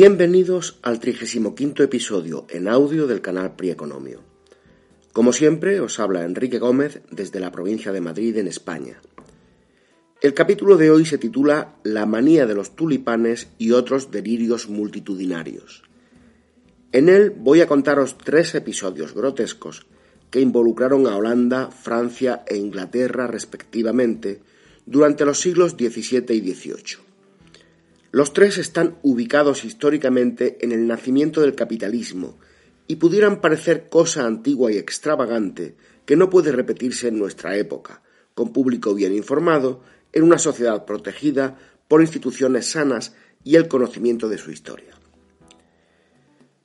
Bienvenidos al 35 episodio en audio del canal Prieconomio. Como siempre, os habla Enrique Gómez desde la provincia de Madrid, en España. El capítulo de hoy se titula La manía de los tulipanes y otros delirios multitudinarios. En él voy a contaros tres episodios grotescos que involucraron a Holanda, Francia e Inglaterra respectivamente durante los siglos XVII y XVIII. Los tres están ubicados históricamente en el nacimiento del capitalismo y pudieran parecer cosa antigua y extravagante que no puede repetirse en nuestra época, con público bien informado, en una sociedad protegida por instituciones sanas y el conocimiento de su historia.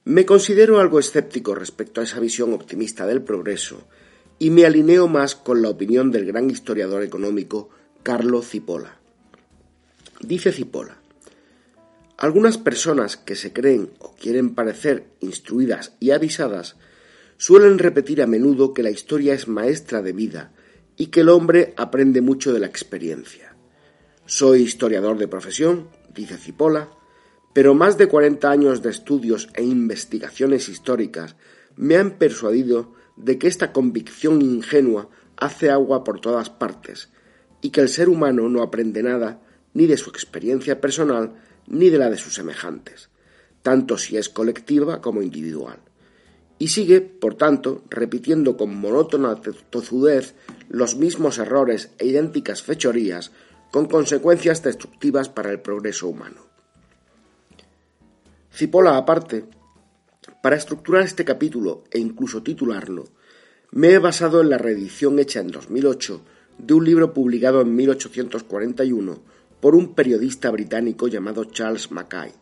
Me considero algo escéptico respecto a esa visión optimista del progreso y me alineo más con la opinión del gran historiador económico Carlo Cipolla. Dice Cipolla, algunas personas que se creen o quieren parecer instruidas y avisadas suelen repetir a menudo que la historia es maestra de vida y que el hombre aprende mucho de la experiencia. Soy historiador de profesión, dice Cipolla, pero más de 40 años de estudios e investigaciones históricas me han persuadido de que esta convicción ingenua hace agua por todas partes y que el ser humano no aprende nada ni de su experiencia personal ni de la de sus semejantes, tanto si es colectiva como individual. Y sigue, por tanto, repitiendo con monótona tozudez los mismos errores e idénticas fechorías con consecuencias destructivas para el progreso humano. Cipolla aparte, para estructurar este capítulo e incluso titularlo, me he basado en la reedición hecha en 2008 de un libro publicado en 1841 por un periodista británico llamado Charles Mackay.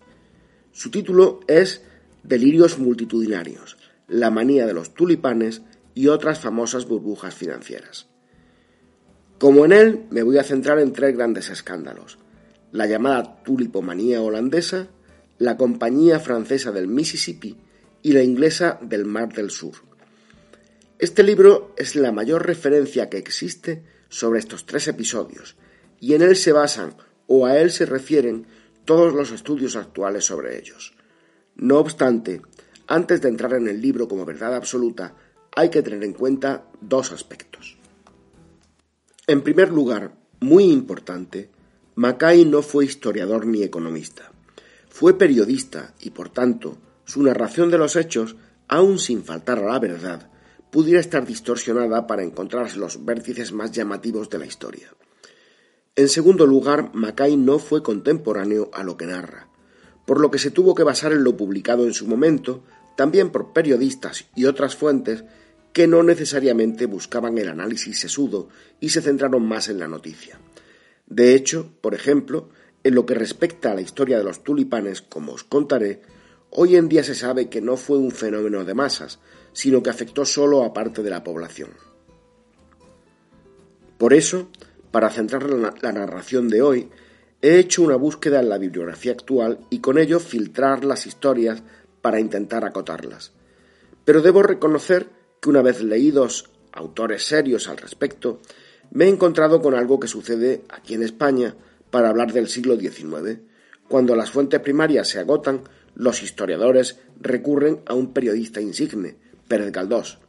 Su título es Delirios multitudinarios, la manía de los tulipanes y otras famosas burbujas financieras. Como en él, me voy a centrar en tres grandes escándalos. La llamada tulipomanía holandesa, la Compañía Francesa del Mississippi y la Inglesa del Mar del Sur. Este libro es la mayor referencia que existe sobre estos tres episodios, y en él se basan o a él se refieren todos los estudios actuales sobre ellos. No obstante, antes de entrar en el libro como verdad absoluta, hay que tener en cuenta dos aspectos. En primer lugar, muy importante, Mackay no fue historiador ni economista. Fue periodista y, por tanto, su narración de los hechos, aun sin faltar a la verdad, pudiera estar distorsionada para encontrar los vértices más llamativos de la historia. En segundo lugar, Mackay no fue contemporáneo a lo que narra, por lo que se tuvo que basar en lo publicado en su momento, también por periodistas y otras fuentes que no necesariamente buscaban el análisis sesudo y se centraron más en la noticia. De hecho, por ejemplo, en lo que respecta a la historia de los tulipanes, como os contaré, hoy en día se sabe que no fue un fenómeno de masas, sino que afectó solo a parte de la población. Por eso, para centrar la, narración de hoy, he hecho una búsqueda en la bibliografía actual y con ello filtrar las historias para intentar acotarlas. Pero debo reconocer que una vez leídos autores serios al respecto, me he encontrado con algo que sucede aquí en España para hablar del siglo XIX. Cuando las fuentes primarias se agotan, los historiadores recurren a un periodista insigne, Pérez Galdós.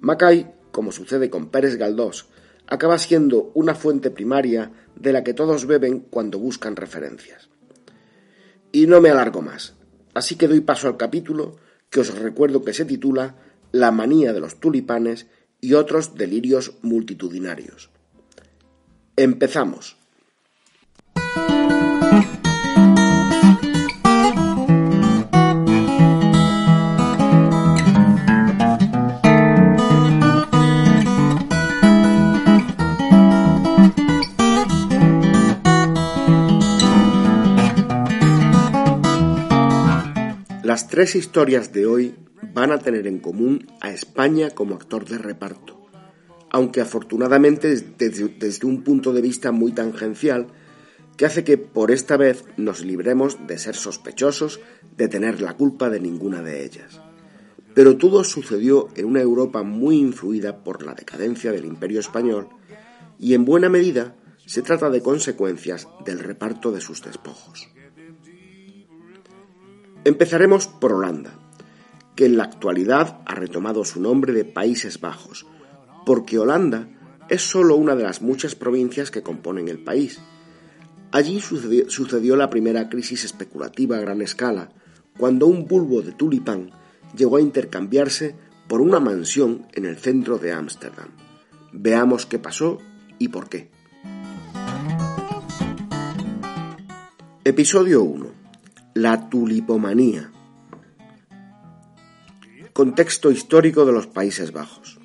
Mackay, como sucede con Pérez Galdós, acaba siendo una fuente primaria de la que todos beben cuando buscan referencias. Y no me alargo más, así que doy paso al capítulo que os recuerdo que se titula La manía de los tulipanes y otros delirios multitudinarios. Empezamos. Las tres historias de hoy van a tener en común a España como actor de reparto, aunque afortunadamente desde, un punto de vista muy tangencial que hace que por esta vez nos libremos de ser sospechosos de tener la culpa de ninguna de ellas. Pero todo sucedió en una Europa muy influida por la decadencia del imperio español y en buena medida se trata de consecuencias del reparto de sus despojos. Empezaremos por Holanda, que en la actualidad ha retomado su nombre de Países Bajos, porque Holanda es solo una de las muchas provincias que componen el país. Allí sucedió, la primera crisis especulativa a gran escala, cuando un bulbo de tulipán llegó a intercambiarse por una mansión en el centro de Ámsterdam. Veamos qué pasó y por qué. Episodio 1. La tulipomanía. Contexto histórico de los Países Bajos.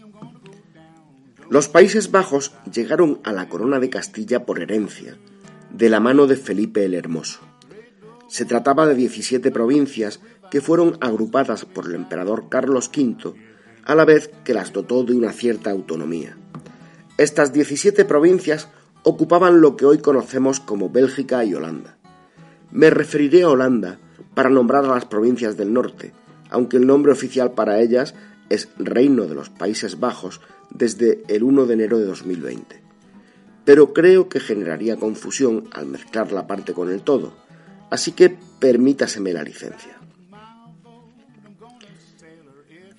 Los Países Bajos llegaron a la corona de Castilla por herencia, de la mano de Felipe el Hermoso. Se trataba de 17 provincias que fueron agrupadas por el emperador Carlos V, a la vez que las dotó de una cierta autonomía. Estas 17 provincias ocupaban lo que hoy conocemos como Bélgica y Holanda. Me referiré a Holanda para nombrar a las provincias del norte, aunque el nombre oficial para ellas es Reino de los Países Bajos desde el 1 de enero de 2020. Pero creo que generaría confusión al mezclar la parte con el todo, así que permítaseme la licencia.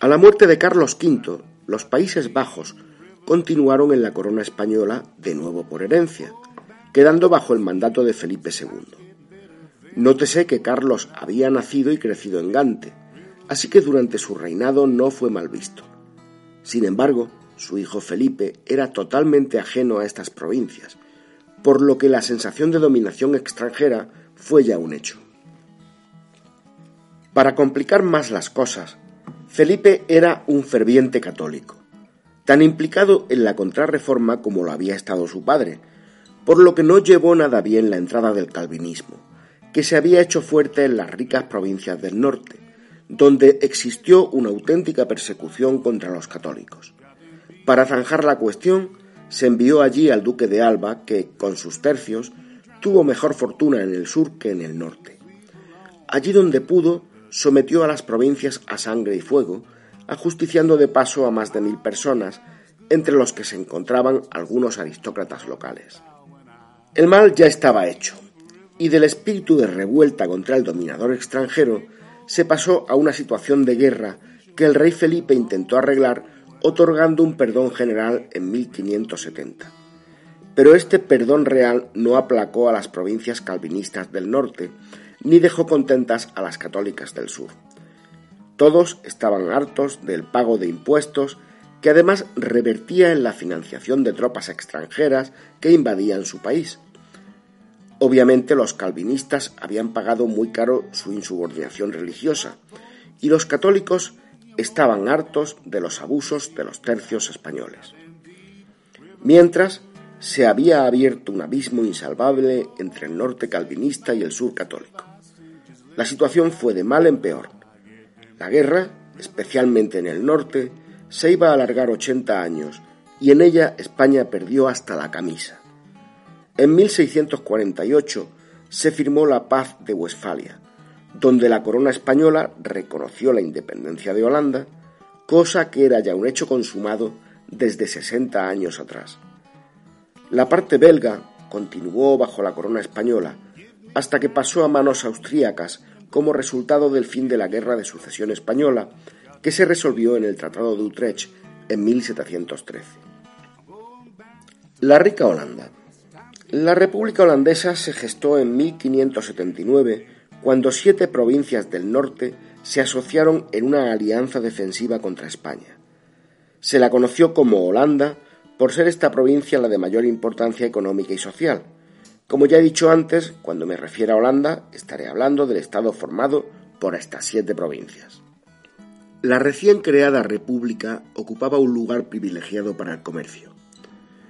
A la muerte de Carlos V, los Países Bajos continuaron en la corona española de nuevo por herencia, quedando bajo el mandato de Felipe II. Nótese que Carlos había nacido y crecido en Gante, así que durante su reinado no fue mal visto. Sin embargo, su hijo Felipe era totalmente ajeno a estas provincias, por lo que la sensación de dominación extranjera fue ya un hecho. Para complicar más las cosas, Felipe era un ferviente católico, tan implicado en la contrarreforma como lo había estado su padre, por lo que no llevó nada bien la entrada del calvinismo, que se había hecho fuerte en las ricas provincias del norte, donde existió una auténtica persecución contra los católicos. Para zanjar la cuestión, se envió allí al duque de Alba, que, con sus tercios, tuvo mejor fortuna en el sur que en el norte. Allí donde pudo, sometió a las provincias a sangre y fuego, ajusticiando de paso a más de mil personas, entre los que se encontraban algunos aristócratas locales. El mal ya estaba hecho, y del espíritu de revuelta contra el dominador extranjero se pasó a una situación de guerra que el rey Felipe intentó arreglar otorgando un perdón general en 1570. Pero este perdón real no aplacó a las provincias calvinistas del norte, ni dejó contentas a las católicas del sur. Todos estaban hartos del pago de impuestos, que además revertía en la financiación de tropas extranjeras que invadían su país. Obviamente los calvinistas habían pagado muy caro su insubordinación religiosa y los católicos estaban hartos de los abusos de los tercios españoles. Mientras, se había abierto un abismo insalvable entre el norte calvinista y el sur católico. La situación fue de mal en peor. La guerra, especialmente en el norte, se iba a alargar 80 años y en ella España perdió hasta la camisa. En 1648 se firmó la Paz de Westfalia, donde la corona española reconoció la independencia de Holanda, cosa que era ya un hecho consumado desde 60 años atrás. La parte belga continuó bajo la corona española hasta que pasó a manos austríacas como resultado del fin de la Guerra de Sucesión Española, que se resolvió en el Tratado de Utrecht en 1713. La rica Holanda. La República Holandesa se gestó en 1579 cuando siete provincias del norte se asociaron en una alianza defensiva contra España. Se la conoció como Holanda por ser esta provincia la de mayor importancia económica y social. Como ya he dicho antes, cuando me refiero a Holanda, estaré hablando del Estado formado por estas siete provincias. La recién creada república ocupaba un lugar privilegiado para el comercio.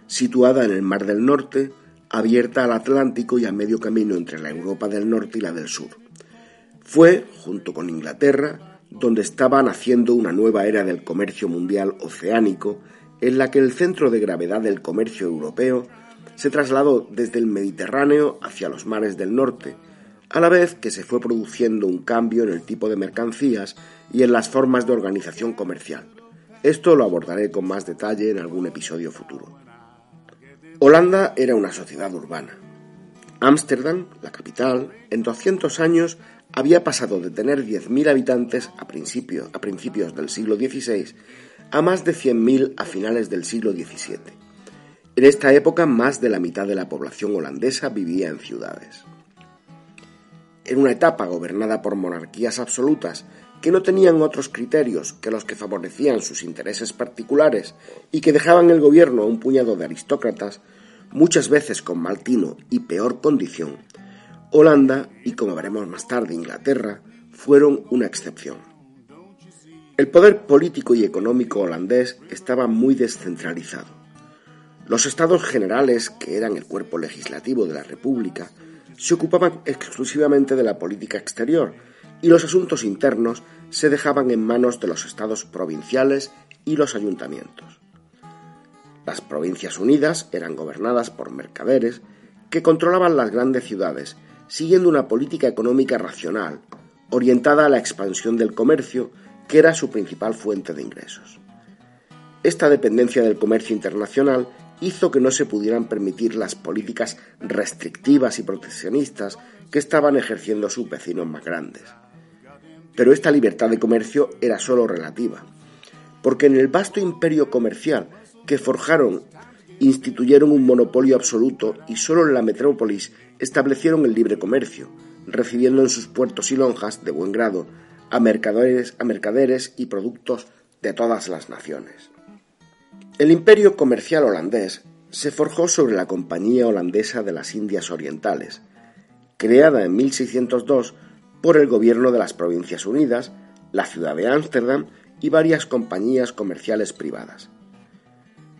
Situada en el Mar del Norte, abierta al Atlántico y a medio camino entre la Europa del Norte y la del Sur. Fue, junto con Inglaterra, donde estaba naciendo una nueva era del comercio mundial oceánico, en la que el centro de gravedad del comercio europeo se trasladó desde el Mediterráneo hacia los mares del norte, a la vez que se fue produciendo un cambio en el tipo de mercancías y en las formas de organización comercial. Esto lo abordaré con más detalle en algún episodio futuro. Holanda era una sociedad urbana. Ámsterdam, la capital, en 200 años había pasado de tener 10.000 habitantes a, principios del siglo XVI a más de 100.000 a finales del siglo XVII. En esta época más de la mitad de la población holandesa vivía en ciudades. En una etapa gobernada por monarquías absolutas que no tenían otros criterios que los que favorecían sus intereses particulares y que dejaban el gobierno a un puñado de aristócratas, muchas veces con mal tino y peor condición, Holanda y, como veremos más tarde, Inglaterra, fueron una excepción. El poder político y económico holandés estaba muy descentralizado. Los estados generales, que eran el cuerpo legislativo de la República, se ocupaban exclusivamente de la política exterior y los asuntos internos se dejaban en manos de los estados provinciales y los ayuntamientos. Las provincias unidas eran gobernadas por mercaderes que controlaban las grandes ciudades, siguiendo una política económica racional, orientada a la expansión del comercio, que era su principal fuente de ingresos. Esta dependencia del comercio internacional hizo que no se pudieran permitir las políticas restrictivas y proteccionistas que estaban ejerciendo sus vecinos más grandes. Pero esta libertad de comercio era sólo relativa, porque en el vasto imperio comercial que forjaron instituyeron un monopolio absoluto y sólo en la metrópolis establecieron el libre comercio, recibiendo en sus puertos y lonjas de buen grado a mercaderes, a mercaderes y productos de todas las naciones. El imperio comercial holandés se forjó sobre la Compañía Holandesa de las Indias Orientales, creada en 1602 por el gobierno de las Provincias Unidas, la ciudad de Ámsterdam y varias compañías comerciales privadas.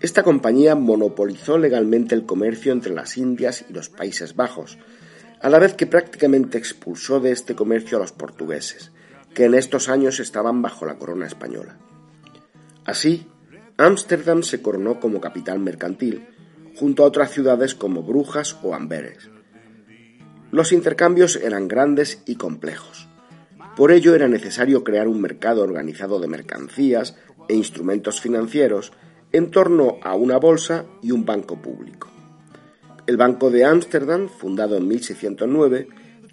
Esta compañía monopolizó legalmente el comercio entre las Indias y los Países Bajos, a la vez que prácticamente expulsó de este comercio a los portugueses, que en estos años estaban bajo la corona española. Así, Ámsterdam se coronó como capital mercantil, junto a otras ciudades como Brujas o Amberes. Los intercambios eran grandes y complejos. Por ello era necesario crear un mercado organizado de mercancías e instrumentos financieros en torno a una bolsa y un banco público. El Banco de Ámsterdam, fundado en 1609,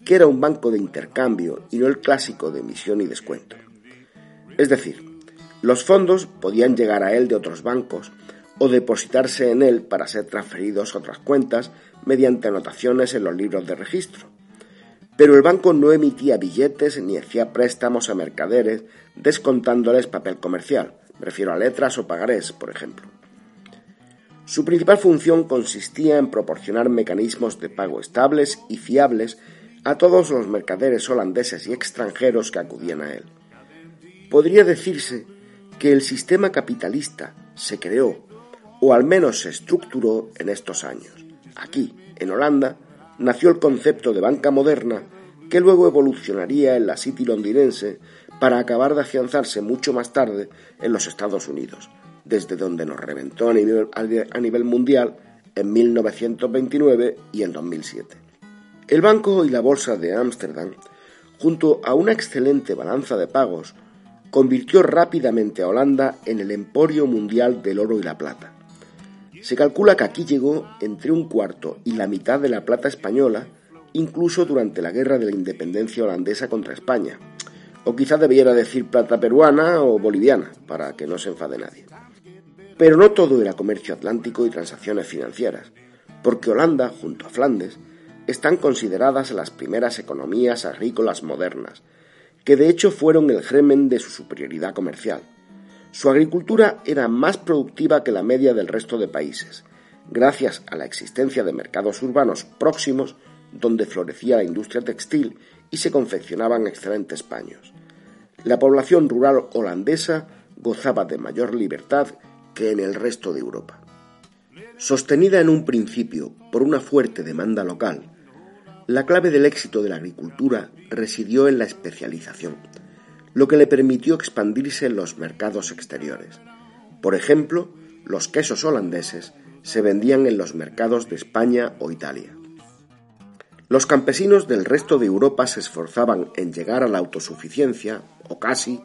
que era un banco de intercambio y no el clásico de emisión y descuento. Es decir, los fondos podían llegar a él de otros bancos o depositarse en él para ser transferidos a otras cuentas mediante anotaciones en los libros de registro. Pero el banco no emitía billetes ni hacía préstamos a mercaderes descontándoles papel comercial, me refiero a letras o pagarés, por ejemplo. Su principal función consistía en proporcionar mecanismos de pago estables y fiables a todos los mercaderes holandeses y extranjeros que acudían a él. Podría decirse que el sistema capitalista se creó, o al menos se estructuró en estos años. Aquí, en Holanda, nació el concepto de banca moderna que luego evolucionaría en la City londinense para acabar de afianzarse mucho más tarde en los Estados Unidos, desde donde nos reventó a nivel, mundial en 1929 y en 2007. El banco y la bolsa de Ámsterdam, junto a una excelente balanza de pagos, convirtió rápidamente a Holanda en el emporio mundial del oro y la plata. Se calcula que aquí llegó entre un cuarto y la mitad de la plata española, incluso durante la guerra de la independencia holandesa contra España, o quizá debiera decir plata peruana o boliviana, para que no se enfade nadie. Pero no todo era comercio atlántico y transacciones financieras, porque Holanda, junto a Flandes, están consideradas las primeras economías agrícolas modernas, que de hecho fueron el germen de su superioridad comercial. Su agricultura era más productiva que la media del resto de países, gracias a la existencia de mercados urbanos próximos donde florecía la industria textil y se confeccionaban excelentes paños. La población rural holandesa gozaba de mayor libertad que en el resto de Europa. Sostenida en un principio por una fuerte demanda local, la clave del éxito de la agricultura residió en la especialización, lo que le permitió expandirse en los mercados exteriores. Por ejemplo, los quesos holandeses se vendían en los mercados de España o Italia. Los campesinos del resto de Europa se esforzaban en llegar a la autosuficiencia, o casi,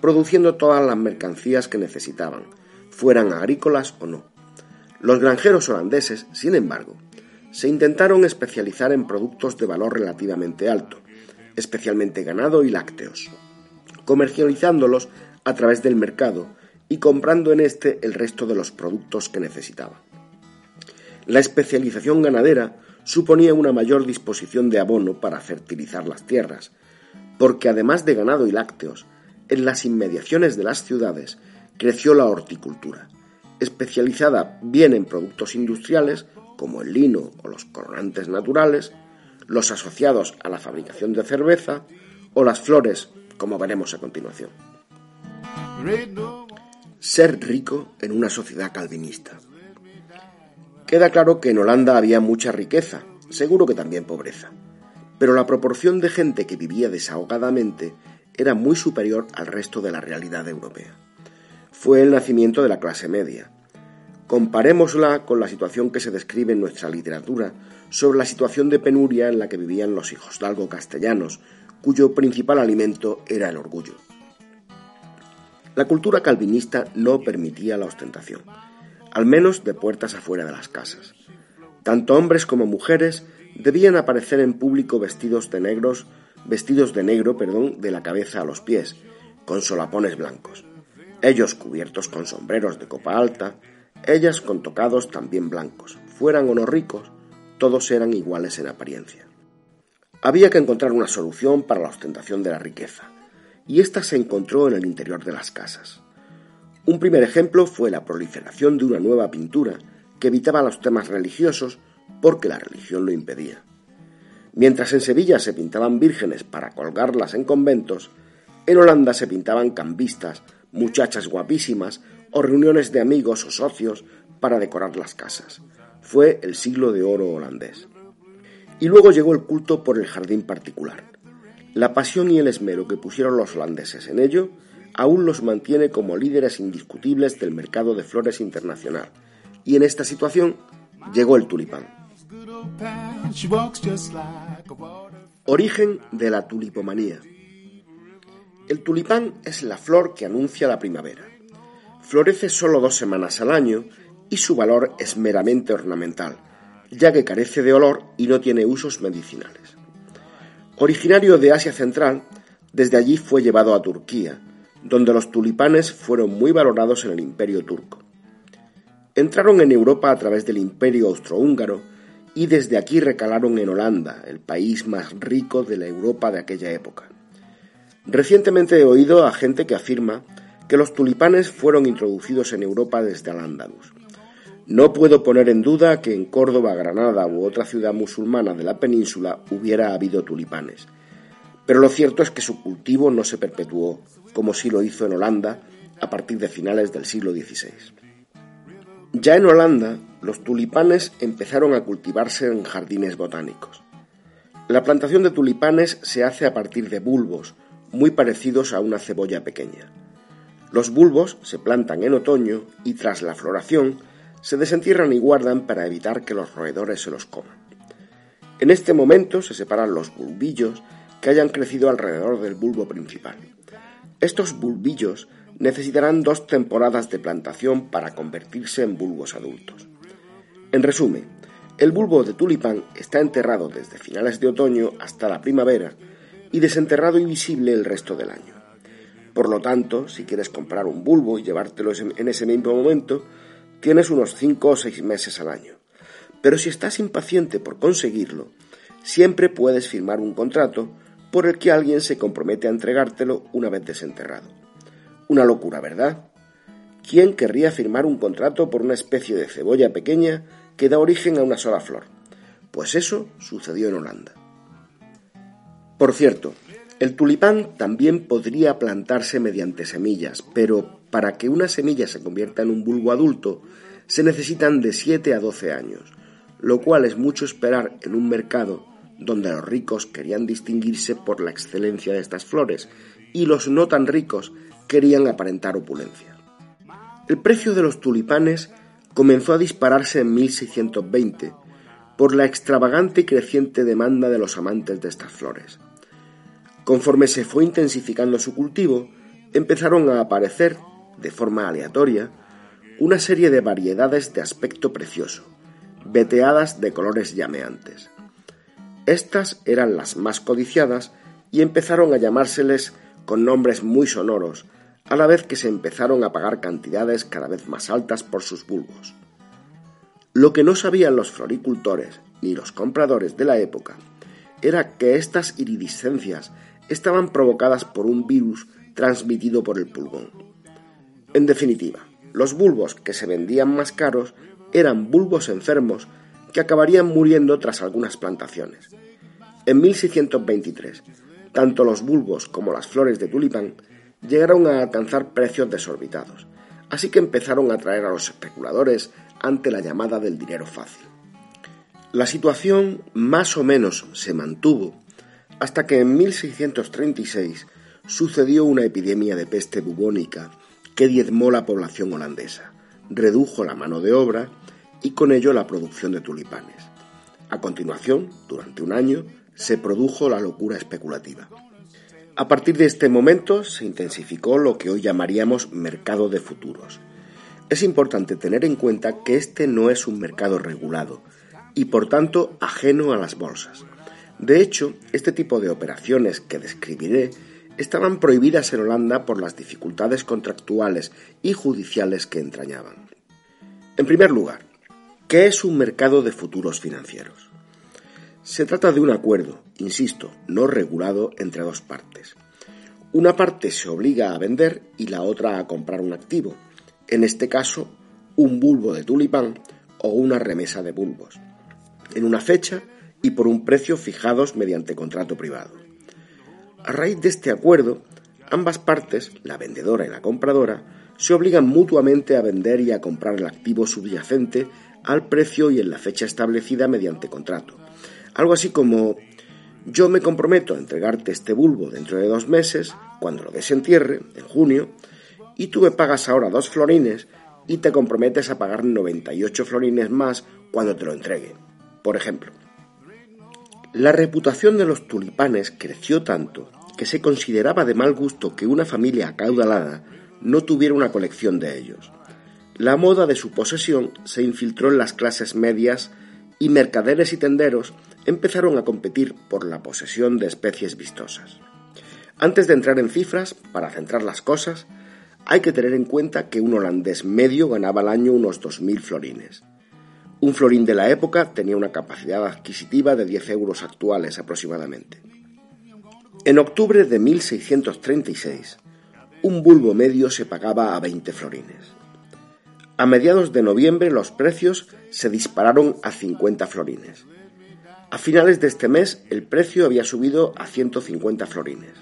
produciendo todas las mercancías que necesitaban, fueran agrícolas o no. Los granjeros holandeses, sin embargo, se intentaron especializar en productos de valor relativamente alto, especialmente ganado y lácteos, comercializándolos a través del mercado y comprando en este el resto de los productos que necesitaba. La especialización ganadera suponía una mayor disposición de abono para fertilizar las tierras, porque además de ganado y lácteos, en las inmediaciones de las ciudades creció la horticultura, especializada bien en productos industriales como el lino o los coronantes naturales, los asociados a la fabricación de cerveza o las flores, como veremos a continuación. Ser rico en una sociedad calvinista. Queda claro que en Holanda había mucha riqueza, seguro que también pobreza, pero la proporción de gente que vivía desahogadamente era muy superior al resto de la realidad europea. Fue el nacimiento de la clase media. Comparémosla con la situación que se describe en nuestra literatura sobre la situación de penuria en la que vivían los hijos algo castellanos, cuyo principal alimento era el orgullo. La cultura calvinista no permitía la ostentación, al menos de puertas afuera de las casas. Tanto hombres como mujeres debían aparecer en público vestidos de negros, vestidos de negro, perdón, de la cabeza a los pies, con solapones blancos. Ellos cubiertos con sombreros de copa alta, ellas con tocados también blancos. Fueran o no ricos, todos eran iguales en apariencia. Había que encontrar una solución para la ostentación de la riqueza, y ésta se encontró en el interior de las casas. Un primer ejemplo fue la proliferación de una nueva pintura que evitaba los temas religiosos porque la religión lo impedía. Mientras en Sevilla se pintaban vírgenes para colgarlas en conventos, en Holanda se pintaban cambistas, muchachas guapísimas o reuniones de amigos o socios para decorar las casas. Fue el siglo de oro holandés. Y luego llegó el culto por el jardín particular. La pasión y el esmero que pusieron los holandeses en ello aún los mantiene como líderes indiscutibles del mercado de flores internacional. Y en esta situación llegó el tulipán. Origen de la tulipomanía. El tulipán es la flor que anuncia la primavera. Florece solo dos semanas al año y su valor es meramente ornamental, ya que carece de olor y no tiene usos medicinales. Originario de Asia Central, desde allí fue llevado a Turquía, donde los tulipanes fueron muy valorados en el imperio turco. Entraron en Europa a través del imperio austrohúngaro y desde aquí recalaron en Holanda, el país más rico de la Europa de aquella época. Recientemente he oído a gente que afirma que los tulipanes fueron introducidos en Europa desde Al-Ándalus. No puedo poner en duda que en Córdoba, Granada u otra ciudad musulmana de la península hubiera habido tulipanes, pero lo cierto es que su cultivo no se perpetuó, como sí lo hizo en Holanda a partir de finales del siglo XVI. Ya en Holanda, los tulipanes empezaron a cultivarse en jardines botánicos. La plantación de tulipanes se hace a partir de bulbos, muy parecidos a una cebolla pequeña. Los bulbos se plantan en otoño y tras la floración se desentierran y guardan para evitar que los roedores se los coman. En este momento se separan los bulbillos que hayan crecido alrededor del bulbo principal. Estos bulbillos necesitarán dos temporadas de plantación para convertirse en bulbos adultos. En resumen, el bulbo de tulipán está enterrado desde finales de otoño hasta la primavera y desenterrado y visible el resto del año. Por lo tanto, si quieres comprar un bulbo y llevártelo en ese mismo momento, tienes unos 5 o 6 meses al año. Pero si estás impaciente por conseguirlo, siempre puedes firmar un contrato por el que alguien se compromete a entregártelo una vez desenterrado. Una locura, ¿verdad? ¿Quién querría firmar un contrato por una especie de cebolla pequeña que da origen a una sola flor? Pues eso sucedió en Holanda. Por cierto, el tulipán también podría plantarse mediante semillas, pero para que una semilla se convierta en un bulbo adulto se necesitan de 7 a 12 años, lo cual es mucho esperar en un mercado donde los ricos querían distinguirse por la excelencia de estas flores y los no tan ricos querían aparentar opulencia. El precio de los tulipanes comenzó a dispararse en 1620 por la extravagante y creciente demanda de los amantes de estas flores. Conforme se fue intensificando su cultivo, empezaron a aparecer, de forma aleatoria, una serie de variedades de aspecto precioso, veteadas de colores llameantes. Estas eran las más codiciadas y empezaron a llamárseles con nombres muy sonoros, a la vez que se empezaron a pagar cantidades cada vez más altas por sus bulbos. Lo que no sabían los floricultores ni los compradores de la época era que estas iridiscencias estaban provocadas por un virus transmitido por el pulgón. En definitiva, los bulbos que se vendían más caros eran bulbos enfermos que acabarían muriendo tras algunas plantaciones. En 1623, tanto los bulbos como las flores de tulipán llegaron a alcanzar precios desorbitados, así que empezaron a atraer a los especuladores ante la llamada del dinero fácil. La situación más o menos se mantuvo hasta que en 1636 sucedió una epidemia de peste bubónica que diezmó la población holandesa, redujo la mano de obra y con ello la producción de tulipanes. A continuación, durante un año, se produjo la locura especulativa. A partir de este momento se intensificó lo que hoy llamaríamos mercado de futuros. Es importante tener en cuenta que este no es un mercado regulado y por tanto ajeno a las bolsas. De hecho, este tipo de operaciones que describiré estaban prohibidas en Holanda por las dificultades contractuales y judiciales que entrañaban. En primer lugar, ¿qué es un mercado de futuros financieros? Se trata de un acuerdo, insisto, no regulado entre dos partes. Una parte se obliga a vender y la otra a comprar un activo, en este caso, un bulbo de tulipán o una remesa de bulbos, en una fecha y por un precio fijados mediante contrato privado. A raíz de este acuerdo, ambas partes, la vendedora y la compradora, se obligan mutuamente a vender y a comprar el activo subyacente al precio y en la fecha establecida mediante contrato. Algo así como yo me comprometo a entregarte este bulbo dentro de dos meses, cuando lo desentierre, en junio, y tú me pagas ahora dos florines y te comprometes a pagar 98 florines más cuando te lo entregue. Por ejemplo, la reputación de los tulipanes creció tanto que se consideraba de mal gusto que una familia acaudalada no tuviera una colección de ellos. La moda de su posesión se infiltró en las clases medias y mercaderes y tenderos empezaron a competir por la posesión de especies vistosas. Antes de entrar en cifras, para centrar las cosas, hay que tener en cuenta que un holandés medio ganaba al año unos 2.000 florines. Un florín de la época tenía una capacidad adquisitiva de 10 euros actuales aproximadamente. En octubre de 1636, un bulbo medio se pagaba a 20 florines. A mediados de noviembre los precios se dispararon a 50 florines. A finales de este mes el precio había subido a 150 florines.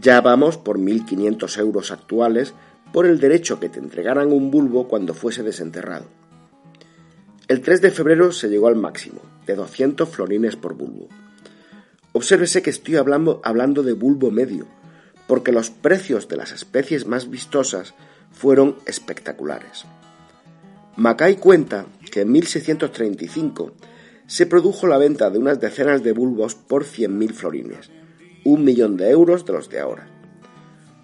Ya vamos por 1.500 euros actuales por el derecho que te entregaran un bulbo cuando fuese desenterrado. El 3 de febrero se llegó al máximo, de 200 florines por bulbo. Obsérvese que estoy hablando, hablando de bulbo medio, porque los precios de las especies más vistosas fueron espectaculares. Mackay cuenta que en 1635 se produjo la venta de unas decenas de bulbos por 100.000 florines, un millón de euros de los de ahora.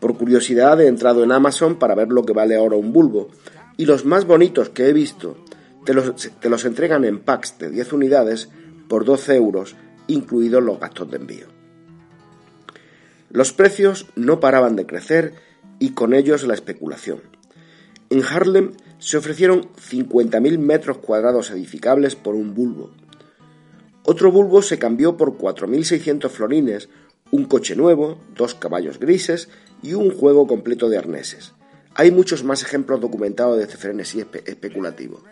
Por curiosidad he entrado en Amazon para ver lo que vale ahora un bulbo, y los más bonitos que he visto te los, entregan en packs de 10 unidades por 12 euros, incluidos los gastos de envío. Los precios no paraban de crecer y con ellos la especulación. En Harlem se ofrecieron 50.000 metros cuadrados edificables por un bulbo. Otro bulbo se cambió por 4.600 florines, un coche nuevo, dos caballos grises y un juego completo de arneses. Hay muchos más ejemplos documentados de este frenesí especulativo.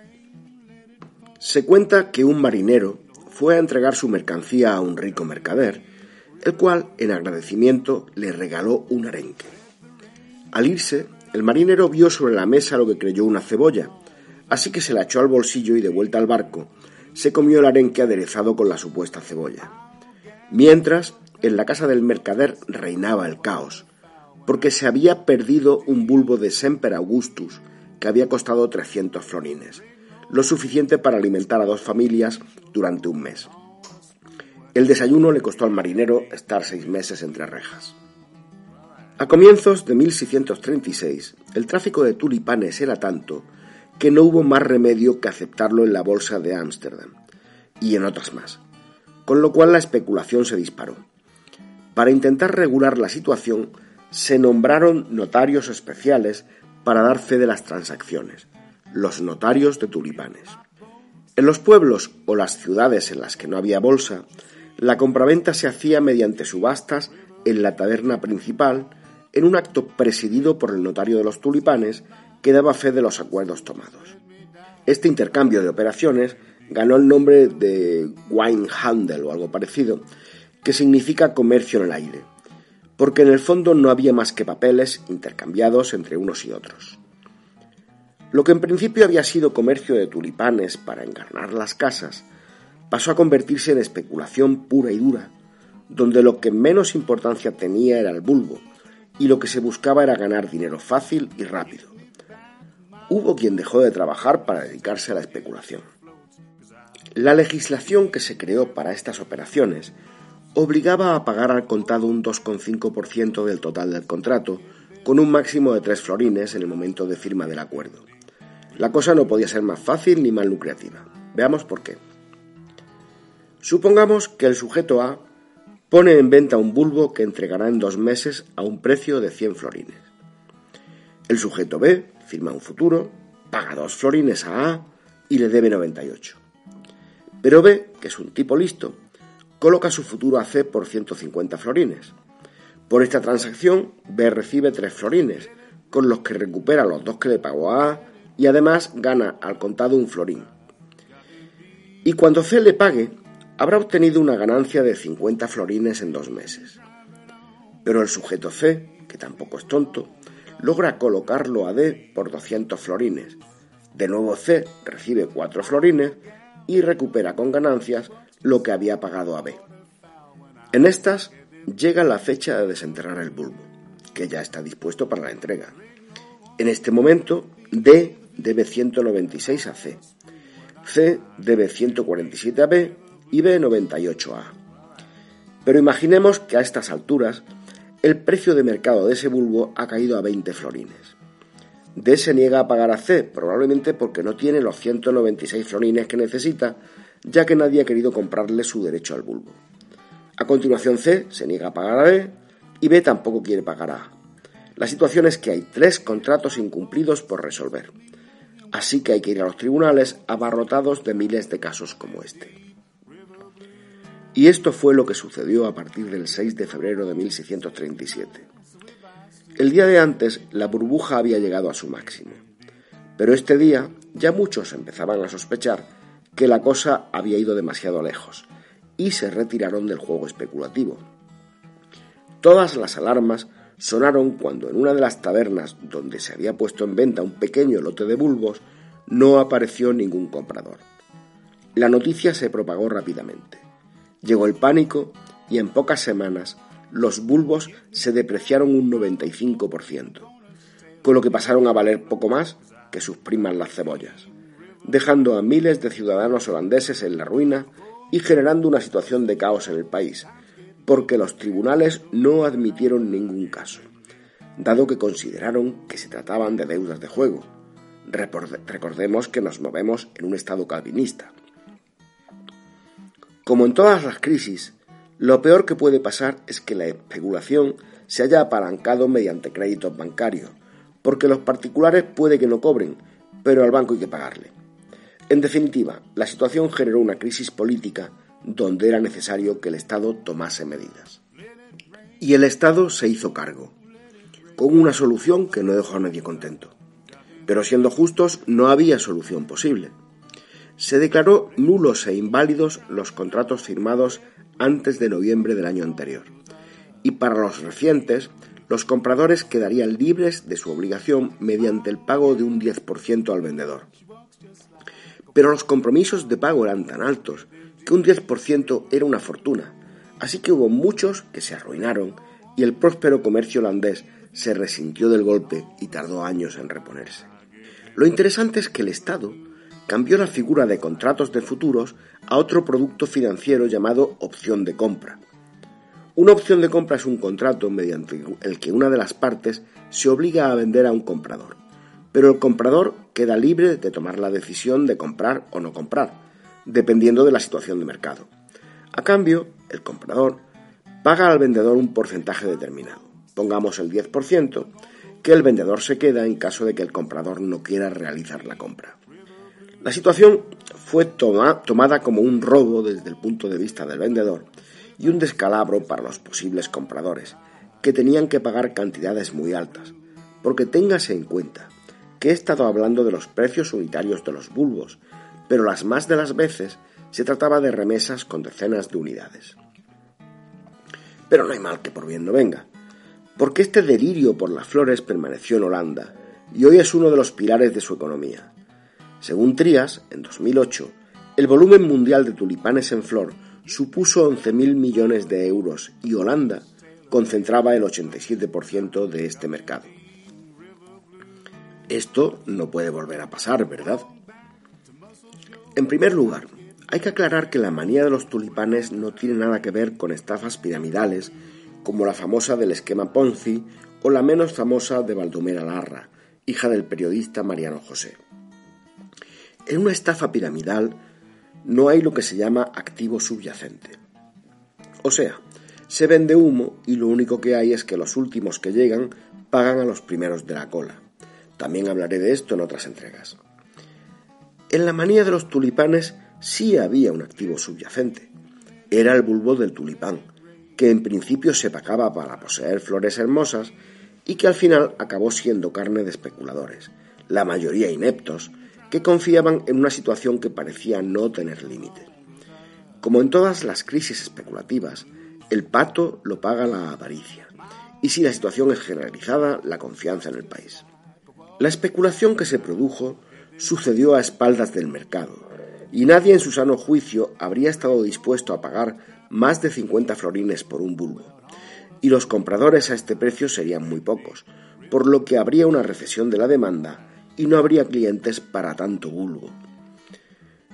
Se cuenta que un marinero fue a entregar su mercancía a un rico mercader, el cual, en agradecimiento, le regaló un arenque. Al irse, el marinero vio sobre la mesa lo que creyó una cebolla, así que se la echó al bolsillo y de vuelta al barco, se comió el arenque aderezado con la supuesta cebolla. Mientras, en la casa del mercader reinaba el caos, porque se había perdido un bulbo de Semper Augustus que había costado 300 florines lo suficiente para alimentar a dos familias durante un mes. El desayuno le costó al marinero estar seis meses entre rejas. A comienzos de 1636, el tráfico de tulipanes era tanto que no hubo más remedio que aceptarlo en la bolsa de Ámsterdam y en otras más, con lo cual la especulación se disparó. para intentar regular la situación, se nombraron notarios especiales para dar fe de las transacciones, los notarios de tulipanes. En los pueblos o las ciudades en las que no había bolsa, la compraventa se hacía mediante subastas en la taberna principal, en un acto presidido por el notario de los tulipanes que daba fe de los acuerdos tomados. Este intercambio de operaciones ganó el nombre de wine handle o algo parecido, que significa comercio en el aire, porque en el fondo no había más que papeles intercambiados entre unos y otros. Lo que en principio había sido comercio de tulipanes para engarnar las casas, pasó a convertirse en especulación pura y dura, donde lo que menos importancia tenía era el bulbo, y lo que se buscaba era ganar dinero fácil y rápido. Hubo quien dejó de trabajar para dedicarse a la especulación. La legislación que se creó para estas operaciones obligaba a pagar al contado un 2,5% del total del contrato, con un máximo de tres florines en el momento de firma del acuerdo. La cosa no podía ser más fácil ni más lucrativa. Veamos por qué. Supongamos que el sujeto A pone en venta un bulbo que entregará en dos meses a un precio de 100 florines. El sujeto B firma un futuro, paga dos florines a A y le debe 98. Pero B, que es un tipo listo, coloca su futuro a C por 150 florines. Por esta transacción, B recibe 3 florines, con los que recupera los dos que le pagó a A y además gana al contado un florín. Y cuando C le pague, habrá obtenido una ganancia de 50 florines en dos meses. Pero el sujeto C, que tampoco es tonto, logra colocarlo a D por 200 florines. De nuevo C recibe 4 florines y recupera con ganancias lo que había pagado a B. En estas llega la fecha de desenterrar el bulbo, que ya está dispuesto para la entrega. En este momento, D debe 196 a C, C debe 147 a B y B 98 a. Pero imaginemos que a estas alturas el precio de mercado de ese bulbo ha caído a 20 florines. D se niega a pagar a C, probablemente porque no tiene los 196 florines que necesita, ya que nadie ha querido comprarle su derecho al bulbo. A continuación C se niega a pagar a B y B tampoco quiere pagar a A. La situación es que hay tres contratos incumplidos por resolver. Así que hay que ir a los tribunales abarrotados de miles de casos como este. Y esto fue lo que sucedió a partir del 6 de febrero de 1637. El día de antes la burbuja había llegado a su máximo, pero este día ya muchos empezaban a sospechar que la cosa había ido demasiado lejos y se retiraron del juego especulativo. Todas las alarmas sonaron cuando en una de las tabernas donde se había puesto en venta un pequeño lote de bulbos no apareció ningún comprador. La noticia se propagó rápidamente. Llegó el pánico y en pocas semanas los bulbos se depreciaron un 95%, con lo que pasaron a valer poco más que sus primas las cebollas, dejando a miles de ciudadanos holandeses en la ruina y generando una situación de caos en el país, porque los tribunales no admitieron ningún caso, dado que consideraron que se trataban de deudas de juego. Recordemos que nos movemos en un estado calvinista. Como en todas las crisis, lo peor que puede pasar es que la especulación se haya apalancado mediante créditos bancarios, porque los particulares puede que no cobren, pero al banco hay que pagarle. En definitiva, la situación generó una crisis política donde era necesario que el Estado tomase medidas. Y el Estado se hizo cargo, con una solución que no dejó a nadie contento. Pero siendo justos, no había solución posible. Se declaró nulos e inválidos los contratos firmados antes de noviembre del año anterior. Y para los recientes, los compradores quedarían libres de su obligación mediante el pago de un 10% al vendedor. Pero los compromisos de pago eran tan altos que un 10% era una fortuna, así que hubo muchos que se arruinaron y el próspero comercio holandés se resintió del golpe y tardó años en reponerse. Lo interesante es que el Estado cambió la figura de contratos de futuros a otro producto financiero llamado opción de compra. Una opción de compra es un contrato mediante el que una de las partes se obliga a vender a un comprador, pero el comprador queda libre de tomar la decisión de comprar o no comprar, dependiendo de la situación de mercado. A cambio, el comprador paga al vendedor un porcentaje determinado, pongamos el 10%, que el vendedor se queda en caso de que el comprador no quiera realizar la compra. La situación fue tomada como un robo desde el punto de vista del vendedor y un descalabro para los posibles compradores, que tenían que pagar cantidades muy altas, porque téngase en cuenta que he estado hablando de los precios unitarios de los bulbos, pero las más de las veces se trataba de remesas con decenas de unidades. Pero no hay mal que por bien no venga, porque este delirio por las flores permaneció en Holanda y hoy es uno de los pilares de su economía. Según Trias, en 2008, el volumen mundial de tulipanes en flor supuso 11.000 millones de euros y Holanda concentraba el 87% de este mercado. Esto no puede volver a pasar, ¿verdad? En primer lugar, hay que aclarar que la manía de los tulipanes no tiene nada que ver con estafas piramidales como la famosa del esquema Ponzi o la menos famosa de Baldomera Larra, hija del periodista Mariano José. En una estafa piramidal no hay lo que se llama activo subyacente. O sea, se vende humo y lo único que hay es que los últimos que llegan pagan a los primeros de la cola. También hablaré de esto en otras entregas. En la manía de los tulipanes sí había un activo subyacente. Era el bulbo del tulipán, que en principio se pagaba para poseer flores hermosas y que al final acabó siendo carne de especuladores, la mayoría ineptos, que confiaban en una situación que parecía no tener límite. Como en todas las crisis especulativas, el pato lo paga la avaricia, y si la situación es generalizada, la confianza en el país. La especulación que se produjo sucedió a espaldas del mercado, y nadie en su sano juicio habría estado dispuesto a pagar más de 50 florines por un bulbo, y los compradores a este precio serían muy pocos, por lo que habría una recesión de la demanda y no habría clientes para tanto bulbo.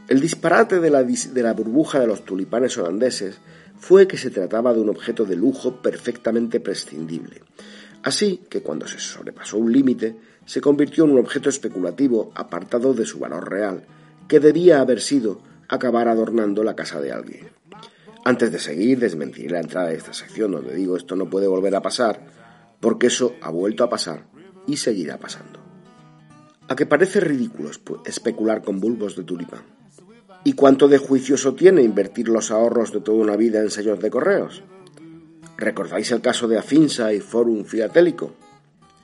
El disparate de la, de la burbuja de los tulipanes holandeses fue que se trataba de un objeto de lujo perfectamente prescindible, así que cuando se sobrepasó un límite, se convirtió en un objeto especulativo apartado de su valor real, que debía haber sido acabar adornando la casa de alguien. Antes de seguir, desmentiré la entrada de esta sección donde digo esto no puede volver a pasar, porque eso ha vuelto a pasar y seguirá pasando. A que parece ridículo especular con bulbos de tulipán. ¿Y cuánto de juicioso tiene invertir los ahorros de toda una vida en sellos de correos? ¿Recordáis el caso de Afinsa y Forum Filatélico?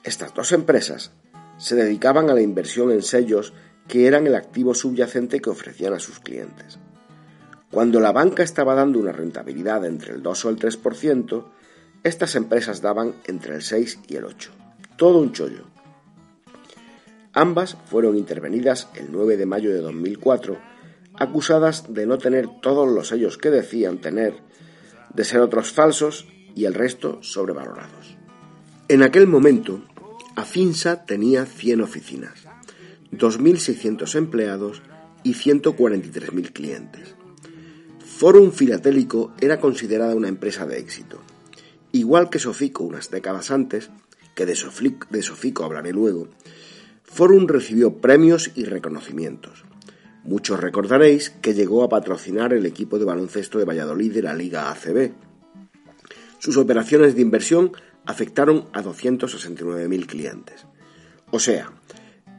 Estas dos empresas se dedicaban a la inversión en sellos que eran el activo subyacente que ofrecían a sus clientes. Cuando la banca estaba dando una rentabilidad entre el 2 o el 3%, estas empresas daban entre el 6 y el 8. Todo un chollo. Ambas fueron intervenidas el 9 de mayo de 2004, acusadas de no tener todos los sellos que decían tener, de ser otros falsos y el resto sobrevalorados. En aquel momento, Afinsa tenía 100 oficinas, 2.600 empleados y 143.000 clientes. Forum Filatélico era considerada una empresa de éxito. Igual que Sofico unas décadas antes, que de de Sofico hablaré luego, Forum recibió premios y reconocimientos. Muchos recordaréis que llegó a patrocinar el equipo de baloncesto de Valladolid de la Liga ACB. Sus operaciones de inversión afectaron a 269.000 clientes. O sea,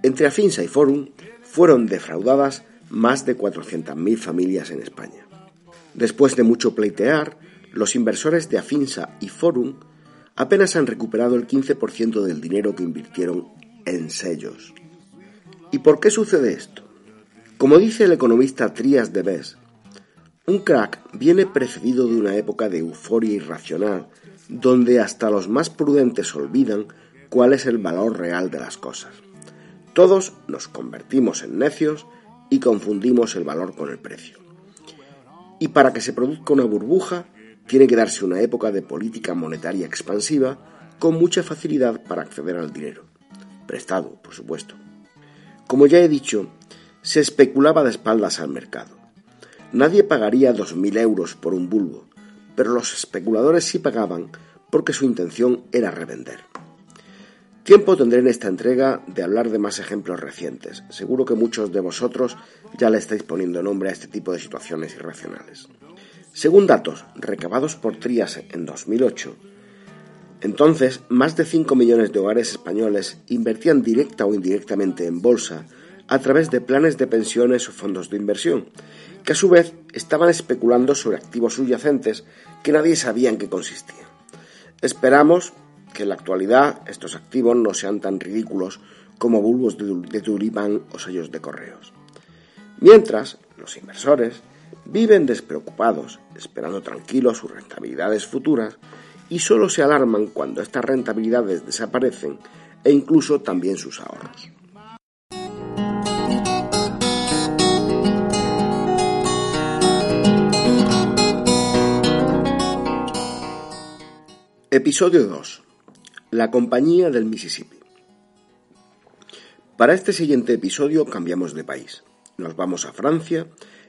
entre Afinsa y Forum fueron defraudadas más de 400.000 familias en España. Después de mucho pleitear, los inversores de Afinsa y Forum apenas han recuperado el 15% del dinero que invirtieron en sellos. ¿Y por qué sucede esto? Como dice el economista Trias de Bes, un crack viene precedido de una época de euforia irracional donde hasta los más prudentes olvidan cuál es el valor real de las cosas. Todos nos convertimos en necios y confundimos el valor con el precio. Y para que se produzca una burbuja, tiene que darse una época de política monetaria expansiva con mucha facilidad para acceder al dinero. Prestado, por supuesto. Como ya he dicho, se especulaba de espaldas al mercado. Nadie pagaría 2.000 euros por un bulbo, pero los especuladores sí pagaban porque su intención era revender. Tiempo tendré en esta entrega de hablar de más ejemplos recientes. Seguro que muchos de vosotros ya le estáis poniendo nombre a este tipo de situaciones irracionales. Según datos recabados por Trias en 2008, entonces más de 5 millones de hogares españoles invertían directa o indirectamente en bolsa a través de planes de pensiones o fondos de inversión, que a su vez estaban especulando sobre activos subyacentes que nadie sabía en qué consistían. Esperamos que en la actualidad estos activos no sean tan ridículos como bulbos de tulipán o sellos de correos. Mientras, los inversores viven despreocupados, esperando tranquilos sus rentabilidades futuras y solo se alarman cuando estas rentabilidades desaparecen e incluso también sus ahorros. Episodio 2. La compañía del Mississippi. Para este siguiente episodio cambiamos de país. Nos vamos a Francia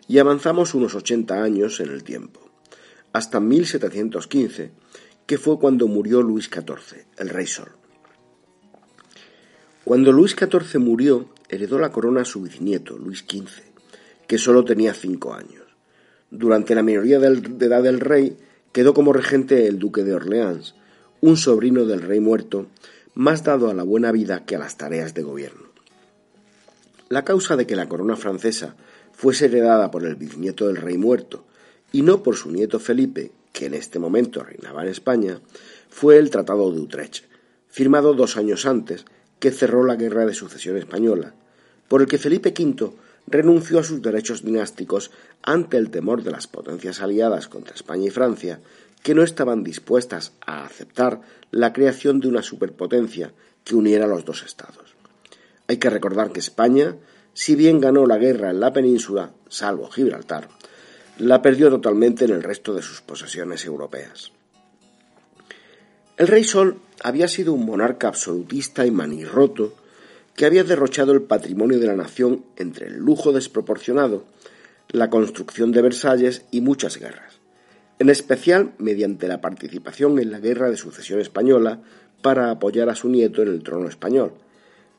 y avanzamos unos 80 años en el tiempo, hasta 1715, que fue cuando murió Luis XIV, el rey Sol. Cuando Luis XIV murió, heredó la corona a su bisnieto, Luis XV, que solo tenía cinco años. Durante la minoría de edad del rey, quedó como regente el duque de Orleans, un sobrino del rey muerto, más dado a la buena vida que a las tareas de gobierno. La causa de que la corona francesa fuese heredada por el bisnieto del rey muerto y no por su nieto Felipe, que en este momento reinaba en España, fue el Tratado de Utrecht, firmado dos años antes, que cerró la Guerra de Sucesión Española, por el que Felipe V renunció a sus derechos dinásticos ante el temor de las potencias aliadas contra España y Francia, que no estaban dispuestas a aceptar la creación de una superpotencia que uniera a los dos estados. Hay que recordar que España, si bien ganó la guerra en la península, salvo Gibraltar, la perdió totalmente en el resto de sus posesiones europeas. El rey Sol había sido un monarca absolutista y manirroto que había derrochado el patrimonio de la nación entre el lujo desproporcionado, la construcción de Versalles y muchas guerras, en especial mediante la participación en la Guerra de Sucesión Española para apoyar a su nieto en el trono español,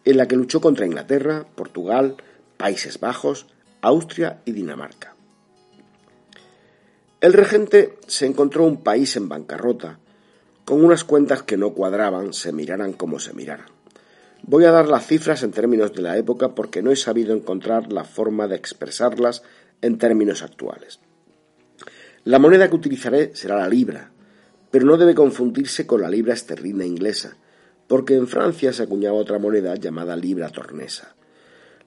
en la que luchó contra Inglaterra, Portugal, Países Bajos, Austria y Dinamarca. El regente se encontró un país en bancarrota, con unas cuentas que no cuadraban, se miraran como se miraran. Voy a dar las cifras en términos de la época porque no he sabido encontrar la forma de expresarlas en términos actuales. La moneda que utilizaré será la libra, pero no debe confundirse con la libra esterlina inglesa, porque en Francia se acuñaba otra moneda llamada libra tornesa.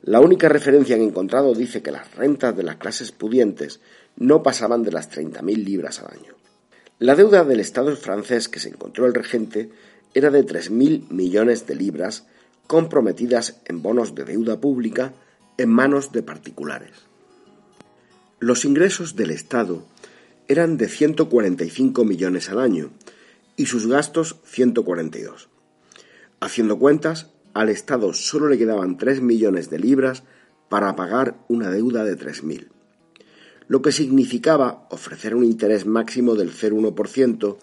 La única referencia que he encontrado dice que las rentas de las clases pudientes no pasaban de las 30.000 libras al año. La deuda del Estado francés que se encontró el regente era de 3.000 millones de libras comprometidas en bonos de deuda pública en manos de particulares. Los ingresos del Estado eran de 145 millones al año y sus gastos 142. Haciendo cuentas, al Estado solo le quedaban 3 millones de libras para pagar una deuda de 3.000, lo que significaba ofrecer un interés máximo del 0,1%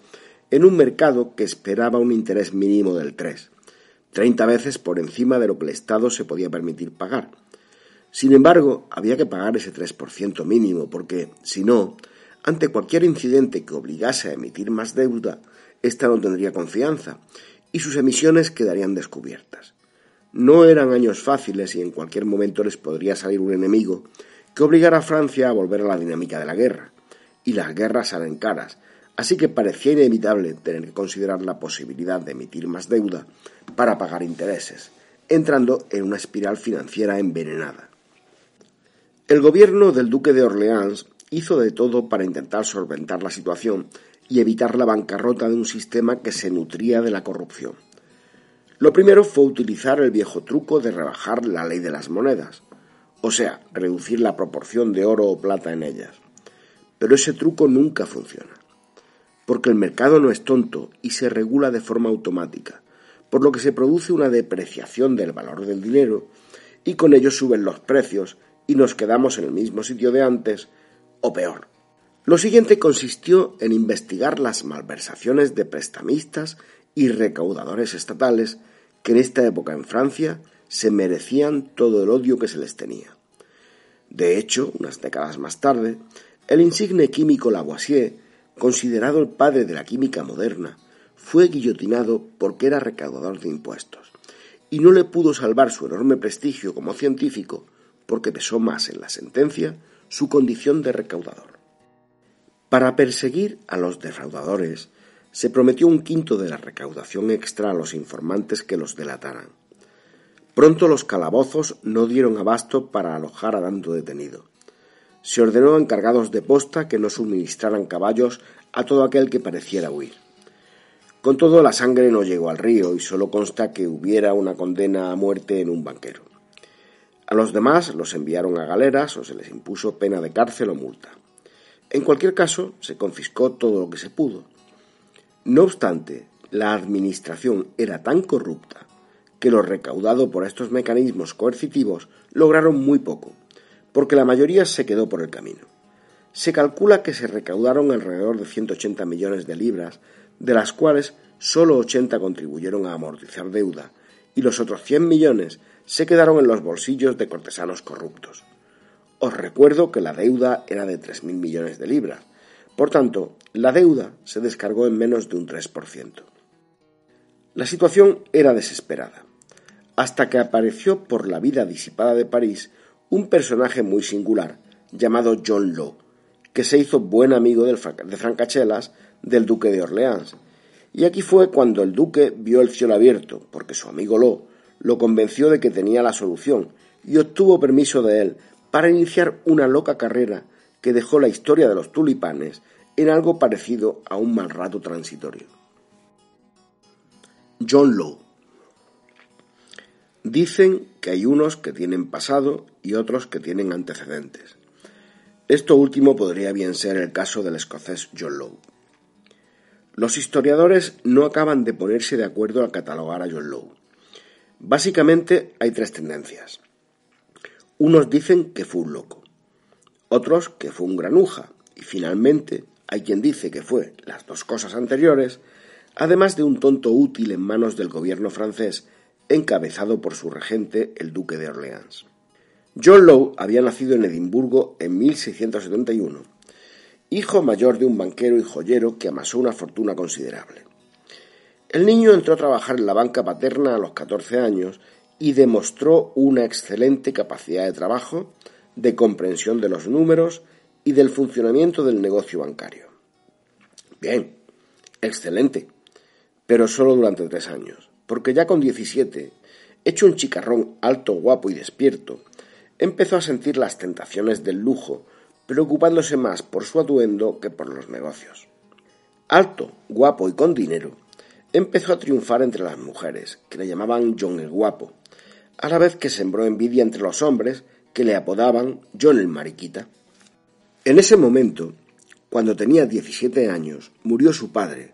en un mercado que esperaba un interés mínimo del 3%. 30 veces por encima de lo que el Estado se podía permitir pagar. Sin embargo, había que pagar ese 3% mínimo, porque, si no, ante cualquier incidente que obligase a emitir más deuda, ésta no tendría confianza y sus emisiones quedarían descubiertas. No eran años fáciles y en cualquier momento les podría salir un enemigo que obligara a Francia a volver a la dinámica de la guerra. Y las guerras salen caras, así que parecía inevitable tener que considerar la posibilidad de emitir más deuda para pagar intereses, entrando en una espiral financiera envenenada. El gobierno del duque de Orleans hizo de todo para intentar solventar la situación y evitar la bancarrota de un sistema que se nutría de la corrupción. Lo primero fue utilizar el viejo truco de rebajar la ley de las monedas, o sea, reducir la proporción de oro o plata en ellas. Pero ese truco nunca funciona porque el mercado no es tonto y se regula de forma automática, por lo que se produce una depreciación del valor del dinero y con ello suben los precios y nos quedamos en el mismo sitio de antes o peor. Lo siguiente consistió en investigar las malversaciones de prestamistas y recaudadores estatales que en esta época en Francia se merecían todo el odio que se les tenía. De hecho, unas décadas más tarde, El insigne químico Lavoisier, considerado el padre de la química moderna, fue guillotinado porque era recaudador de impuestos, y no le pudo salvar su enorme prestigio como científico porque pesó más en la sentencia su condición de recaudador. Para perseguir a los defraudadores, se prometió un quinto de la recaudación extra a los informantes que los delataran. Pronto los calabozos no dieron abasto para alojar a tanto detenido. Se ordenó a encargados de posta que no suministraran caballos a todo aquel que pareciera huir. Con todo, la sangre no llegó al río y solo consta que hubiera una condena a muerte en un banquero. A los demás los enviaron a galeras o se les impuso pena de cárcel o multa. En cualquier caso, se confiscó todo lo que se pudo. No obstante, la administración era tan corrupta que lo recaudado por estos mecanismos coercitivos lograron muy poco, porque la mayoría se quedó por el camino. Se calcula que se recaudaron alrededor de 180 millones de libras, de las cuales solo 80 contribuyeron a amortizar deuda y los otros 100 millones se quedaron en los bolsillos de cortesanos corruptos. Os recuerdo que la deuda era de 3.000 millones de libras, por tanto, la deuda se descargó en menos de un 3%. La situación era desesperada, hasta que apareció por la vida disipada de París un personaje muy singular llamado John Law, que se hizo buen amigo de Francachelas del duque de Orleans. Y aquí fue cuando el duque vio el cielo abierto, porque su amigo Law lo convenció de que tenía la solución y obtuvo permiso de él para iniciar una loca carrera que dejó la historia de los tulipanes en algo parecido a un mal rato transitorio. John Law Dicen que hay unos que tienen pasado y otros que tienen antecedentes. Esto último podría bien ser el caso del escocés John Law. Los historiadores no acaban de ponerse de acuerdo al catalogar a John Law. Básicamente hay tres tendencias. Unos dicen que fue un loco, otros que fue un granuja, y finalmente hay quien dice que fue las dos cosas anteriores, además de un tonto útil en manos del gobierno francés encabezado por su regente, el duque de Orleans. John Lowe había nacido en Edimburgo en 1671, hijo mayor de un banquero y joyero que amasó una fortuna considerable. El niño entró a trabajar en la banca paterna a los 14 años y demostró una excelente capacidad de trabajo, de comprensión de los números y del funcionamiento del negocio bancario. Bien, excelente, pero solo durante tres años, porque ya con 17, hecho un chicarrón alto, guapo y despierto, empezó a sentir las tentaciones del lujo, preocupándose más por su atuendo que por los negocios. Alto, guapo y con dinero, empezó a triunfar entre las mujeres, que le llamaban John el Guapo, a la vez que sembró envidia entre los hombres, que le apodaban John el Mariquita. En ese momento, cuando tenía 17 años, murió su padre,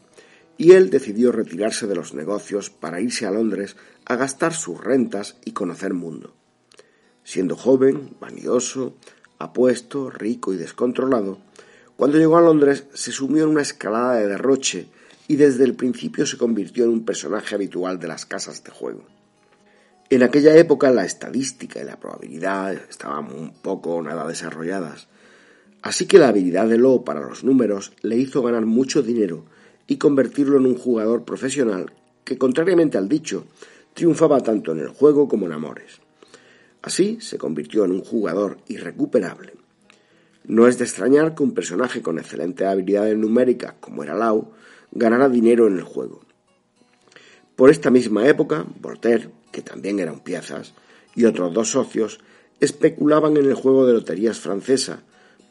y él decidió retirarse de los negocios para irse a Londres a gastar sus rentas y conocer mundo. Siendo joven, vanidoso, apuesto, rico y descontrolado, cuando llegó a Londres se sumió en una escalada de derroche y desde el principio se convirtió en un personaje habitual de las casas de juego. En aquella época la estadística y la probabilidad estaban un poco o nada desarrolladas, así que la habilidad de Lowe para los números le hizo ganar mucho dinero y convertirlo en un jugador profesional que, contrariamente al dicho, triunfaba tanto en el juego como en amores. Así se convirtió en un jugador irrecuperable. No es de extrañar que un personaje con excelentes habilidades numéricas como era Lau ganara dinero en el juego. Por esta misma época, Voltaire, que también era un piezas, y otros dos socios especulaban en el juego de loterías francesa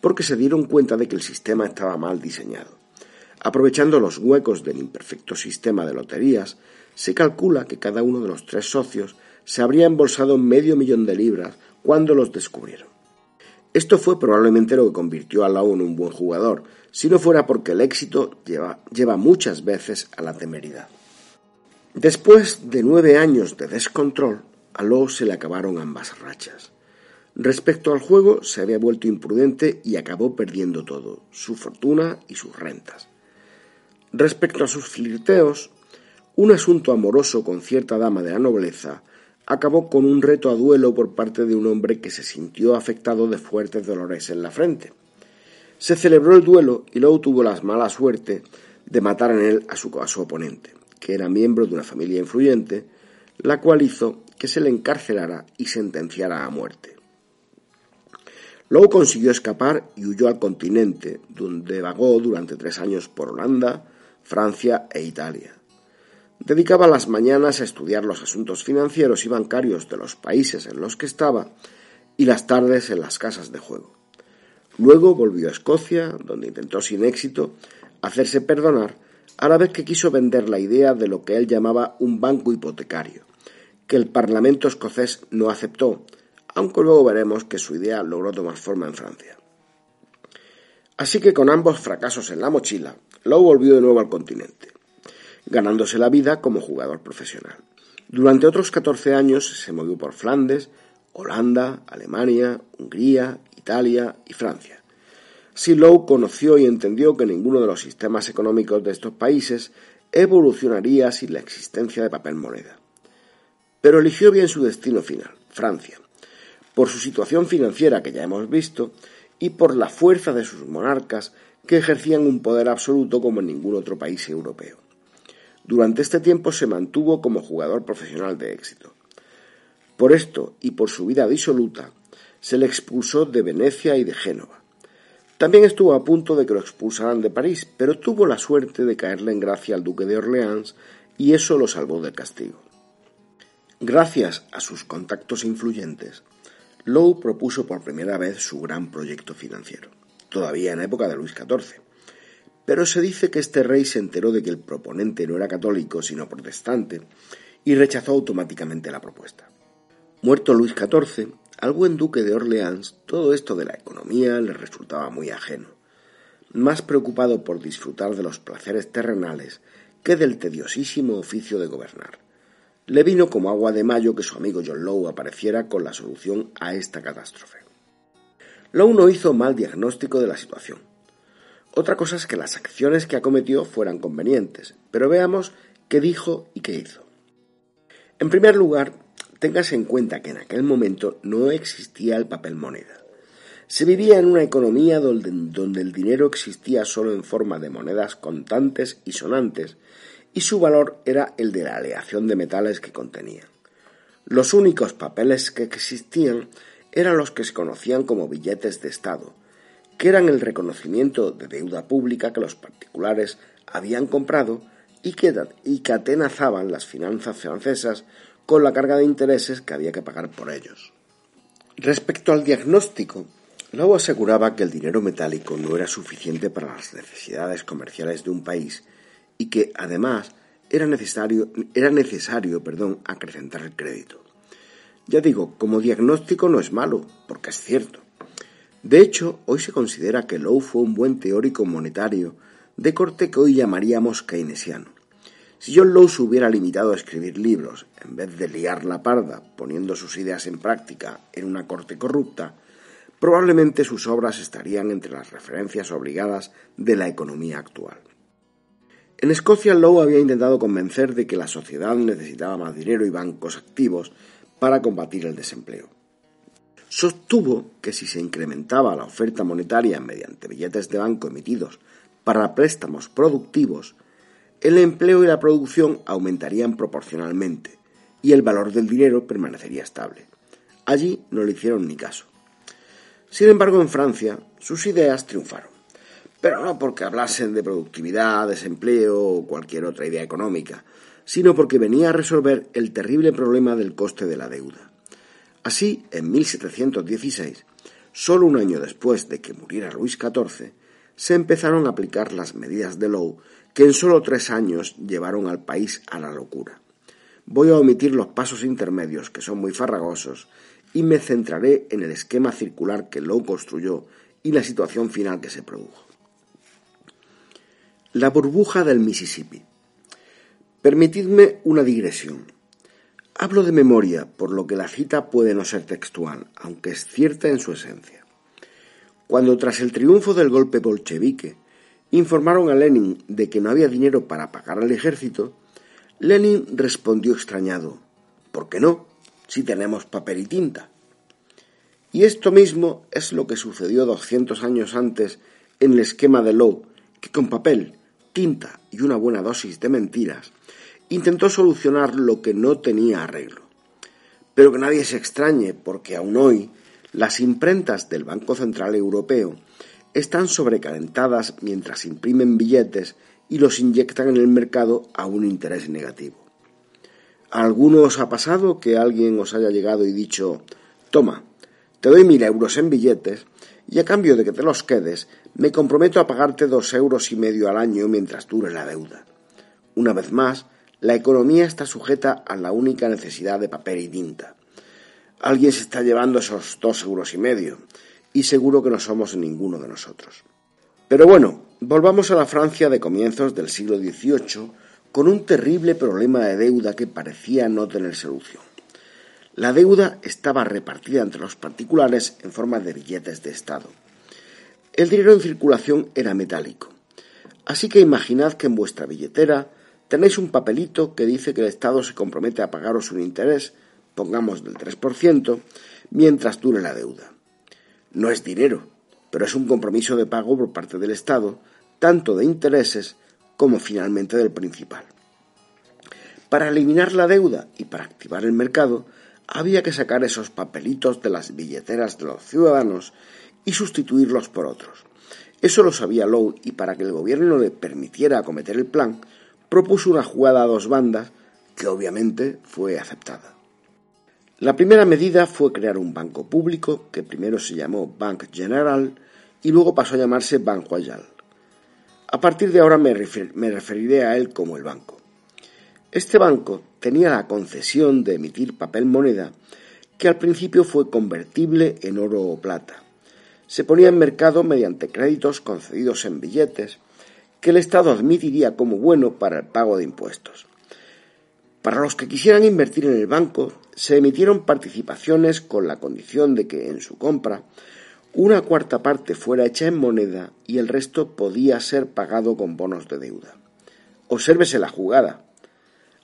porque se dieron cuenta de que el sistema estaba mal diseñado. Aprovechando los huecos del imperfecto sistema de loterías, se calcula que cada uno de los tres socios se habría embolsado medio millón de libras cuando los descubrieron. Esto fue probablemente lo que convirtió a Lau en un buen jugador, si no fuera porque el éxito lleva, lleva muchas veces a la temeridad. Después de nueve años de descontrol, a Lau se le acabaron ambas rachas. Respecto al juego, se había vuelto imprudente y acabó perdiendo todo, su fortuna y sus rentas. Respecto a sus flirteos, un asunto amoroso con cierta dama de la nobleza acabó con un reto a duelo por parte de un hombre que se sintió afectado de fuertes dolores en la frente. Se celebró el duelo y luego tuvo la mala suerte de matar en él a su, oponente, que era miembro de una familia influyente, la cual hizo que se le encarcelara y sentenciara a muerte. Luego consiguió escapar y huyó al continente, donde vagó durante tres años por Holanda, Francia e Italia. Dedicaba las mañanas a estudiar los asuntos financieros y bancarios de los países en los que estaba y las tardes en las casas de juego. Luego volvió a Escocia, donde intentó sin éxito hacerse perdonar, a la vez que quiso vender la idea de lo que él llamaba un banco hipotecario, que el Parlamento escocés no aceptó, aunque luego veremos que su idea logró tomar forma en Francia. Así que con ambos fracasos en la mochila, Lowe volvió de nuevo al continente, ganándose la vida como jugador profesional. Durante otros 14 años se movió por Flandes, Holanda, Alemania, Hungría, Italia y Francia. Si Lowe conoció y entendió que ninguno de los sistemas económicos de estos países evolucionaría sin la existencia de papel moneda. Pero eligió bien su destino final, Francia, por su situación financiera que ya hemos visto y por la fuerza de sus monarcas que ejercían un poder absoluto como en ningún otro país europeo. Durante este tiempo se mantuvo como jugador profesional de éxito. Por esto y por su vida disoluta, se le expulsó de Venecia y de Génova. También estuvo a punto de que lo expulsaran de París, pero tuvo la suerte de caerle en gracia al duque de Orleans y eso lo salvó del castigo. Gracias a sus contactos influyentes, Lowe propuso por primera vez su gran proyecto financiero, todavía en época de Luis XIV. Pero se dice que este rey se enteró de que el proponente no era católico, sino protestante, y rechazó automáticamente la propuesta. Muerto Luis XIV, al buen duque de Orleans todo esto de la economía le resultaba muy ajeno, más preocupado por disfrutar de los placeres terrenales que del tediosísimo oficio de gobernar le vino como agua de mayo que su amigo John Lowe apareciera con la solución a esta catástrofe. Lowe no hizo mal diagnóstico de la situación. Otra cosa es que las acciones que acometió fueran convenientes, pero veamos qué dijo y qué hizo. En primer lugar, téngase en cuenta que en aquel momento no existía el papel moneda. Se vivía en una economía donde, donde el dinero existía solo en forma de monedas contantes y sonantes, y su valor era el de la aleación de metales que contenían. Los únicos papeles que existían eran los que se conocían como billetes de Estado, que eran el reconocimiento de deuda pública que los particulares habían comprado y que, atenazaban las finanzas francesas con la carga de intereses que había que pagar por ellos. Respecto al diagnóstico, Lowe aseguraba que el dinero metálico no era suficiente para las necesidades comerciales de un país y que además era necesario, era necesario perdón, acrecentar el crédito. Ya digo, como diagnóstico no es malo, porque es cierto. De hecho, hoy se considera que Lowe fue un buen teórico monetario de corte que hoy llamaríamos keynesiano. Si John Lowe se hubiera limitado a escribir libros, en vez de liar la parda poniendo sus ideas en práctica en una corte corrupta, probablemente sus obras estarían entre las referencias obligadas de la economía actual. En Escocia, Lowe había intentado convencer de que la sociedad necesitaba más dinero y bancos activos para combatir el desempleo. Sostuvo que si se incrementaba la oferta monetaria mediante billetes de banco emitidos para préstamos productivos, el empleo y la producción aumentarían proporcionalmente y el valor del dinero permanecería estable. Allí no le hicieron ni caso. Sin embargo, en Francia, sus ideas triunfaron pero no porque hablasen de productividad, desempleo o cualquier otra idea económica, sino porque venía a resolver el terrible problema del coste de la deuda. Así, en 1716, solo un año después de que muriera Luis XIV, se empezaron a aplicar las medidas de Lowe que en solo tres años llevaron al país a la locura. Voy a omitir los pasos intermedios, que son muy farragosos, y me centraré en el esquema circular que Lowe construyó y la situación final que se produjo. La burbuja del Mississippi. Permitidme una digresión. Hablo de memoria, por lo que la cita puede no ser textual, aunque es cierta en su esencia. Cuando tras el triunfo del golpe bolchevique informaron a Lenin de que no había dinero para pagar al ejército, Lenin respondió extrañado, ¿por qué no? Si tenemos papel y tinta. Y esto mismo es lo que sucedió 200 años antes en el esquema de Lowe, que con papel, tinta y una buena dosis de mentiras, intentó solucionar lo que no tenía arreglo. Pero que nadie se extrañe, porque aún hoy las imprentas del Banco Central Europeo están sobrecalentadas mientras imprimen billetes y los inyectan en el mercado a un interés negativo. ¿A alguno os ha pasado que alguien os haya llegado y dicho, toma, te doy mil euros en billetes y a cambio de que te los quedes, me comprometo a pagarte dos euros y medio al año mientras dure la deuda? Una vez más, la economía está sujeta a la única necesidad de papel y tinta. Alguien se está llevando esos dos euros y medio, y seguro que no somos ninguno de nosotros. Pero bueno, volvamos a la Francia de comienzos del siglo XVIII con un terrible problema de deuda que parecía no tener solución. La deuda estaba repartida entre los particulares en forma de billetes de Estado. El dinero en circulación era metálico. Así que imaginad que en vuestra billetera tenéis un papelito que dice que el Estado se compromete a pagaros un interés, pongamos del 3%, mientras dure la deuda. No es dinero, pero es un compromiso de pago por parte del Estado, tanto de intereses como finalmente del principal. Para eliminar la deuda y para activar el mercado, había que sacar esos papelitos de las billeteras de los ciudadanos y sustituirlos por otros. Eso lo sabía Lowe y para que el gobierno le permitiera acometer el plan, propuso una jugada a dos bandas que obviamente fue aceptada. La primera medida fue crear un banco público que primero se llamó Bank General y luego pasó a llamarse Bank Royal. A partir de ahora me, referiré a él como el banco. Este banco tenía la concesión de emitir papel moneda que al principio fue convertible en oro o plata. Se ponía en mercado mediante créditos concedidos en billetes que el Estado admitiría como bueno para el pago de impuestos. Para los que quisieran invertir en el banco, se emitieron participaciones con la condición de que en su compra una cuarta parte fuera hecha en moneda y el resto podía ser pagado con bonos de deuda. Obsérvese la jugada.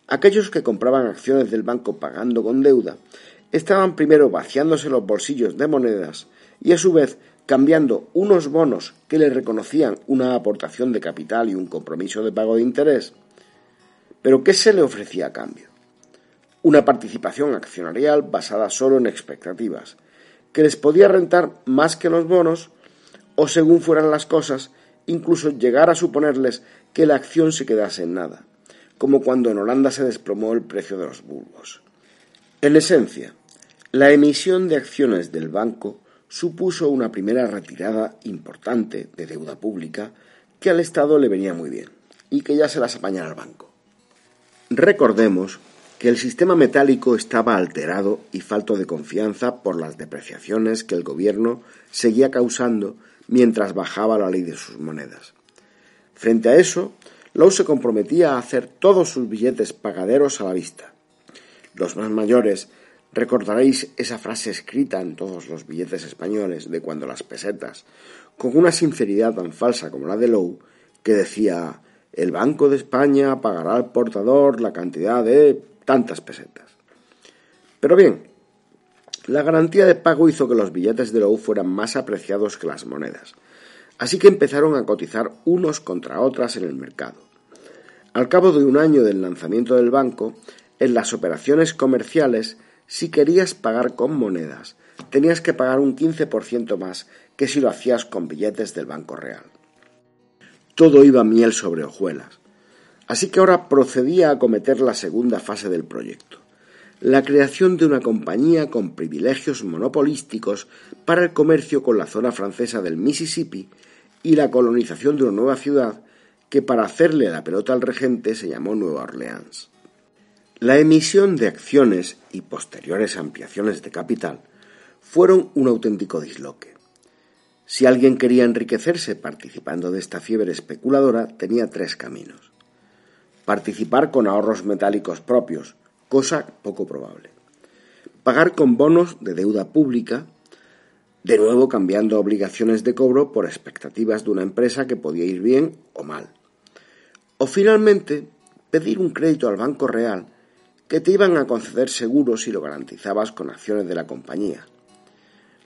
Aquellos que compraban acciones del banco pagando con deuda estaban primero vaciándose los bolsillos de monedas y a su vez cambiando unos bonos que le reconocían una aportación de capital y un compromiso de pago de interés. Pero ¿qué se le ofrecía a cambio? Una participación accionarial basada solo en expectativas, que les podía rentar más que los bonos o según fueran las cosas, incluso llegar a suponerles que la acción se quedase en nada, como cuando en Holanda se desplomó el precio de los bulbos. En esencia, la emisión de acciones del banco supuso una primera retirada importante de deuda pública que al Estado le venía muy bien y que ya se las apañara al banco. Recordemos que el sistema metálico estaba alterado y falto de confianza por las depreciaciones que el gobierno seguía causando mientras bajaba la ley de sus monedas. Frente a eso, Lowe se comprometía a hacer todos sus billetes pagaderos a la vista. Los más mayores Recordaréis esa frase escrita en todos los billetes españoles de cuando las pesetas, con una sinceridad tan falsa como la de Lowe, que decía el Banco de España pagará al portador la cantidad de tantas pesetas. Pero bien, la garantía de pago hizo que los billetes de Lowe fueran más apreciados que las monedas, así que empezaron a cotizar unos contra otras en el mercado. Al cabo de un año del lanzamiento del banco, en las operaciones comerciales si querías pagar con monedas, tenías que pagar un 15% más que si lo hacías con billetes del Banco Real. Todo iba miel sobre hojuelas. Así que ahora procedía a acometer la segunda fase del proyecto, la creación de una compañía con privilegios monopolísticos para el comercio con la zona francesa del Mississippi y la colonización de una nueva ciudad que para hacerle la pelota al regente se llamó Nueva Orleans. La emisión de acciones y posteriores ampliaciones de capital fueron un auténtico disloque. Si alguien quería enriquecerse participando de esta fiebre especuladora, tenía tres caminos. Participar con ahorros metálicos propios, cosa poco probable. Pagar con bonos de deuda pública, de nuevo cambiando obligaciones de cobro por expectativas de una empresa que podía ir bien o mal. O finalmente, pedir un crédito al Banco Real que te iban a conceder seguros si lo garantizabas con acciones de la compañía.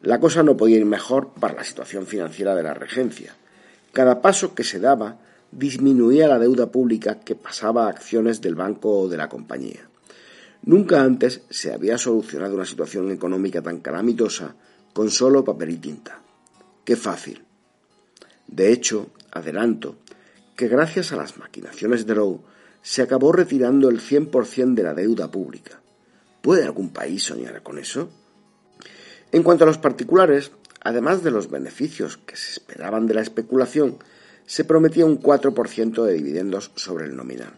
La cosa no podía ir mejor para la situación financiera de la regencia, Cada paso que se daba disminuía la deuda pública que pasaba a acciones del banco o de la compañía. Nunca antes se había solucionado una situación económica tan calamitosa con solo papel y tinta. Qué fácil. De hecho, adelanto que gracias a las maquinaciones de Lowe se acabó retirando el 100% de la deuda pública. ¿Puede algún país soñar con eso? En cuanto a los particulares, además de los beneficios que se esperaban de la especulación, se prometía un 4% de dividendos sobre el nominal.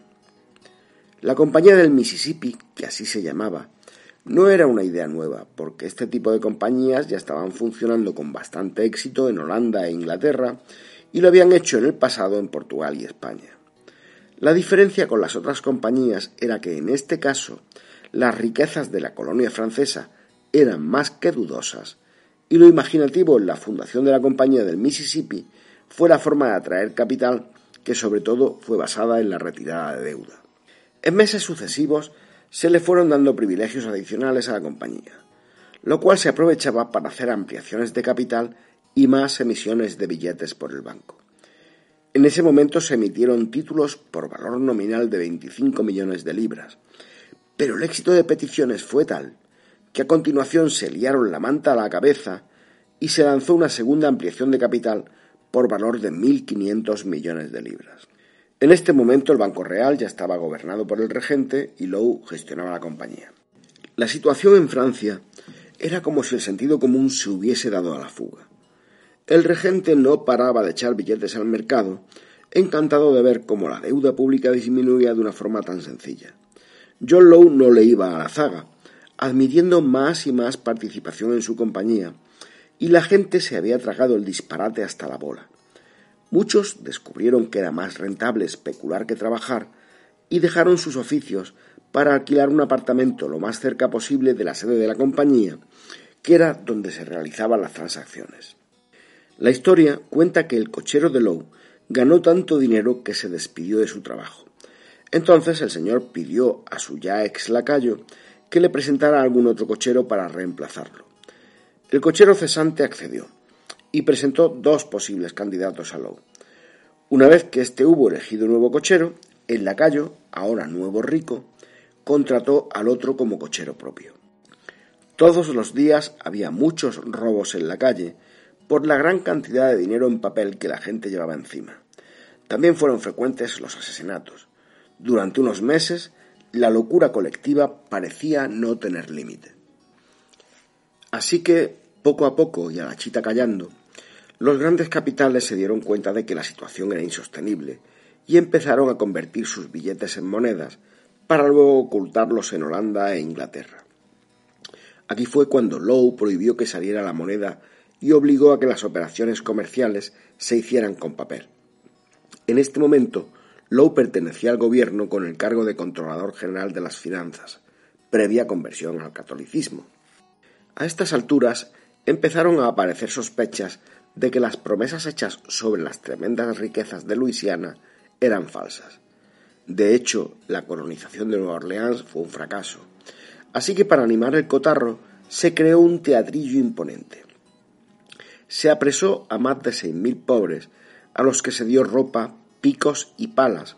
La Compañía del Mississippi, que así se llamaba, no era una idea nueva, porque este tipo de compañías ya estaban funcionando con bastante éxito en Holanda e Inglaterra y lo habían hecho en el pasado en Portugal y España. La diferencia con las otras compañías era que en este caso las riquezas de la colonia francesa eran más que dudosas y lo imaginativo en la fundación de la Compañía del Mississippi fue la forma de atraer capital que sobre todo fue basada en la retirada de deuda. En meses sucesivos se le fueron dando privilegios adicionales a la compañía, lo cual se aprovechaba para hacer ampliaciones de capital y más emisiones de billetes por el banco. En ese momento se emitieron títulos por valor nominal de 25 millones de libras, pero el éxito de peticiones fue tal que a continuación se liaron la manta a la cabeza y se lanzó una segunda ampliación de capital por valor de 1.500 millones de libras. En este momento el Banco Real ya estaba gobernado por el regente y Lowe gestionaba la compañía. La situación en Francia era como si el sentido común se hubiese dado a la fuga. El regente no paraba de echar billetes al mercado, encantado de ver cómo la deuda pública disminuía de una forma tan sencilla. John Lowe no le iba a la zaga, admitiendo más y más participación en su compañía, y la gente se había tragado el disparate hasta la bola. Muchos descubrieron que era más rentable especular que trabajar y dejaron sus oficios para alquilar un apartamento lo más cerca posible de la sede de la compañía, que era donde se realizaban las transacciones. La historia cuenta que el cochero de Lowe ganó tanto dinero que se despidió de su trabajo. Entonces el señor pidió a su ya ex lacayo que le presentara algún otro cochero para reemplazarlo. El cochero cesante accedió y presentó dos posibles candidatos a Lowe. Una vez que éste hubo elegido nuevo cochero, el lacayo, ahora nuevo rico, contrató al otro como cochero propio. Todos los días había muchos robos en la calle por la gran cantidad de dinero en papel que la gente llevaba encima. También fueron frecuentes los asesinatos. Durante unos meses la locura colectiva parecía no tener límite. Así que, poco a poco y a la chita callando, los grandes capitales se dieron cuenta de que la situación era insostenible y empezaron a convertir sus billetes en monedas para luego ocultarlos en Holanda e Inglaterra. Aquí fue cuando Lowe prohibió que saliera la moneda y obligó a que las operaciones comerciales se hicieran con papel. En este momento, Lowe pertenecía al gobierno con el cargo de Controlador General de las Finanzas, previa conversión al catolicismo. A estas alturas empezaron a aparecer sospechas de que las promesas hechas sobre las tremendas riquezas de Luisiana eran falsas. De hecho, la colonización de Nueva Orleans fue un fracaso. Así que para animar el cotarro se creó un teatrillo imponente. Se apresó a más de seis mil pobres, a los que se dio ropa, picos y palas,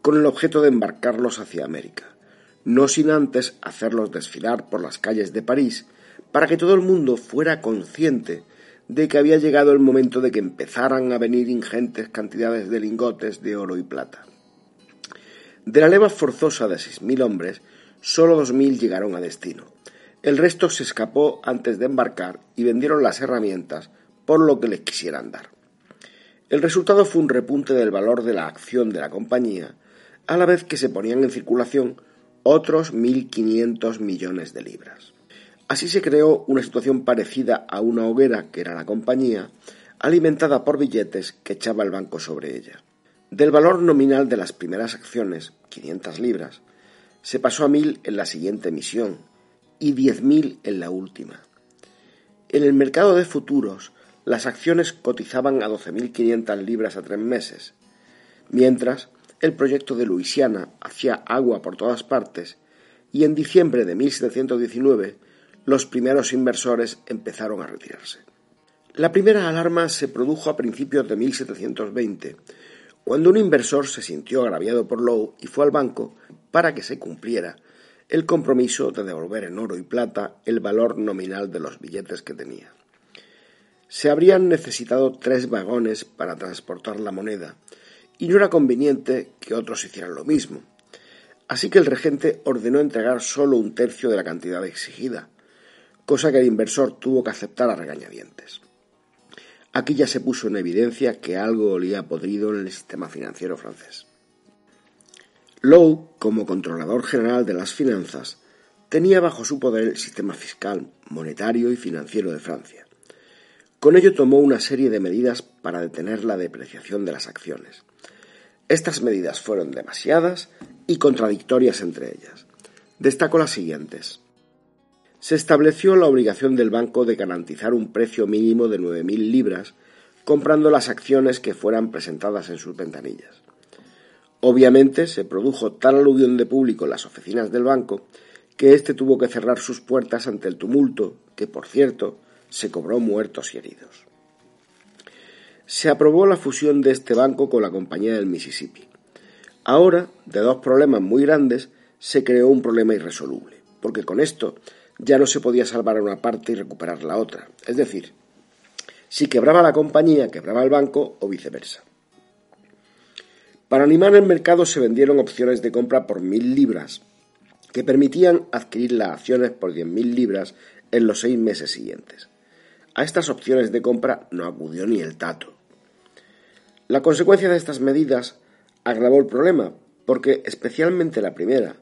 con el objeto de embarcarlos hacia América, no sin antes hacerlos desfilar por las calles de París, para que todo el mundo fuera consciente de que había llegado el momento de que empezaran a venir ingentes cantidades de lingotes de oro y plata. De la leva forzosa de seis mil hombres, solo dos mil llegaron a destino. El resto se escapó antes de embarcar y vendieron las herramientas por lo que les quisieran dar. El resultado fue un repunte del valor de la acción de la compañía, a la vez que se ponían en circulación otros 1.500 millones de libras. Así se creó una situación parecida a una hoguera, que era la compañía, alimentada por billetes que echaba el banco sobre ella. Del valor nominal de las primeras acciones, 500 libras, se pasó a 1.000 en la siguiente emisión y 10.000 en la última. En el mercado de futuros, las acciones cotizaban a 12.500 libras a tres meses, mientras el proyecto de Luisiana hacía agua por todas partes y en diciembre de 1719 los primeros inversores empezaron a retirarse. La primera alarma se produjo a principios de 1720, cuando un inversor se sintió agraviado por Lowe y fue al banco para que se cumpliera el compromiso de devolver en oro y plata el valor nominal de los billetes que tenía. Se habrían necesitado tres vagones para transportar la moneda, y no era conveniente que otros hicieran lo mismo. Así que el regente ordenó entregar solo un tercio de la cantidad exigida, cosa que el inversor tuvo que aceptar a regañadientes. Aquí ya se puso en evidencia que algo olía podrido en el sistema financiero francés. Lowe, como controlador general de las finanzas, tenía bajo su poder el sistema fiscal, monetario y financiero de Francia. Con ello tomó una serie de medidas para detener la depreciación de las acciones. Estas medidas fueron demasiadas y contradictorias entre ellas. Destaco las siguientes. Se estableció la obligación del banco de garantizar un precio mínimo de 9.000 libras comprando las acciones que fueran presentadas en sus ventanillas. Obviamente se produjo tal aluvión de público en las oficinas del banco que éste tuvo que cerrar sus puertas ante el tumulto, que por cierto se cobró muertos y heridos. Se aprobó la fusión de este banco con la Compañía del Mississippi. Ahora, de dos problemas muy grandes, se creó un problema irresoluble, porque con esto ya no se podía salvar una parte y recuperar la otra. Es decir, si quebraba la compañía, quebraba el banco o viceversa. Para animar el mercado se vendieron opciones de compra por mil libras, que permitían adquirir las acciones por diez mil libras en los seis meses siguientes. A estas opciones de compra no acudió ni el tato. La consecuencia de estas medidas agravó el problema, porque especialmente la primera,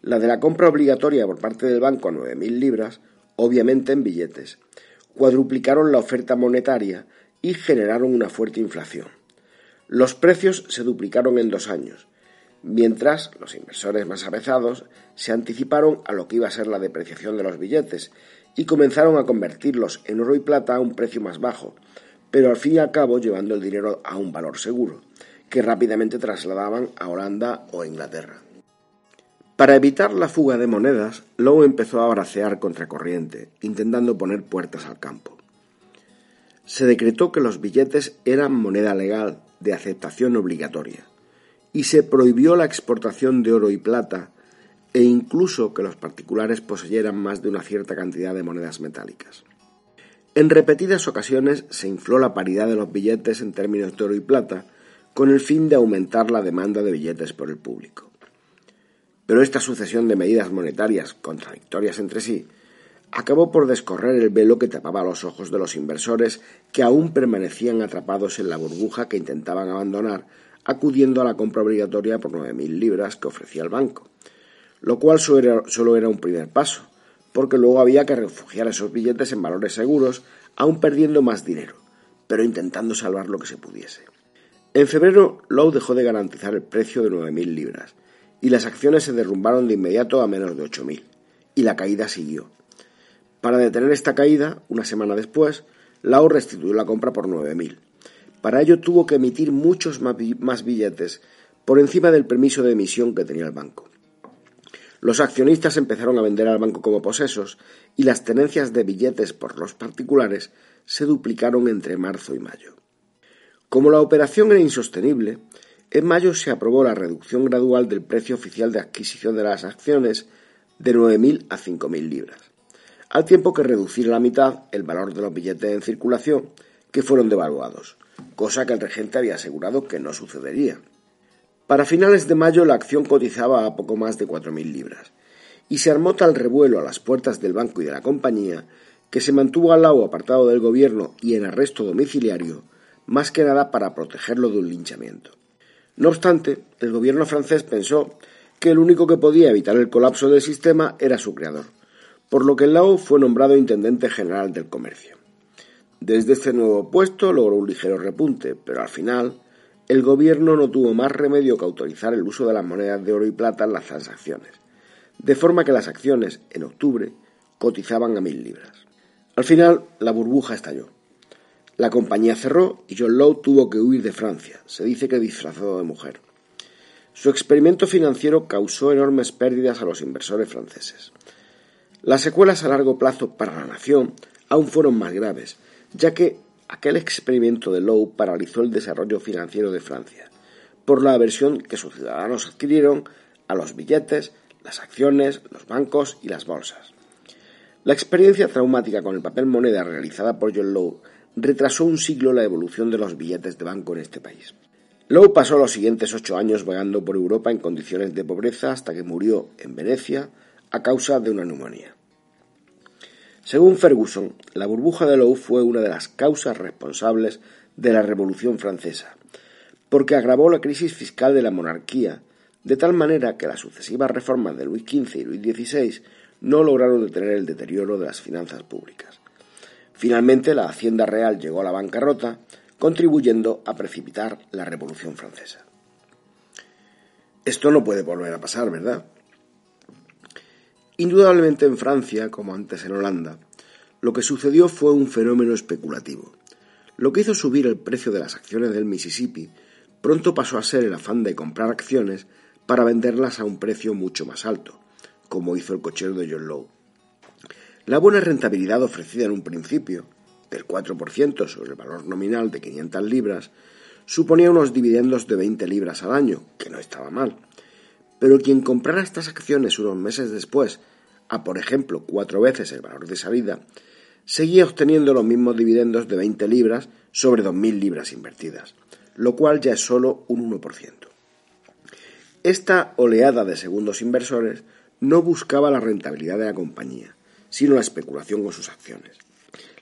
la de la compra obligatoria por parte del banco a nueve mil libras, obviamente en billetes, cuadruplicaron la oferta monetaria y generaron una fuerte inflación. Los precios se duplicaron en dos años, mientras los inversores más avezados se anticiparon a lo que iba a ser la depreciación de los billetes y comenzaron a convertirlos en oro y plata a un precio más bajo, pero al fin y al cabo llevando el dinero a un valor seguro, que rápidamente trasladaban a Holanda o Inglaterra. Para evitar la fuga de monedas, Lowe empezó a bracear contracorriente, intentando poner puertas al campo. Se decretó que los billetes eran moneda legal de aceptación obligatoria, y se prohibió la exportación de oro y plata e incluso que los particulares poseyeran más de una cierta cantidad de monedas metálicas. En repetidas ocasiones se infló la paridad de los billetes en términos de oro y plata con el fin de aumentar la demanda de billetes por el público. Pero esta sucesión de medidas monetarias contradictorias entre sí acabó por descorrer el velo que tapaba los ojos de los inversores que aún permanecían atrapados en la burbuja que intentaban abandonar acudiendo a la compra obligatoria por nueve mil libras que ofrecía el banco, lo cual solo era un primer paso, porque luego había que refugiar esos billetes en valores seguros, aún perdiendo más dinero, pero intentando salvar lo que se pudiese. En febrero, Lowe dejó de garantizar el precio de nueve mil libras, y las acciones se derrumbaron de inmediato a menos de ocho mil, y la caída siguió. Para detener esta caída, una semana después, Lau restituyó la compra por 9.000. Para ello tuvo que emitir muchos más billetes por encima del permiso de emisión que tenía el banco. Los accionistas empezaron a vender al banco como posesos y las tenencias de billetes por los particulares se duplicaron entre marzo y mayo. Como la operación era insostenible, en mayo se aprobó la reducción gradual del precio oficial de adquisición de las acciones de 9.000 a 5.000 libras al tiempo que reducir a la mitad el valor de los billetes en circulación que fueron devaluados, cosa que el regente había asegurado que no sucedería. Para finales de mayo la acción cotizaba a poco más de 4.000 libras, y se armó tal revuelo a las puertas del banco y de la compañía que se mantuvo al lado apartado del gobierno y en arresto domiciliario, más que nada para protegerlo de un linchamiento. No obstante, el gobierno francés pensó que el único que podía evitar el colapso del sistema era su creador, por lo que Lau fue nombrado intendente general del comercio. Desde este nuevo puesto logró un ligero repunte, pero al final el gobierno no tuvo más remedio que autorizar el uso de las monedas de oro y plata en las transacciones, de forma que las acciones, en octubre, cotizaban a mil libras. Al final, la burbuja estalló. La compañía cerró y John Lowe tuvo que huir de Francia, se dice que disfrazado de mujer. Su experimento financiero causó enormes pérdidas a los inversores franceses. Las secuelas a largo plazo para la nación aún fueron más graves, ya que aquel experimento de Lowe paralizó el desarrollo financiero de Francia, por la aversión que sus ciudadanos adquirieron a los billetes, las acciones, los bancos y las bolsas. La experiencia traumática con el papel moneda realizada por John Lowe retrasó un siglo la evolución de los billetes de banco en este país. Lowe pasó los siguientes ocho años vagando por Europa en condiciones de pobreza hasta que murió en Venecia a causa de una neumonía. Según Ferguson, la burbuja de Lowe fue una de las causas responsables de la Revolución Francesa, porque agravó la crisis fiscal de la monarquía, de tal manera que las sucesivas reformas de Luis XV y Luis XVI no lograron detener el deterioro de las finanzas públicas. Finalmente, la Hacienda Real llegó a la bancarrota, contribuyendo a precipitar la Revolución Francesa. Esto no puede volver a pasar, ¿verdad? Indudablemente en Francia, como antes en Holanda, lo que sucedió fue un fenómeno especulativo. Lo que hizo subir el precio de las acciones del Mississippi pronto pasó a ser el afán de comprar acciones para venderlas a un precio mucho más alto, como hizo el cochero de John Lowe. La buena rentabilidad ofrecida en un principio, del 4% sobre el valor nominal de 500 libras, suponía unos dividendos de 20 libras al año, que no estaba mal. Pero quien comprara estas acciones unos meses después, a por ejemplo cuatro veces el valor de salida, seguía obteniendo los mismos dividendos de 20 libras sobre 2.000 libras invertidas, lo cual ya es solo un 1%. Esta oleada de segundos inversores no buscaba la rentabilidad de la compañía, sino la especulación con sus acciones.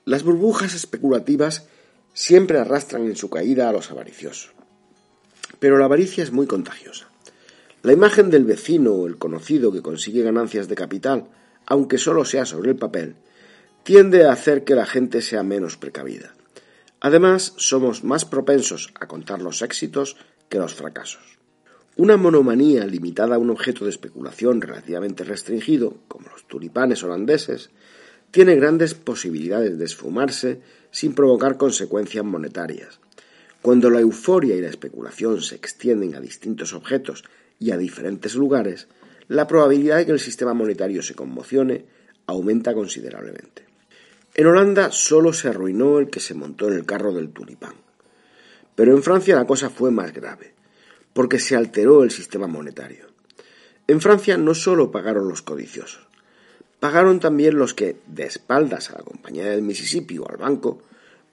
Las burbujas especulativas siempre arrastran en su caída a los avariciosos. Pero la avaricia es muy contagiosa. La imagen del vecino o el conocido que consigue ganancias de capital, aunque solo sea sobre el papel, tiende a hacer que la gente sea menos precavida. Además, somos más propensos a contar los éxitos que los fracasos. Una monomanía limitada a un objeto de especulación relativamente restringido, como los tulipanes holandeses, tiene grandes posibilidades de esfumarse sin provocar consecuencias monetarias. Cuando la euforia y la especulación se extienden a distintos objetos y a diferentes lugares, la probabilidad de que el sistema monetario se conmocione aumenta considerablemente. En Holanda solo se arruinó el que se montó en el carro del tulipán. Pero en Francia la cosa fue más grave porque se alteró el sistema monetario. En Francia no solo pagaron los codiciosos, pagaron también los que, de espaldas a la compañía del Mississippi o al banco,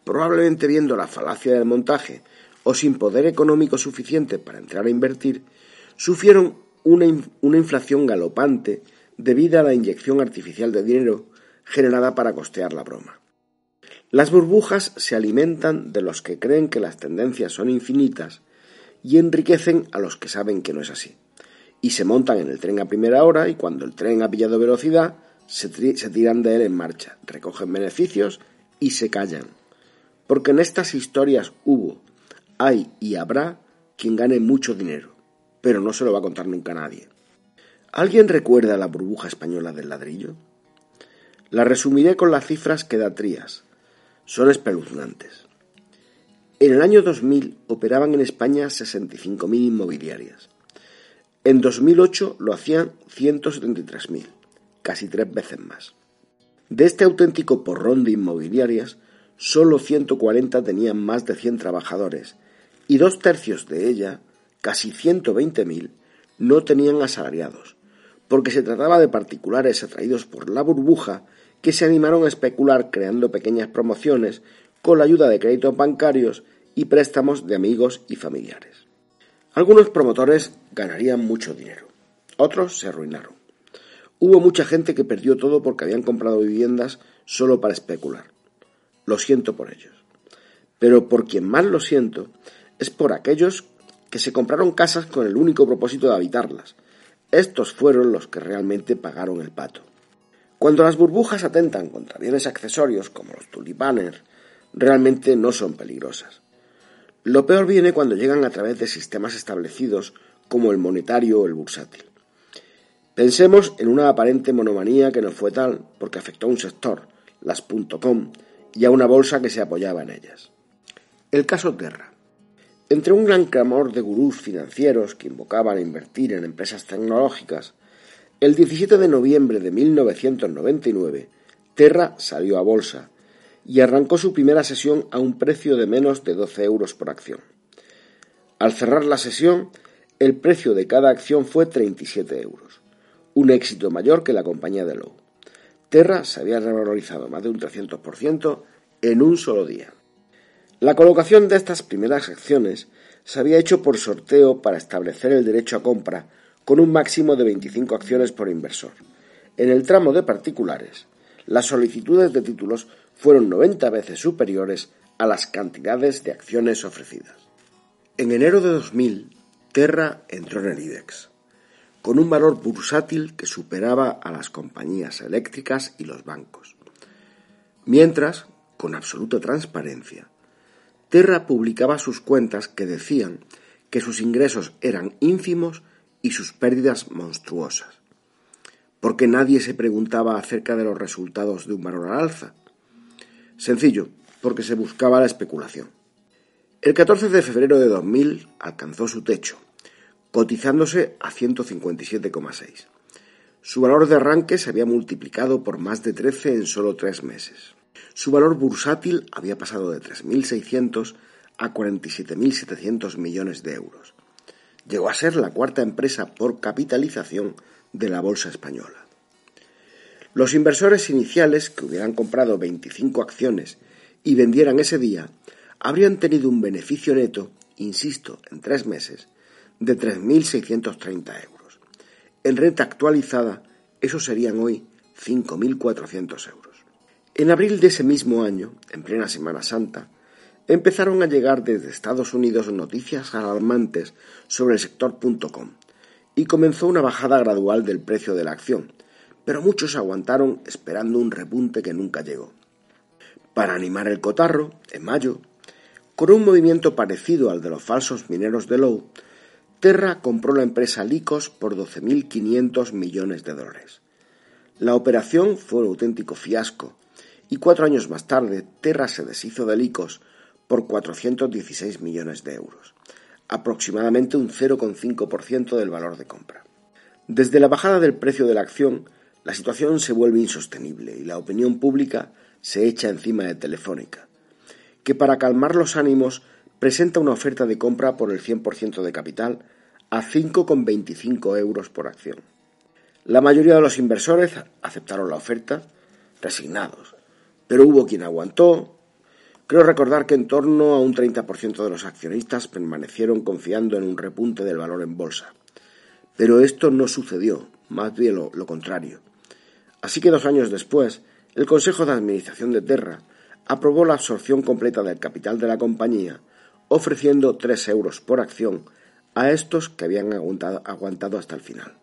probablemente viendo la falacia del montaje o sin poder económico suficiente para entrar a invertir, sufrieron una, una inflación galopante debido a la inyección artificial de dinero generada para costear la broma. Las burbujas se alimentan de los que creen que las tendencias son infinitas y enriquecen a los que saben que no es así. Y se montan en el tren a primera hora y cuando el tren ha pillado velocidad, se, tiran de él en marcha, recogen beneficios y se callan. Porque en estas historias hubo, hay y habrá quien gane mucho dinero, pero no se lo va a contar nunca a nadie. ¿Alguien recuerda la burbuja española del ladrillo? La resumiré con las cifras que da Trías. Son espeluznantes. En el año 2000 operaban en España 65.000 inmobiliarias. En 2008 lo hacían 173.000, casi tres veces más. De este auténtico porrón de inmobiliarias, solo 140 tenían más de 100 trabajadores y dos tercios de ella, casi 120.000, no tenían asalariados, porque se trataba de particulares atraídos por la burbuja que se animaron a especular creando pequeñas promociones con la ayuda de créditos bancarios y préstamos de amigos y familiares. Algunos promotores ganarían mucho dinero, otros se arruinaron. Hubo mucha gente que perdió todo porque habían comprado viviendas solo para especular. Lo siento por ellos. Pero por quien más lo siento es por aquellos que se compraron casas con el único propósito de habitarlas. Estos fueron los que realmente pagaron el pato. Cuando las burbujas atentan contra bienes accesorios como los tulipanes, realmente no son peligrosas. Lo peor viene cuando llegan a través de sistemas establecidos como el monetario o el bursátil. Pensemos en una aparente monomanía que no fue tal porque afectó a un sector, las .com, y a una bolsa que se apoyaba en ellas. El caso Terra. Entre un gran clamor de gurús financieros que invocaban a invertir en empresas tecnológicas, el 17 de noviembre de 1999, Terra salió a bolsa y arrancó su primera sesión a un precio de menos de 12 euros por acción. Al cerrar la sesión, el precio de cada acción fue 37 euros, un éxito mayor que la compañía de Lowe. Terra se había revalorizado más de un 300% en un solo día. La colocación de estas primeras acciones se había hecho por sorteo para establecer el derecho a compra con un máximo de 25 acciones por inversor. En el tramo de particulares, las solicitudes de títulos fueron 90 veces superiores a las cantidades de acciones ofrecidas. En enero de 2000, Terra entró en el IBEX, con un valor bursátil que superaba a las compañías eléctricas y los bancos. Mientras, con absoluta transparencia, Terra publicaba sus cuentas que decían que sus ingresos eran ínfimos y sus pérdidas monstruosas. Porque nadie se preguntaba acerca de los resultados de un valor al alza. Sencillo, porque se buscaba la especulación. El 14 de febrero de 2000 alcanzó su techo, cotizándose a 157,6. Su valor de arranque se había multiplicado por más de 13 en solo tres meses. Su valor bursátil había pasado de 3.600 a 47.700 millones de euros. Llegó a ser la cuarta empresa por capitalización de la bolsa española. Los inversores iniciales que hubieran comprado 25 acciones y vendieran ese día habrían tenido un beneficio neto, insisto, en tres meses, de 3.630 euros. En renta actualizada, eso serían hoy 5.400 euros. En abril de ese mismo año, en plena Semana Santa, empezaron a llegar desde Estados Unidos noticias alarmantes sobre el sector.com y comenzó una bajada gradual del precio de la acción, pero muchos aguantaron esperando un repunte que nunca llegó. Para animar el cotarro, en mayo, con un movimiento parecido al de los falsos mineros de Lowe, Terra compró la empresa Licos por 12.500 millones de dólares. La operación fue un auténtico fiasco y cuatro años más tarde Terra se deshizo de Licos por 416 millones de euros, aproximadamente un 0,5% del valor de compra. Desde la bajada del precio de la acción, la situación se vuelve insostenible y la opinión pública se echa encima de Telefónica, que para calmar los ánimos presenta una oferta de compra por el 100% de capital a 5,25 euros por acción. La mayoría de los inversores aceptaron la oferta, resignados, pero hubo quien aguantó. Creo recordar que en torno a un 30% de los accionistas permanecieron confiando en un repunte del valor en bolsa. Pero esto no sucedió, más bien lo, contrario. Así que dos años después, el Consejo de Administración de Terra aprobó la absorción completa del capital de la compañía, ofreciendo 3 euros por acción a estos que habían aguantado, aguantado hasta el final.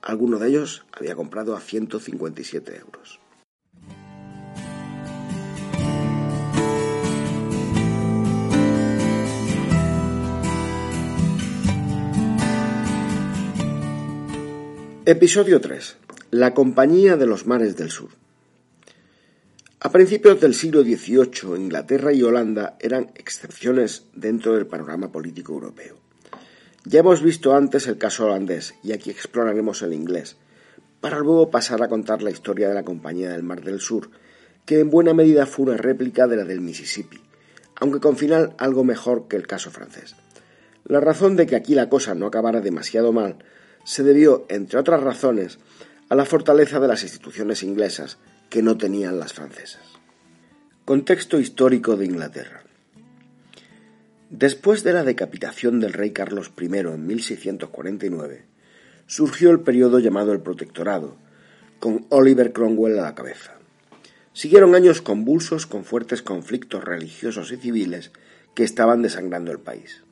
Alguno de ellos había comprado a 157 euros. Episodio 3. La Compañía de los Mares del Sur. A principios del siglo XVIII, Inglaterra y Holanda eran excepciones dentro del panorama político europeo. Ya hemos visto antes el caso holandés y aquí exploraremos el inglés, para luego pasar a contar la historia de la Compañía del Mar del Sur, que en buena medida fue una réplica de la del Mississippi, aunque con final algo mejor que el caso francés. La razón de que aquí la cosa no acabara demasiado mal se debió, entre otras razones, a la fortaleza de las instituciones inglesas que no tenían las francesas. Contexto histórico de Inglaterra. Después de la decapitación del rey Carlos I en 1649, surgió el periodo llamado el Protectorado, con Oliver Cromwell a la cabeza. Siguieron años convulsos con fuertes conflictos religiosos y civiles que estaban desangrando el país.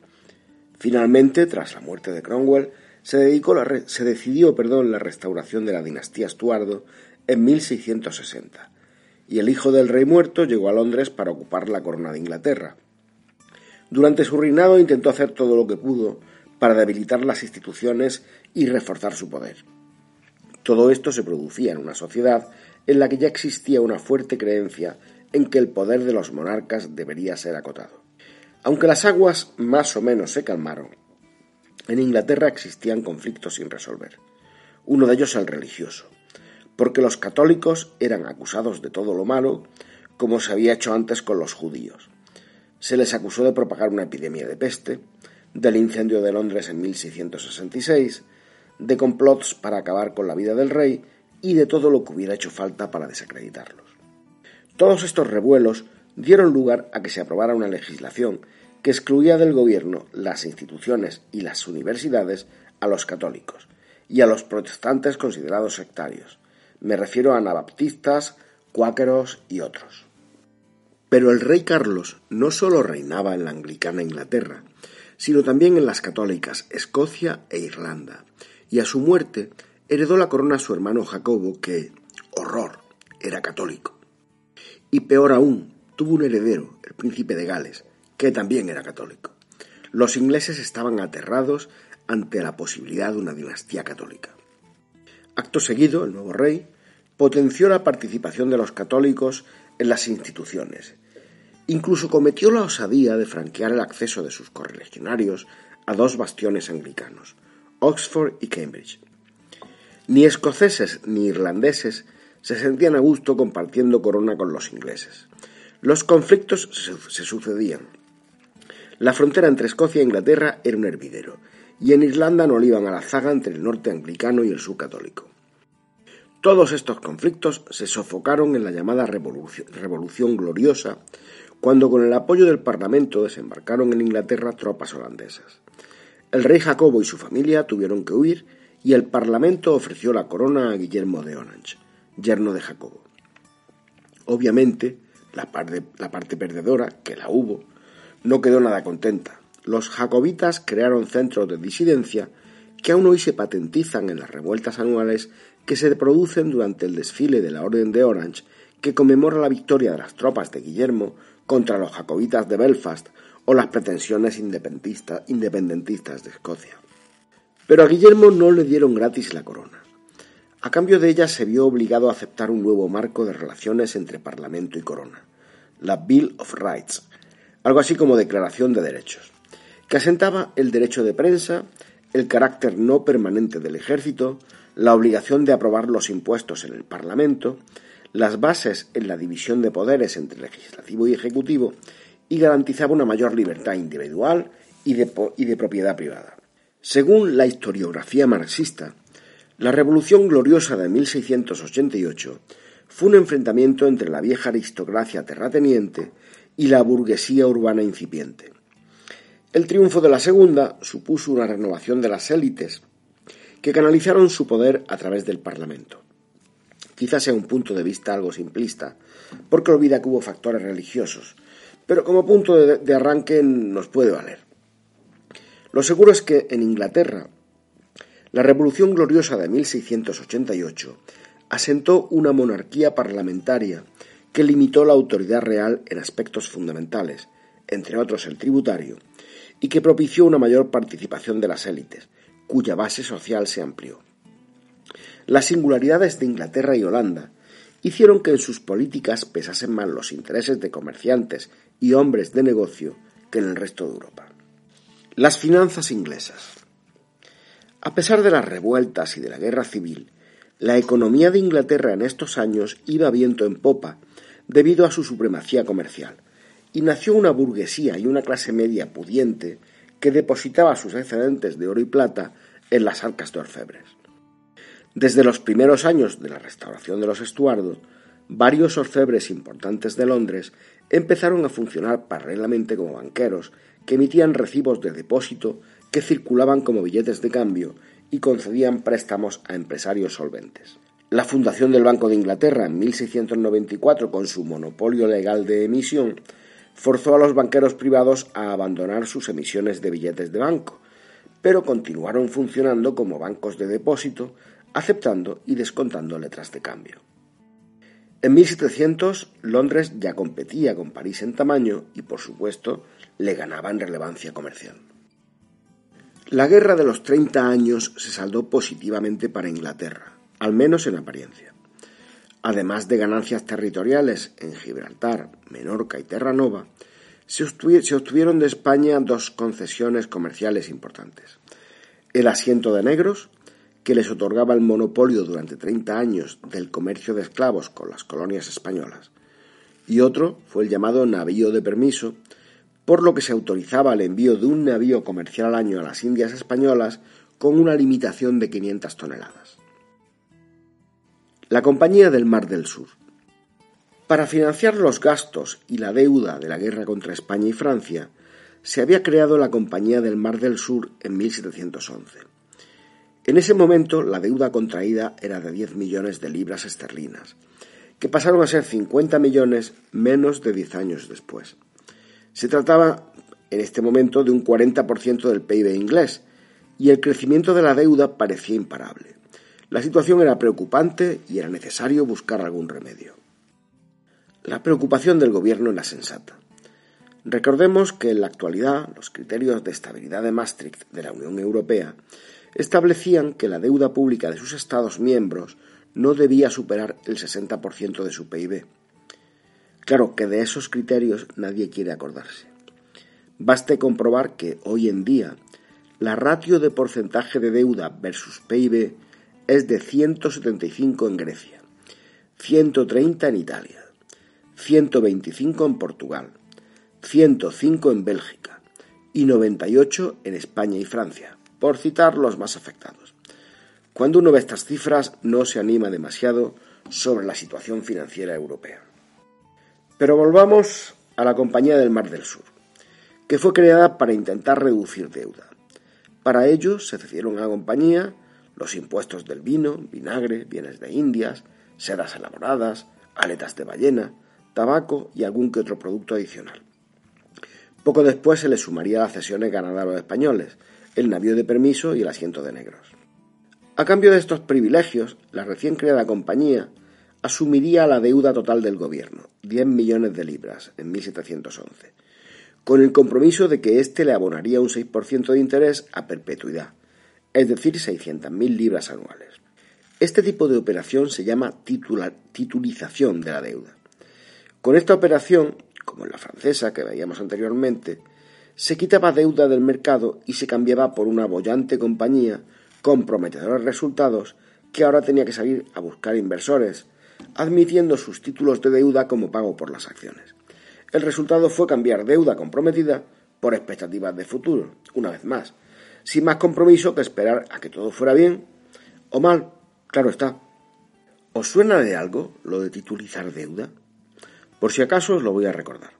Finalmente, tras la muerte de Cromwell, se, decidió perdón, la restauración de la dinastía Estuardo en 1660, y el hijo del rey muerto llegó a Londres para ocupar la corona de Inglaterra. Durante su reinado intentó hacer todo lo que pudo para debilitar las instituciones y reforzar su poder. Todo esto se producía en una sociedad en la que ya existía una fuerte creencia en que el poder de los monarcas debería ser acotado. Aunque las aguas más o menos se calmaron, en Inglaterra existían conflictos sin resolver. Uno de ellos el religioso, porque los católicos eran acusados de todo lo malo, como se había hecho antes con los judíos. Se les acusó de propagar una epidemia de peste, del incendio de Londres en 1666, de complots para acabar con la vida del rey y de todo lo que hubiera hecho falta para desacreditarlos. Todos estos revuelos dieron lugar a que se aprobara una legislación que excluía del gobierno, las instituciones y las universidades a los católicos y a los protestantes considerados sectarios. Me refiero a anabaptistas, cuáqueros y otros. Pero el rey Carlos no solo reinaba en la anglicana Inglaterra, sino también en las católicas Escocia e Irlanda, y a su muerte heredó la corona a su hermano Jacobo, que, horror, era católico. Y peor aún, tuvo un heredero, el príncipe de Gales, que también era católico. Los ingleses estaban aterrados ante la posibilidad de una dinastía católica. Acto seguido, el nuevo rey potenció la participación de los católicos en las instituciones. Incluso cometió la osadía de franquear el acceso de sus correligionarios a dos bastiones anglicanos, Oxford y Cambridge. Ni escoceses ni irlandeses se sentían a gusto compartiendo corona con los ingleses. Los conflictos se sucedían la frontera entre Escocia e Inglaterra era un hervidero, y en Irlanda no iban a la zaga entre el norte anglicano y el sur católico. Todos estos conflictos se sofocaron en la llamada Revolución, Gloriosa, cuando con el apoyo del Parlamento desembarcaron en Inglaterra tropas holandesas. El rey Jacobo y su familia tuvieron que huir y el Parlamento ofreció la corona a Guillermo de Orange, yerno de Jacobo. Obviamente, la parte perdedora, que la hubo, no quedó nada contenta. Los jacobitas crearon centros de disidencia que aún hoy se patentizan en las revueltas anuales que se producen durante el desfile de la Orden de Orange que conmemora la victoria de las tropas de Guillermo contra los jacobitas de Belfast o las pretensiones independentistas de Escocia. Pero a Guillermo no le dieron gratis la corona. A cambio de ella se vio obligado a aceptar un nuevo marco de relaciones entre Parlamento y corona, la Bill of Rights, algo así como Declaración de Derechos, que asentaba el derecho de prensa, el carácter no permanente del ejército, la obligación de aprobar los impuestos en el Parlamento, las bases en la división de poderes entre legislativo y ejecutivo y garantizaba una mayor libertad individual y de, propiedad privada. Según la historiografía marxista, la Revolución Gloriosa de 1688 fue un enfrentamiento entre la vieja aristocracia terrateniente y la burguesía urbana incipiente. El triunfo de la segunda supuso una renovación de las élites, que canalizaron su poder a través del Parlamento. Quizás sea un punto de vista algo simplista, porque olvida que hubo factores religiosos, pero como punto de, arranque nos puede valer. Lo seguro es que en Inglaterra, la Revolución Gloriosa de 1688 asentó una monarquía parlamentaria que limitó la autoridad real en aspectos fundamentales, entre otros el tributario, y que propició una mayor participación de las élites, cuya base social se amplió. Las singularidades de Inglaterra y Holanda hicieron que en sus políticas pesasen más los intereses de comerciantes y hombres de negocio que en el resto de Europa. Las finanzas inglesas. A pesar de las revueltas y de la guerra civil, la economía de Inglaterra en estos años iba viento en popa debido a su supremacía comercial, y nació una burguesía y una clase media pudiente que depositaba sus excedentes de oro y plata en las arcas de orfebres. Desde los primeros años de la restauración de los estuardos, varios orfebres importantes de Londres empezaron a funcionar paralelamente como banqueros que emitían recibos de depósito que circulaban como billetes de cambio y concedían préstamos a empresarios solventes. La fundación del Banco de Inglaterra en 1694, con su monopolio legal de emisión, forzó a los banqueros privados a abandonar sus emisiones de billetes de banco, pero continuaron funcionando como bancos de depósito, aceptando y descontando letras de cambio. En 1700, Londres ya competía con París en tamaño y, por supuesto, le ganaba en relevancia comercial. La guerra de los 30 años se saldó positivamente para Inglaterra al menos en apariencia. Además de ganancias territoriales en Gibraltar, Menorca y Terranova, se, obtuvieron de España dos concesiones comerciales importantes. El asiento de negros, que les otorgaba el monopolio durante 30 años del comercio de esclavos con las colonias españolas, y otro fue el llamado navío de permiso, por lo que se autorizaba el envío de un navío comercial al año a las Indias españolas con una limitación de 500 toneladas. La Compañía del Mar del Sur. Para financiar los gastos y la deuda de la guerra contra España y Francia, se había creado la Compañía del Mar del Sur en 1711. En ese momento la deuda contraída era de 10 millones de libras esterlinas, que pasaron a ser 50 millones menos de 10 años después. Se trataba en este momento de un 40% del PIB inglés, y el crecimiento de la deuda parecía imparable. La situación era preocupante y era necesario buscar algún remedio. La preocupación del gobierno era sensata. Recordemos que en la actualidad los criterios de estabilidad de Maastricht de la Unión Europea establecían que la deuda pública de sus Estados miembros no debía superar el 60% de su PIB. Claro que de esos criterios nadie quiere acordarse. Baste comprobar que hoy en día la ratio de porcentaje de deuda versus PIB es de 175 en Grecia, 130 en Italia, 125 en Portugal, 105 en Bélgica y 98 en España y Francia, por citar los más afectados. Cuando uno ve estas cifras no se anima demasiado sobre la situación financiera europea. Pero volvamos a la Compañía del Mar del Sur, que fue creada para intentar reducir deuda. Para ello se cedieron a la compañía los impuestos del vino, vinagre, bienes de Indias, sedas elaboradas, aletas de ballena, tabaco y algún que otro producto adicional. Poco después se le sumaría las cesiones ganadas a los españoles, el navío de permiso y el asiento de negros. A cambio de estos privilegios, la recién creada compañía asumiría la deuda total del gobierno, 10 millones de libras, en 1711, con el compromiso de que éste le abonaría un 6% de interés a perpetuidad, es decir, 600.000 libras anuales. Este tipo de operación se llama titulización de la deuda. Con esta operación, como en la francesa que veíamos anteriormente, se quitaba deuda del mercado y se cambiaba por una bollante compañía con prometedores resultados que ahora tenía que salir a buscar inversores, admitiendo sus títulos de deuda como pago por las acciones. El resultado fue cambiar deuda comprometida por expectativas de futuro, una vez más, sin más compromiso que esperar a que todo fuera bien o mal, claro está. ¿Os suena de algo lo de titulizar deuda? Por si acaso os lo voy a recordar.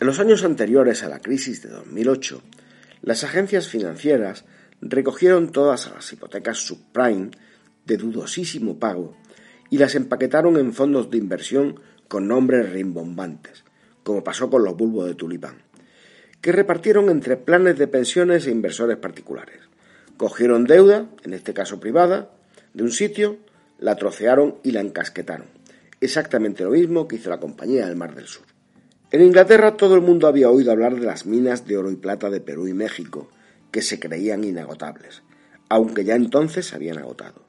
En los años anteriores a la crisis de 2008, las agencias financieras recogieron todas las hipotecas subprime de dudosísimo pago y las empaquetaron en fondos de inversión con nombres rimbombantes, como pasó con los bulbos de tulipán, que repartieron entre planes de pensiones e inversores particulares. Cogieron deuda, en este caso privada, de un sitio, la trocearon y la encasquetaron exactamente lo mismo que hizo la Compañía del Mar del Sur. En Inglaterra todo el mundo había oído hablar de las minas de oro y plata de Perú y México, que se creían inagotables, aunque ya entonces se habían agotado.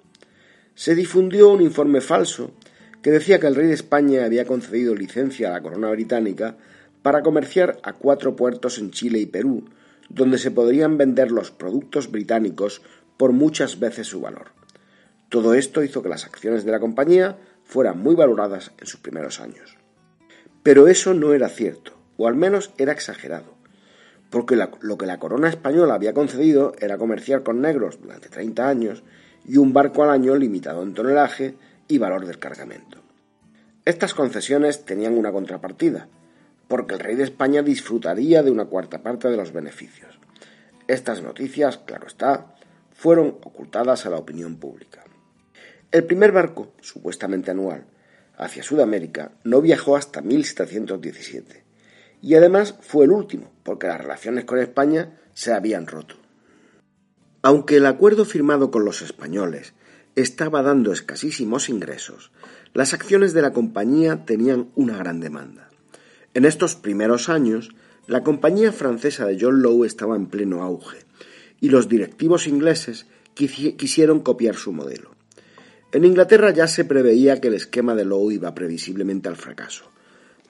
Se difundió un informe falso que decía que el rey de España había concedido licencia a la corona británica para comerciar a cuatro puertos en Chile y Perú, donde se podrían vender los productos británicos por muchas veces su valor. Todo esto hizo que las acciones de la compañía fueran muy valoradas en sus primeros años. Pero eso no era cierto, o al menos era exagerado, porque lo que la corona española había concedido era comerciar con negros durante 30 años y un barco al año limitado en tonelaje y valor del cargamento. Estas concesiones tenían una contrapartida, porque el rey de España disfrutaría de una cuarta parte de los beneficios. Estas noticias, claro está, fueron ocultadas a la opinión pública. El primer barco, supuestamente anual, hacia Sudamérica no viajó hasta 1717 y además fue el último porque las relaciones con España se habían roto. Aunque el acuerdo firmado con los españoles estaba dando escasísimos ingresos, las acciones de la compañía tenían una gran demanda. En estos primeros años, la compañía francesa de John Lowe estaba en pleno auge y los directivos ingleses quisieron copiar su modelo. En Inglaterra ya se preveía que el esquema de Lowe iba previsiblemente al fracaso,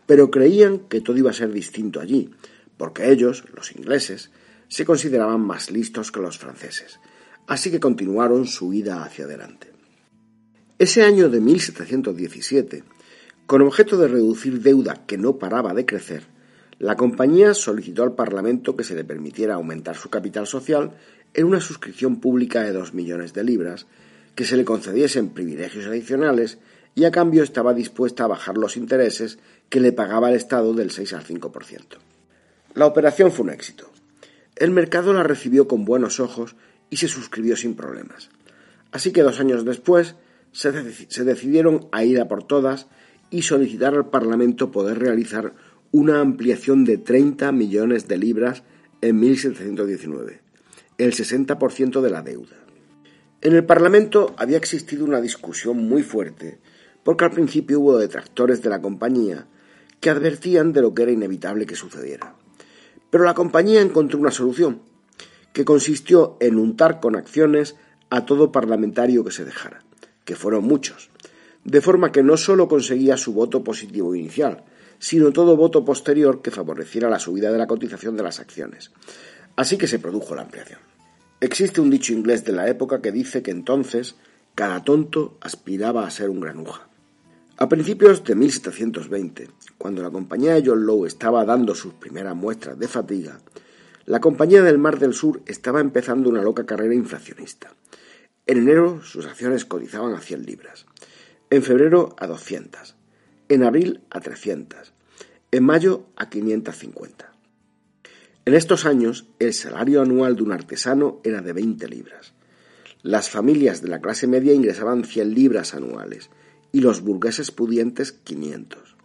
pero creían que todo iba a ser distinto allí, porque ellos, los ingleses, se consideraban más listos que los franceses, así que continuaron su ida hacia adelante. Ese año de 1717 Con objeto de reducir deuda que no paraba de crecer, la compañía solicitó al Parlamento que se le permitiera aumentar su capital social en una suscripción pública de dos millones de libras, que se le concediesen privilegios adicionales y a cambio estaba dispuesta a bajar los intereses que le pagaba el Estado del 6 al 5%. La operación fue un éxito. El mercado la recibió con buenos ojos y se suscribió sin problemas. Así que dos años después se, decidieron a ir a por todas y solicitar al Parlamento poder realizar una ampliación de 30 millones de libras en 1719, el 60% de la deuda. En el Parlamento había existido una discusión muy fuerte, porque al principio hubo detractores de la compañía que advertían de lo que era inevitable que sucediera. Pero la compañía encontró una solución, que consistió en untar con acciones a todo parlamentario que se dejara, que fueron muchos, de forma que no sólo conseguía su voto positivo inicial, sino todo voto posterior que favoreciera la subida de la cotización de las acciones. Así que se produjo la ampliación. Existe un dicho inglés de la época que dice que entonces cada tonto aspiraba a ser un granuja. A principios de 1720, cuando la compañía de John Lowe estaba dando sus primeras muestras de fatiga, la compañía del Mar del Sur estaba empezando una loca carrera inflacionista. En enero sus acciones cotizaban a 100 libras, en febrero a 200, en abril a 300, en mayo a 550. En estos años el salario anual de un artesano era de 20 libras. Las familias de la clase media ingresaban 100 libras anuales y los burgueses pudientes 500.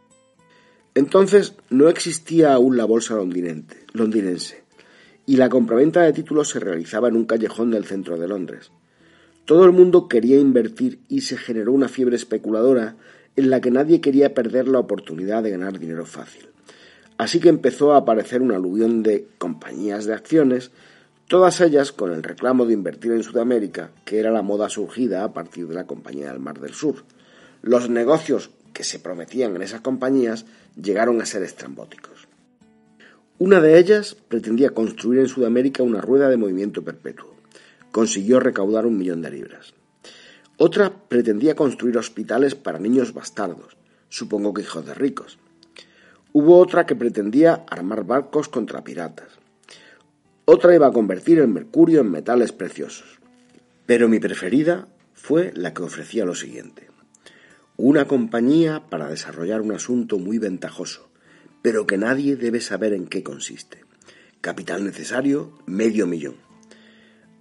Entonces no existía aún la bolsa londinense y la compraventa de títulos se realizaba en un callejón del centro de Londres. Todo el mundo quería invertir y se generó una fiebre especuladora en la que nadie quería perder la oportunidad de ganar dinero fácil. Así que empezó a aparecer una aluvión de compañías de acciones, todas ellas con el reclamo de invertir en Sudamérica, que era la moda surgida a partir de la Compañía del Mar del Sur. Los negocios que se prometían en esas compañías llegaron a ser estrambóticos. Una de ellas pretendía construir en Sudamérica una rueda de movimiento perpetuo. Consiguió recaudar un millón de libras. Otra pretendía construir hospitales para niños bastardos, supongo que hijos de ricos. Hubo otra que pretendía armar barcos contra piratas. Otra iba a convertir el mercurio en metales preciosos. Pero mi preferida fue la que ofrecía lo siguiente una compañía para desarrollar un asunto muy ventajoso, pero que nadie debe saber en qué consiste. Capital necesario, medio millón.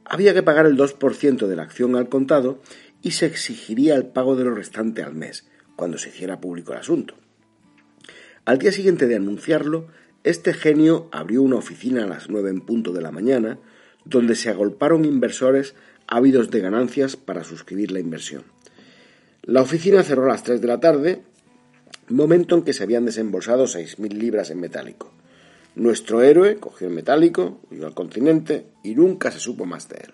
Había que pagar el 2% de la acción al contado y se exigiría el pago de lo restante al mes, cuando se hiciera público el asunto. Al día siguiente de anunciarlo, este genio abrió una oficina a las nueve en punto de la mañana, donde se agolparon inversores ávidos de ganancias para suscribir la inversión. La oficina cerró a las 3 de la tarde, momento en que se habían desembolsado 6.000 libras en metálico. Nuestro héroe cogió el metálico, huyó al continente y nunca se supo más de él.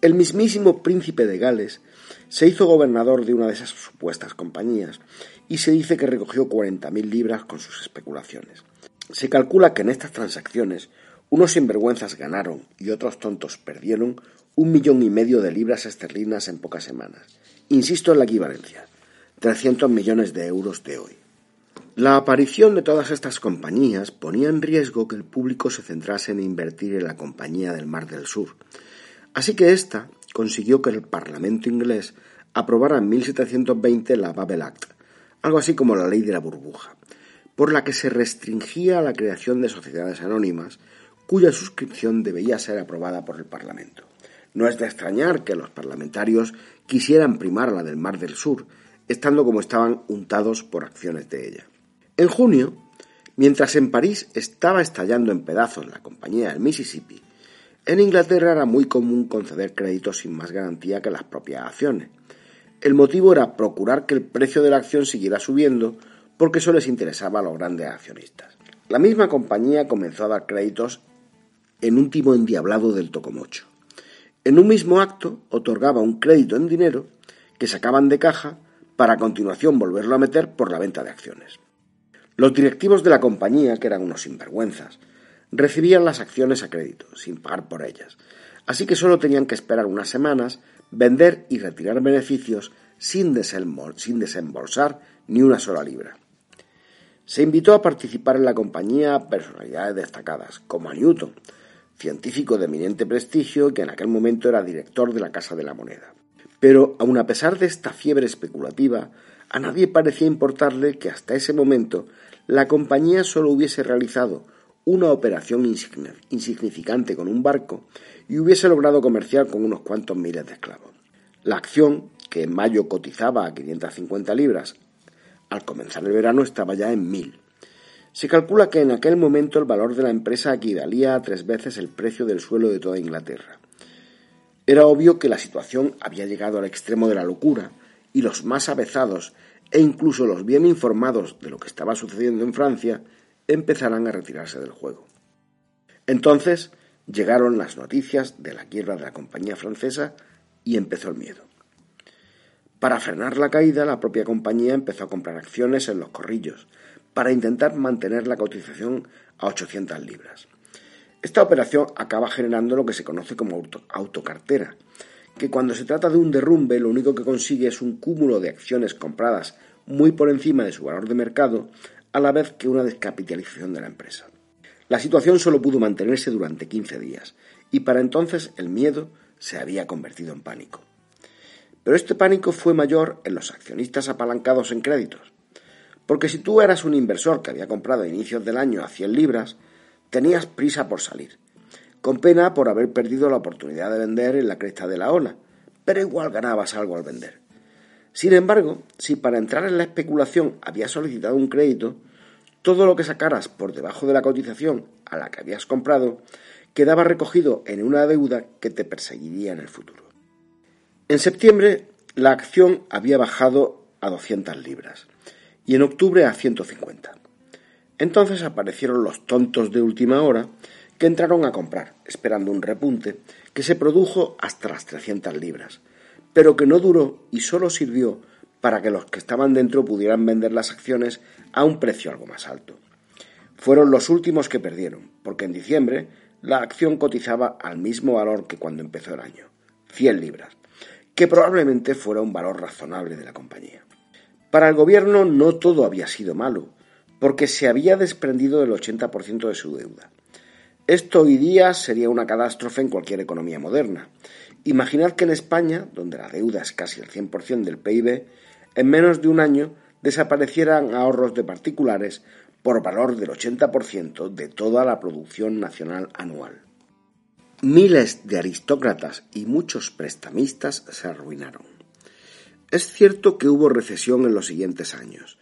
El mismísimo príncipe de Gales se hizo gobernador de una de esas supuestas compañías y se dice que recogió 40.000 libras con sus especulaciones. Se calcula que en estas transacciones unos sinvergüenzas ganaron y otros tontos perdieron un millón y medio de libras esterlinas en pocas semanas Insisto en la equivalencia. 300 millones de euros de hoy. La aparición de todas estas compañías ponía en riesgo que el público se centrase en invertir en la Compañía del Mar del Sur. Así que ésta consiguió que el Parlamento inglés aprobara en 1720 la Babel Act, algo así como la ley de la burbuja, por la que se restringía la creación de sociedades anónimas cuya suscripción debía ser aprobada por el Parlamento. No es de extrañar que los parlamentarios quisieran primar la del Mar del Sur, estando como estaban untados por acciones de ella. En junio, mientras en París estaba estallando en pedazos la compañía del Mississippi, en Inglaterra era muy común conceder créditos sin más garantía que las propias acciones. El motivo era procurar que el precio de la acción siguiera subiendo porque eso les interesaba a los grandes accionistas. La misma compañía comenzó a dar créditos en un timo endiablado del tocomocho. En un mismo acto otorgaba un crédito en dinero que sacaban de caja para a continuación volverlo a meter por la venta de acciones. Los directivos de la compañía, que eran unos sinvergüenzas, recibían las acciones a crédito, sin pagar por ellas, así que solo tenían que esperar unas semanas, vender y retirar beneficios sin, desembolsar ni una sola libra. Se invitó a participar en la compañía a personalidades destacadas, como a Newton, científico de eminente prestigio que en aquel momento era director de la Casa de la Moneda. Pero, aun a pesar de esta fiebre especulativa, a nadie parecía importarle que hasta ese momento la compañía solo hubiese realizado una operación insignificante con un barco y hubiese logrado comerciar con unos cuantos miles de esclavos. La acción, que en mayo cotizaba a 550 libras, al comenzar el verano estaba ya en mil. Se calcula que en aquel momento el valor de la empresa equivalía a tres veces el precio del suelo de toda Inglaterra. Era obvio que la situación había llegado al extremo de la locura y los más avezados e incluso los bien informados de lo que estaba sucediendo en Francia empezarán a retirarse del juego. Entonces llegaron las noticias de la quiebra de la compañía francesa y empezó el miedo. Para frenar la caída, la propia compañía empezó a comprar acciones en los corrillos, para intentar mantener la cotización a 800 libras. Esta operación acaba generando lo que se conoce como autocartera, que cuando se trata de un derrumbe lo único que consigue es un cúmulo de acciones compradas muy por encima de su valor de mercado, a la vez que una descapitalización de la empresa. La situación solo pudo mantenerse durante 15 días, y para entonces el miedo se había convertido en pánico. Pero este pánico fue mayor en los accionistas apalancados en créditos, porque si tú eras un inversor que había comprado a inicios del año a 100 libras, tenías prisa por salir, con pena por haber perdido la oportunidad de vender en la cresta de la ola, pero igual ganabas algo al vender. Sin embargo, si para entrar en la especulación habías solicitado un crédito, todo lo que sacaras por debajo de la cotización a la que habías comprado quedaba recogido en una deuda que te perseguiría en el futuro. En septiembre la acción había bajado a 200 libras y en octubre a 150. Entonces aparecieron los tontos de última hora que entraron a comprar, esperando un repunte que se produjo hasta las 300 libras, pero que no duró y solo sirvió para que los que estaban dentro pudieran vender las acciones a un precio algo más alto. Fueron los últimos que perdieron, porque en diciembre la acción cotizaba al mismo valor que cuando empezó el año, 100 libras, que probablemente fuera un valor razonable de la compañía. Para el gobierno no todo había sido malo, porque se había desprendido del 80% de su deuda. Esto hoy día sería una catástrofe en cualquier economía moderna. Imaginad que en España, donde la deuda es casi el 100% del PIB, en menos de un año desaparecieran ahorros de particulares por valor del 80% de toda la producción nacional anual. Miles de aristócratas y muchos prestamistas se arruinaron. Es cierto que hubo recesión en los siguientes años,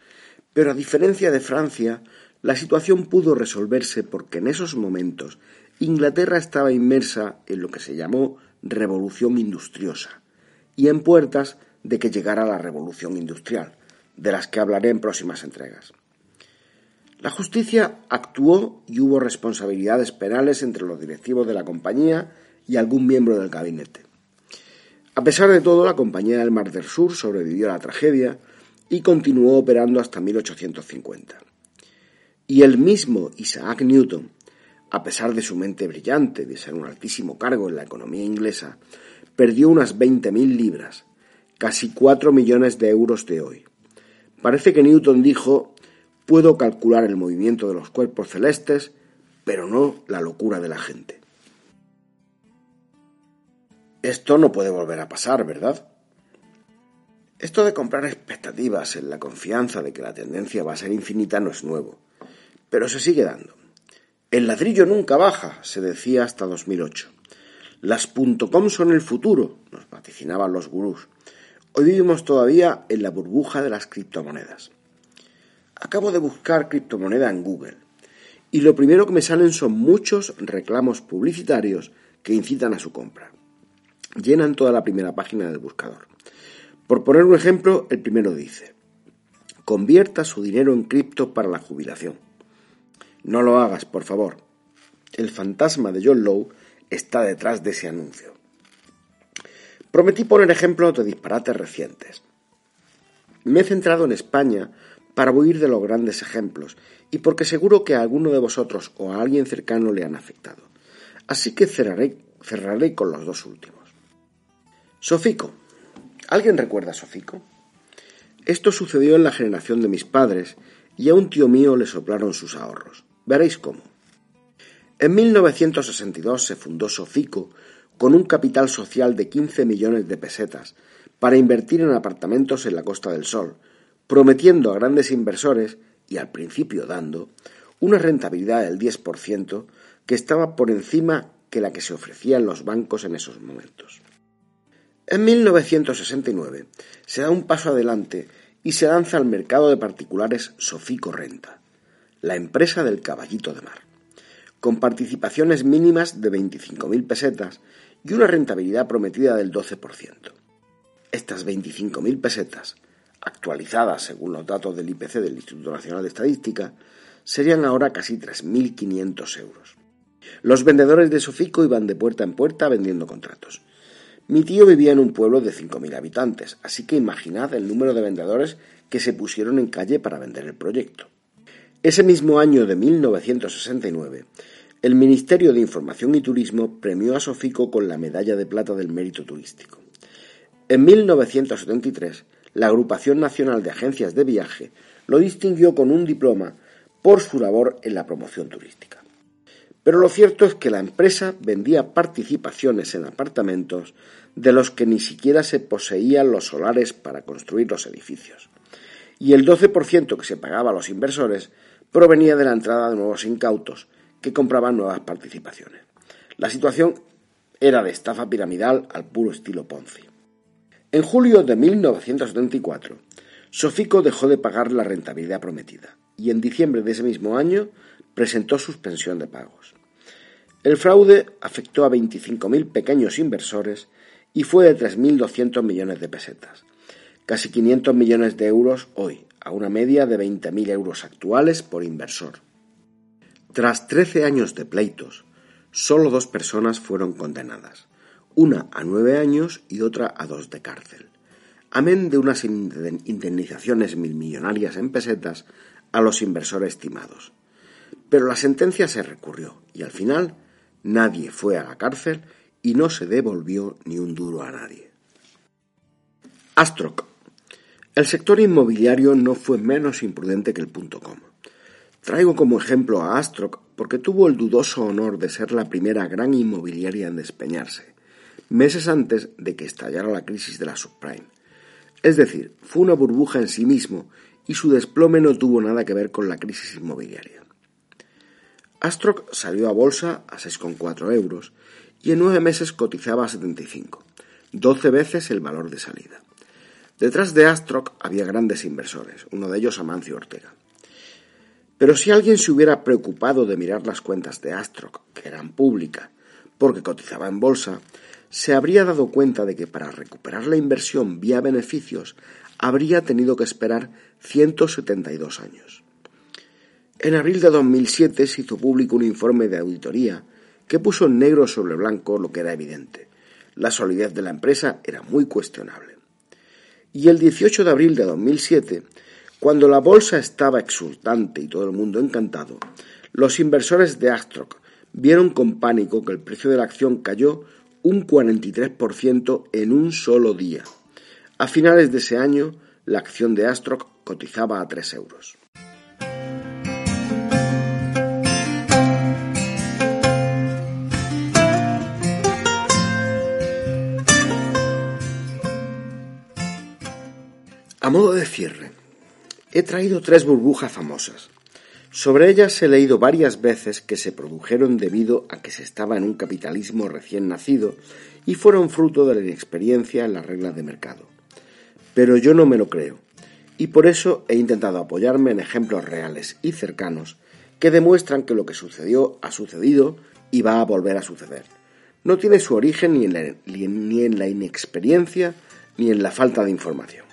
pero a diferencia de Francia, la situación pudo resolverse porque en esos momentos Inglaterra estaba inmersa en lo que se llamó revolución industriosa y en puertas de que llegara la revolución industrial, de las que hablaré en próximas entregas. La justicia actuó y hubo responsabilidades penales entre los directivos de la compañía y algún miembro del gabinete. A pesar de todo, la compañía del Mar del Sur sobrevivió a la tragedia y continuó operando hasta 1850. Y el mismo Isaac Newton, a pesar de su mente brillante de ser un altísimo cargo en la economía inglesa, perdió unas 20.000 libras, casi 4 millones de euros de hoy. Parece que Newton dijo, puedo calcular el movimiento de los cuerpos celestes, pero no la locura de la gente. Esto no puede volver a pasar, ¿verdad? Esto de comprar expectativas en la confianza de que la tendencia va a ser infinita no es nuevo, pero se sigue dando. El ladrillo nunca baja, se decía hasta 2008. Las .com son el futuro, nos vaticinaban los gurús. Hoy vivimos todavía en la burbuja de las criptomonedas. Acabo de buscar criptomoneda en Google y lo primero que me salen son muchos reclamos publicitarios que incitan a su compra. Llenan toda la primera página del buscador. Por poner un ejemplo, el primero dice, convierta su dinero en cripto para la jubilación. No lo hagas, por favor. El fantasma de John Lowe está detrás de ese anuncio. Prometí poner ejemplos de disparates recientes. Me he centrado en España para huir de los grandes ejemplos y porque seguro que a alguno de vosotros o a alguien cercano le han afectado. Así que cerraré, cerraré con los dos últimos. Sofico. ¿Alguien recuerda a Sofico? Esto sucedió en la generación de mis padres y a un tío mío le soplaron sus ahorros. Veréis cómo. En 1962 se fundó Sofico con un capital social de 15 millones de pesetas para invertir en apartamentos en la Costa del Sol, prometiendo a grandes inversores, y al principio dando, una rentabilidad del 10% que estaba por encima que la que se ofrecía en los bancos en esos momentos. En 1969 se da un paso adelante y se lanza al mercado de particulares Sofico Renta, la empresa del caballito de mar, con participaciones mínimas de 25.000 pesetas y una rentabilidad prometida del 12%. Estas 25.000 pesetas, actualizadas según los datos del IPC del Instituto Nacional de Estadística, serían ahora casi 3.500 euros. Los vendedores de Sofico iban de puerta en puerta vendiendo contratos. Mi tío vivía en un pueblo de 5.000 habitantes, así que imaginad el número de vendedores que se pusieron en calle para vender el proyecto. Ese mismo año de 1969, el Ministerio de Información y Turismo premió a Sofico con la medalla de plata del mérito turístico. En 1973, la Agrupación Nacional de Agencias de Viaje lo distinguió con un diploma por su labor en la promoción turística. Pero lo cierto es que la empresa vendía participaciones en apartamentos de los que ni siquiera se poseían los solares para construir los edificios. Y el 12% que se pagaba a los inversores provenía de la entrada de nuevos incautos que compraban nuevas participaciones. La situación era de estafa piramidal al puro estilo Ponzi. En julio de 1974, Sofico dejó de pagar la rentabilidad prometida y en diciembre de ese mismo año presentó suspensión de pagos. El fraude afectó a 25.000 pequeños inversores y fue de 3.200 millones de pesetas, casi 500 millones de euros hoy, a una media de 20.000 euros actuales por inversor. Tras 13 años de pleitos, solo dos personas fueron condenadas una a nueve años y otra a dos de cárcel, amén de unas indemnizaciones milmillonarias en pesetas a los inversores estimados. Pero la sentencia se recurrió y al final nadie fue a la cárcel y no se devolvió ni un duro a nadie. Astroc. El sector inmobiliario no fue menos imprudente que el punto com. Traigo como ejemplo a Astroc porque tuvo el dudoso honor de ser la primera gran inmobiliaria en despeñarse meses antes de que estallara la crisis de la subprime. Es decir, fue una burbuja en sí mismo y su desplome no tuvo nada que ver con la crisis inmobiliaria. Astroc salió a bolsa a 6,4 euros y en nueve meses cotizaba a 75, 12 veces el valor de salida. Detrás de Astroc había grandes inversores, uno de ellos Amancio Ortega. Pero si alguien se hubiera preocupado de mirar las cuentas de Astroc, que eran públicas, porque cotizaba en bolsa, se habría dado cuenta de que para recuperar la inversión vía beneficios habría tenido que esperar 172 años. En abril de 2007 se hizo público un informe de auditoría que puso en negro sobre blanco lo que era evidente. La solidez de la empresa era muy cuestionable. Y el 18 de abril de 2007, cuando la bolsa estaba exultante y todo el mundo encantado, los inversores de Astroc vieron con pánico que el precio de la acción cayó un 43% en un solo día. A finales de ese año, la acción de Astroc cotizaba a 3 euros. A modo de cierre, he traído tres burbujas famosas. Sobre ellas he leído varias veces que se produjeron debido a que se estaba en un capitalismo recién nacido y fueron fruto de la inexperiencia en las reglas de mercado. Pero yo no me lo creo, y por eso he intentado apoyarme en ejemplos reales y cercanos que demuestran que lo que sucedió ha sucedido y va a volver a suceder. No tiene su origen ni en la, ni en la inexperiencia ni en la falta de información.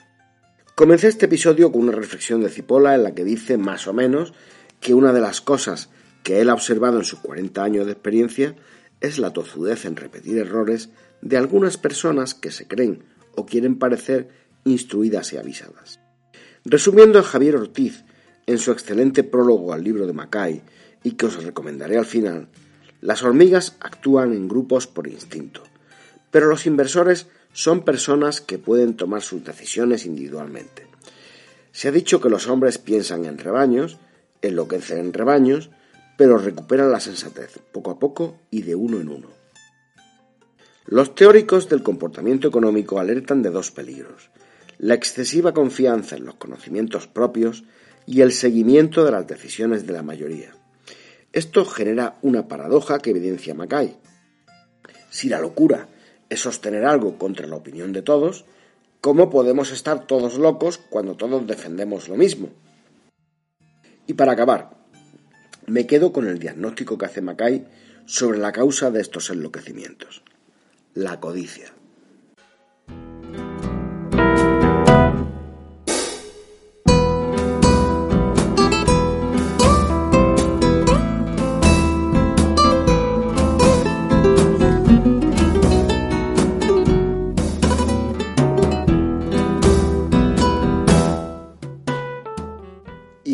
Comencé este episodio con una reflexión de Cipolla en la que dice más o menos que una de las cosas que él ha observado en sus 40 años de experiencia es la tozudez en repetir errores de algunas personas que se creen o quieren parecer instruidas y avisadas. Resumiendo a Javier Ortiz en su excelente prólogo al libro de Mackay, y que os recomendaré al final, las hormigas actúan en grupos por instinto, pero los inversores son personas que pueden tomar sus decisiones individualmente. Se ha dicho que los hombres piensan en rebaños, enloquecen en rebaños, pero recuperan la sensatez poco a poco y de uno en uno. Los teóricos del comportamiento económico alertan de dos peligros, la excesiva confianza en los conocimientos propios y el seguimiento de las decisiones de la mayoría. Esto genera una paradoja que evidencia Mackay. Si la locura es sostener algo contra la opinión de todos, ¿cómo podemos estar todos locos cuando todos defendemos lo mismo? Y para acabar, me quedo con el diagnóstico que hace Mackay sobre la causa de estos enloquecimientos, la codicia.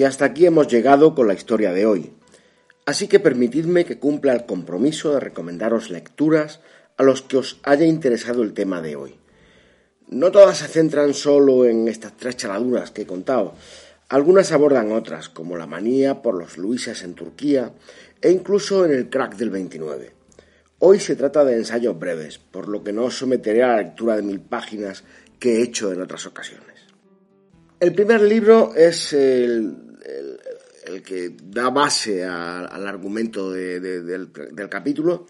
Y hasta aquí hemos llegado con la historia de hoy. Así que permitidme que cumpla el compromiso de recomendaros lecturas a los que os haya interesado el tema de hoy. No todas se centran solo en estas tres chaladuras que he contado. Algunas abordan otras, como la manía por los Luises en Turquía e incluso en el crack del 29. Hoy se trata de ensayos breves, por lo que no os someteré a la lectura de mil páginas que he hecho en otras ocasiones. El primer libro es el, que da base al argumento del, capítulo,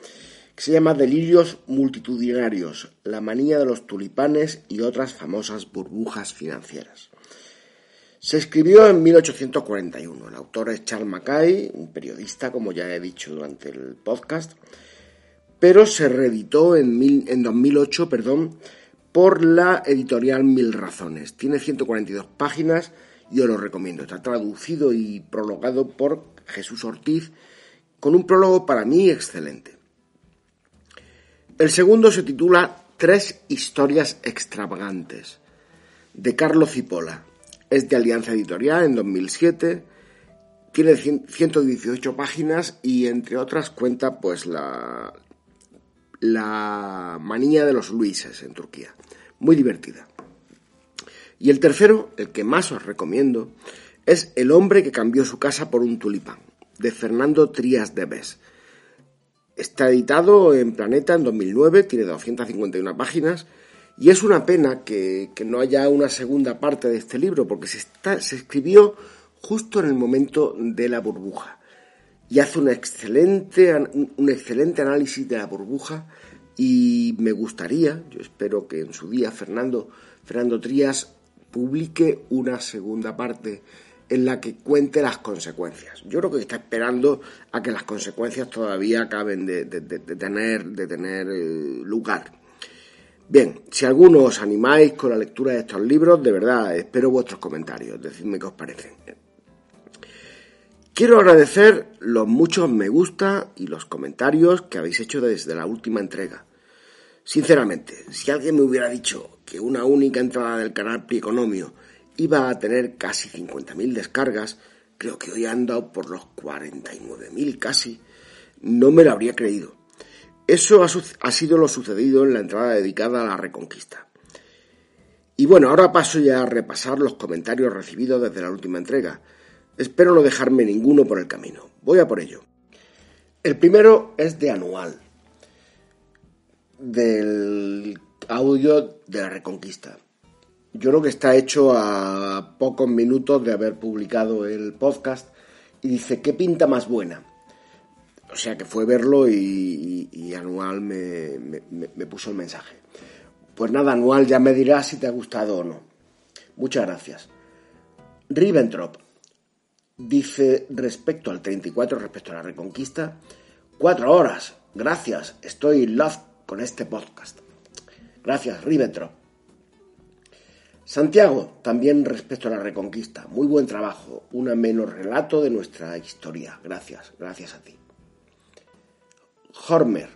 que se llama Delirios multitudinarios, la manía de los tulipanes y otras famosas burbujas financieras. Se escribió en 1841. El autor es Charles Mackay, un periodista, como ya he dicho durante el podcast, pero se reeditó en, en 2008 perdón, por la editorial Mil Razones. Tiene 142 páginas yo lo recomiendo. Está traducido y prologado por Jesús Ortiz, con un prólogo para mí excelente. El segundo se titula Tres historias extravagantes, de Carlos Cipolla. Es de Alianza Editorial en 2007, tiene 118 páginas y entre otras cuenta pues la, la manía de los Luises en Turquía. Muy divertida. Y el tercero, el que más os recomiendo, es El hombre que cambió su casa por un tulipán, de Fernando Trías de Bes. Está editado en Planeta en 2009, tiene 251 páginas y es una pena que, no haya una segunda parte de este libro porque se, se escribió justo en el momento de la burbuja y hace un excelente, un excelente análisis de la burbuja y me gustaría, yo espero que en su día Fernando, Fernando Trías publique una segunda parte en la que cuente las consecuencias. Yo creo que está esperando a que las consecuencias todavía acaben de, tener, de tener eh, lugar. Bien, si alguno os animáis con la lectura de estos libros, de verdad espero vuestros comentarios, decidme qué os parecen. Quiero agradecer los muchos me gusta y los comentarios que habéis hecho desde la última entrega. Sinceramente, si alguien me hubiera dicho que una única entrada del canal Prieconomio iba a tener casi 50.000 descargas, creo que hoy han dado por los 49.000 casi, no me lo habría creído. Eso ha, sido lo sucedido en la entrada dedicada a la Reconquista. Y bueno, ahora paso ya a repasar los comentarios recibidos desde la última entrega. Espero no dejarme ninguno por el camino. Voy a por ello. El primero es de anual, del audio de la Reconquista. Yo creo que está hecho a pocos minutos de haber publicado el podcast y dice, ¿qué pinta más buena? O sea que fue verlo y, Anual me, puso el mensaje. Pues nada, Anual ya me dirá si te ha gustado o no. Muchas gracias. Ribbentrop dice respecto al 34, respecto a la Reconquista, cuatro horas. Gracias, estoy in love con este podcast. Gracias, Ribetro. Santiago, también respecto a la Reconquista. Muy buen trabajo, un ameno relato de nuestra historia. Gracias, gracias a ti. Hormer.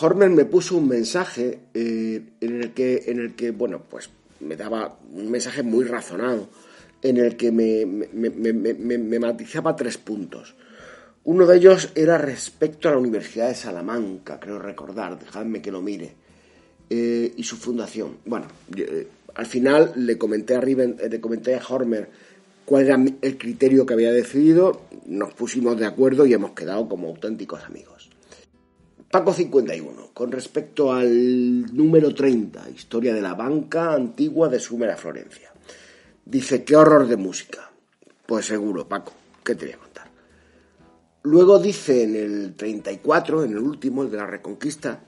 Hormer me puso un mensaje eh, en, el que, en el que, bueno, pues me daba un mensaje muy razonado, en el que me, me matizaba tres puntos. Uno de ellos era respecto a la Universidad de Salamanca, creo recordar, dejadme que lo mire eh, y su fundación. Bueno, eh, al final le comenté a Riven, le comenté a Hormer cuál era el criterio que había decidido, nos pusimos de acuerdo y hemos quedado como auténticos amigos. Paco 51, con respecto al número 30, historia de la banca antigua de Sumer a Florencia. Dice, qué horror de música. Pues seguro, Paco, ¿qué te voy a contar? Luego dice en el 34, en el último, el de la Reconquista,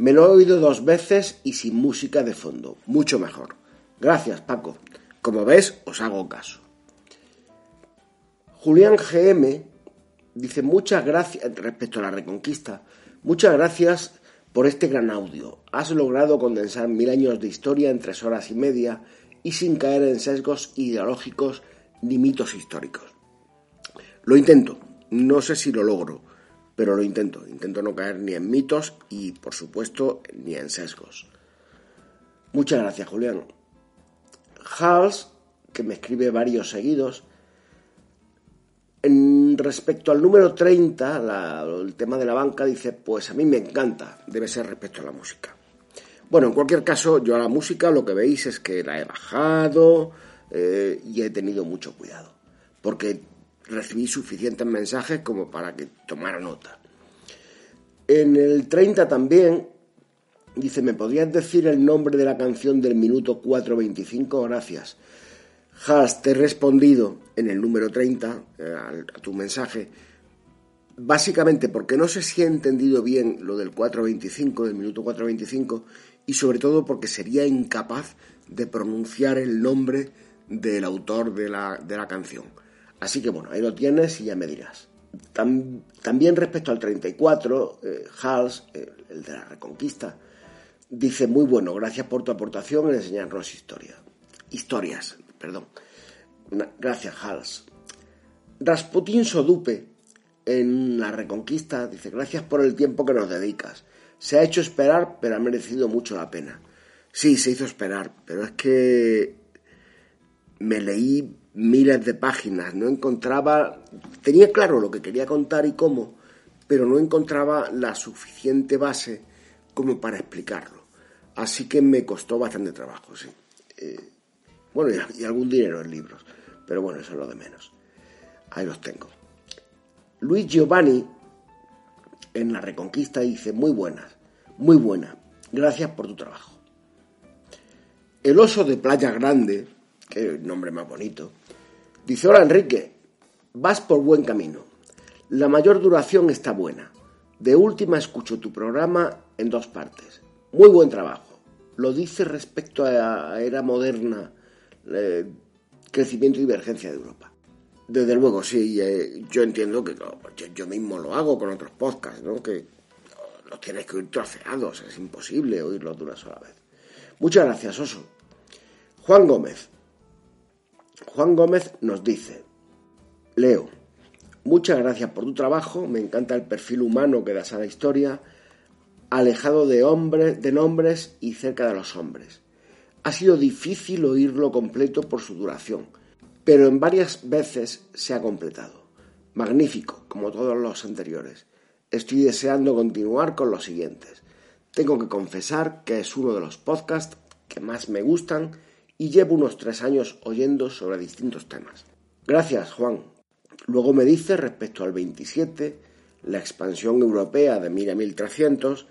me lo he oído dos veces y sin música de fondo, mucho mejor. Gracias, Paco. Como ves, os hago caso. Julián GM dice muchas gracias respecto a la reconquista. Muchas gracias por este gran audio. Has logrado condensar mil años de historia en tres horas y media y sin caer en sesgos ideológicos ni mitos históricos. Lo intento. No sé si lo logro, pero lo intento. Intento no caer ni en mitos y, por supuesto, ni en sesgos. Muchas gracias, Julián. Hals, que me escribe varios seguidos. En respecto al número 30, el tema de la banca, dice, pues a mí me encanta, debe ser respecto a la música. Bueno, en cualquier caso, yo a la música lo que veis es que la he bajado eh, y he tenido mucho cuidado, porque recibí suficientes mensajes como para que tomara nota. En el 30 también Dice, ¿me podrías decir el nombre de la canción del minuto 4.25? Gracias. Has, te he respondido en el número 30 eh, a, tu mensaje, básicamente porque no sé si he entendido bien lo del 4.25, del minuto 4.25, y sobre todo porque sería incapaz de pronunciar el nombre del autor de la, de la canción. Así que bueno, ahí lo tienes y ya me dirás. también respecto al 34, eh, Hals, el de la Reconquista, Dice, muy bueno, gracias por tu aportación en enseñarnos historia. Historias, perdón. Gracias, Hals. Rasputin Sodupe, en la Reconquista, dice, gracias por el tiempo que nos dedicas. Se ha hecho esperar, pero ha merecido mucho la pena. Sí, se hizo esperar, pero es que me leí miles de páginas, no encontraba, tenía claro lo que quería contar y cómo, pero no encontraba la suficiente base como para explicarlo. Así que me costó bastante trabajo, sí. Eh, bueno, y, algún dinero en libros, pero bueno, eso es lo de menos. Ahí los tengo. Luis Giovanni, en La Reconquista, dice, muy buenas, muy buena, gracias por tu trabajo. El oso de Playa Grande, que nombre más bonito, dice, hola Enrique, vas por buen camino. La mayor duración está buena. De última escucho tu programa en dos partes. Muy buen trabajo lo dice respecto a la era moderna, eh, crecimiento y divergencia de Europa. Desde luego, sí, eh, yo entiendo que yo, mismo lo hago con otros podcasts, ¿no? que los tienes que oír troceados, es imposible oírlos de una sola vez. Muchas gracias, Oso. Juan Gómez. Juan Gómez nos dice, Leo, muchas gracias por tu trabajo, me encanta el perfil humano que das a la historia, alejado de hombres, de nombres y cerca de los hombres. Ha sido difícil oírlo completo por su duración, pero en varias veces se ha completado. Magnífico, como todos los anteriores. Estoy deseando continuar con los siguientes. Tengo que confesar que es uno de los podcasts que más me gustan y llevo unos tres años oyendo sobre distintos temas. Gracias, Juan. Luego me dice respecto al 27, la expansión europea de 1300,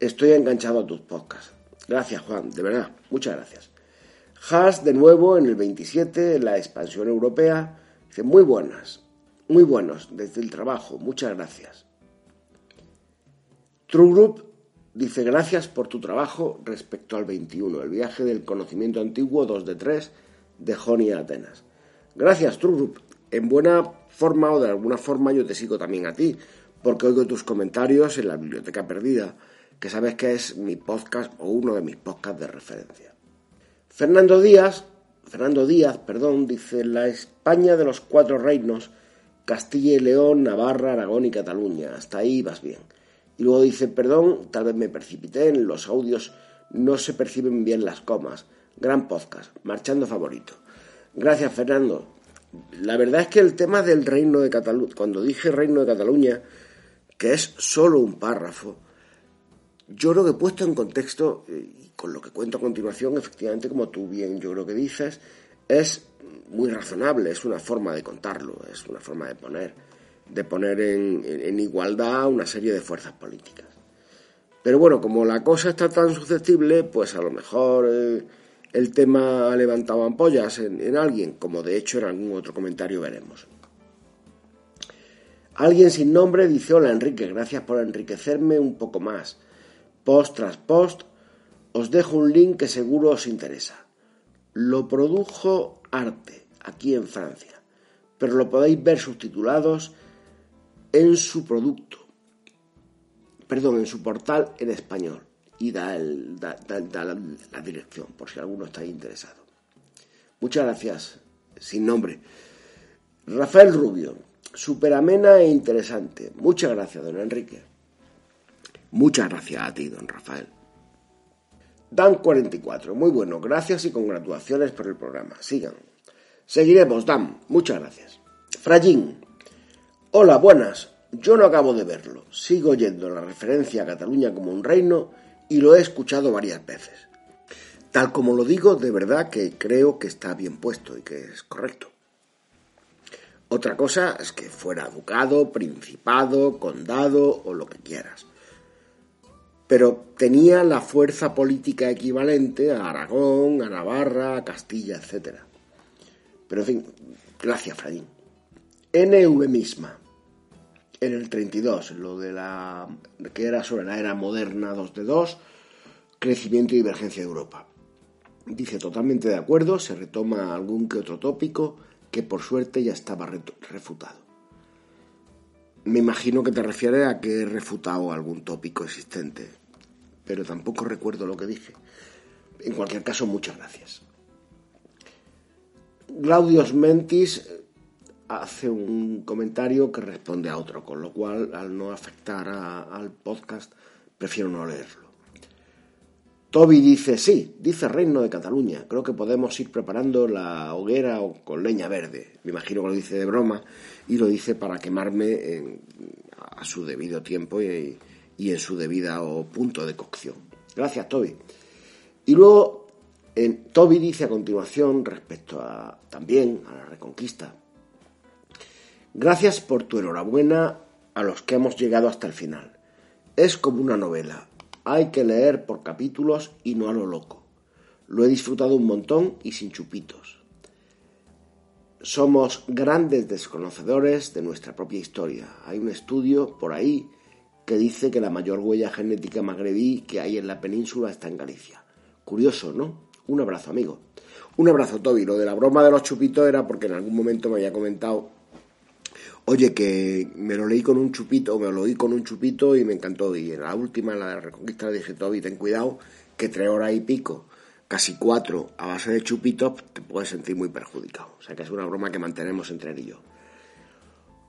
Estoy enganchado a tus podcasts. Gracias, Juan, de verdad, muchas gracias. Haas, de nuevo, en el 27, la expansión europea, dice, muy buenas, muy buenos, desde el trabajo, muchas gracias. True Group dice, gracias por tu trabajo respecto al 21, el viaje del conocimiento antiguo 2 de 3 de Joni a Atenas. Gracias, True Group. En buena forma o de alguna forma yo te sigo también a ti, porque oigo tus comentarios en la biblioteca perdida que sabes que es mi podcast o uno de mis podcasts de referencia. Fernando Díaz, Fernando Díaz, perdón, dice la España de los cuatro reinos, Castilla y León, Navarra, Aragón y Cataluña. Hasta ahí vas bien. Y luego dice, perdón, tal vez me precipité en los audios, no se perciben bien las comas. Gran podcast, marchando favorito. Gracias, Fernando. La verdad es que el tema del reino de Cataluña, cuando dije reino de Cataluña, que es solo un párrafo, yo creo que puesto en contexto, y con lo que cuento a continuación, efectivamente, como tú bien yo creo que dices, es muy razonable, es una forma de contarlo, es una forma de poner, de poner en, igualdad una serie de fuerzas políticas. Pero bueno, como la cosa está tan susceptible, pues a lo mejor eh, el tema ha levantado ampollas en, en alguien, como de hecho en algún otro comentario veremos. Alguien sin nombre dice, hola Enrique, gracias por enriquecerme un poco más. Post tras post, os dejo un link que seguro os interesa. Lo produjo Arte, aquí en Francia, pero lo podéis ver subtitulados en su producto, perdón, en su portal en español y da, la, dirección por si alguno está interesado. Muchas gracias, sin nombre. Rafael Rubio, superamena e interesante. Muchas gracias, don Enrique. Muchas gracias a ti, don Rafael. Dan44, muy bueno, gracias y congratulaciones por el programa. Sigan. Seguiremos, Dan, muchas gracias. Frayín, hola, buenas. Yo no acabo de verlo. Sigo oyendo la referencia a Cataluña como un reino y lo he escuchado varias veces. Tal como lo digo, de verdad que creo que está bien puesto y que es correcto. Otra cosa es que fuera ducado, principado, condado o lo que quieras. Pero tenía la fuerza política equivalente a Aragón, a Navarra, a Castilla, etc. Pero en fin, gracias, Fradín. NV misma, en el 32, lo de la que era sobre la era moderna 2 de 2, crecimiento y divergencia de Europa. Dice totalmente de acuerdo, se retoma algún que otro tópico que por suerte ya estaba refutado. Me imagino que te refieres a que he refutado algún tópico existente, pero tampoco recuerdo lo que dije. En cualquier caso, muchas gracias. Claudius Mentis hace un comentario que responde a otro, con lo cual, al no afectar al podcast, prefiero no leerlo. Toby dice, sí, dice Reino de Cataluña, creo que podemos ir preparando la hoguera con leña verde. Me imagino que lo dice de broma y lo dice para quemarme a su debido tiempo y, en su debida punto de cocción. Gracias, Toby. Y luego, en, Toby dice a continuación, respecto a también a la reconquista, Gracias por tu enhorabuena a los que hemos llegado hasta el final. Es como una novela. Hay que leer por capítulos y no a lo loco. Lo he disfrutado un montón y sin chupitos. Somos grandes desconocedores de nuestra propia historia. Hay un estudio por ahí que dice que la mayor huella genética magrebí que hay en la península está en Galicia. Curioso, ¿no? Un abrazo, amigo. Un abrazo, Toby. Lo de la broma de los chupitos era porque en algún momento me había comentado Oye, que me lo leí con un chupito, me lo oí con un chupito y me encantó. Y en la última, la de Reconquista, dije, Toby, ten cuidado, que tres horas y pico, casi cuatro, a base de chupitos, te puedes sentir muy perjudicado. O sea que es una broma que mantenemos entre él y yo.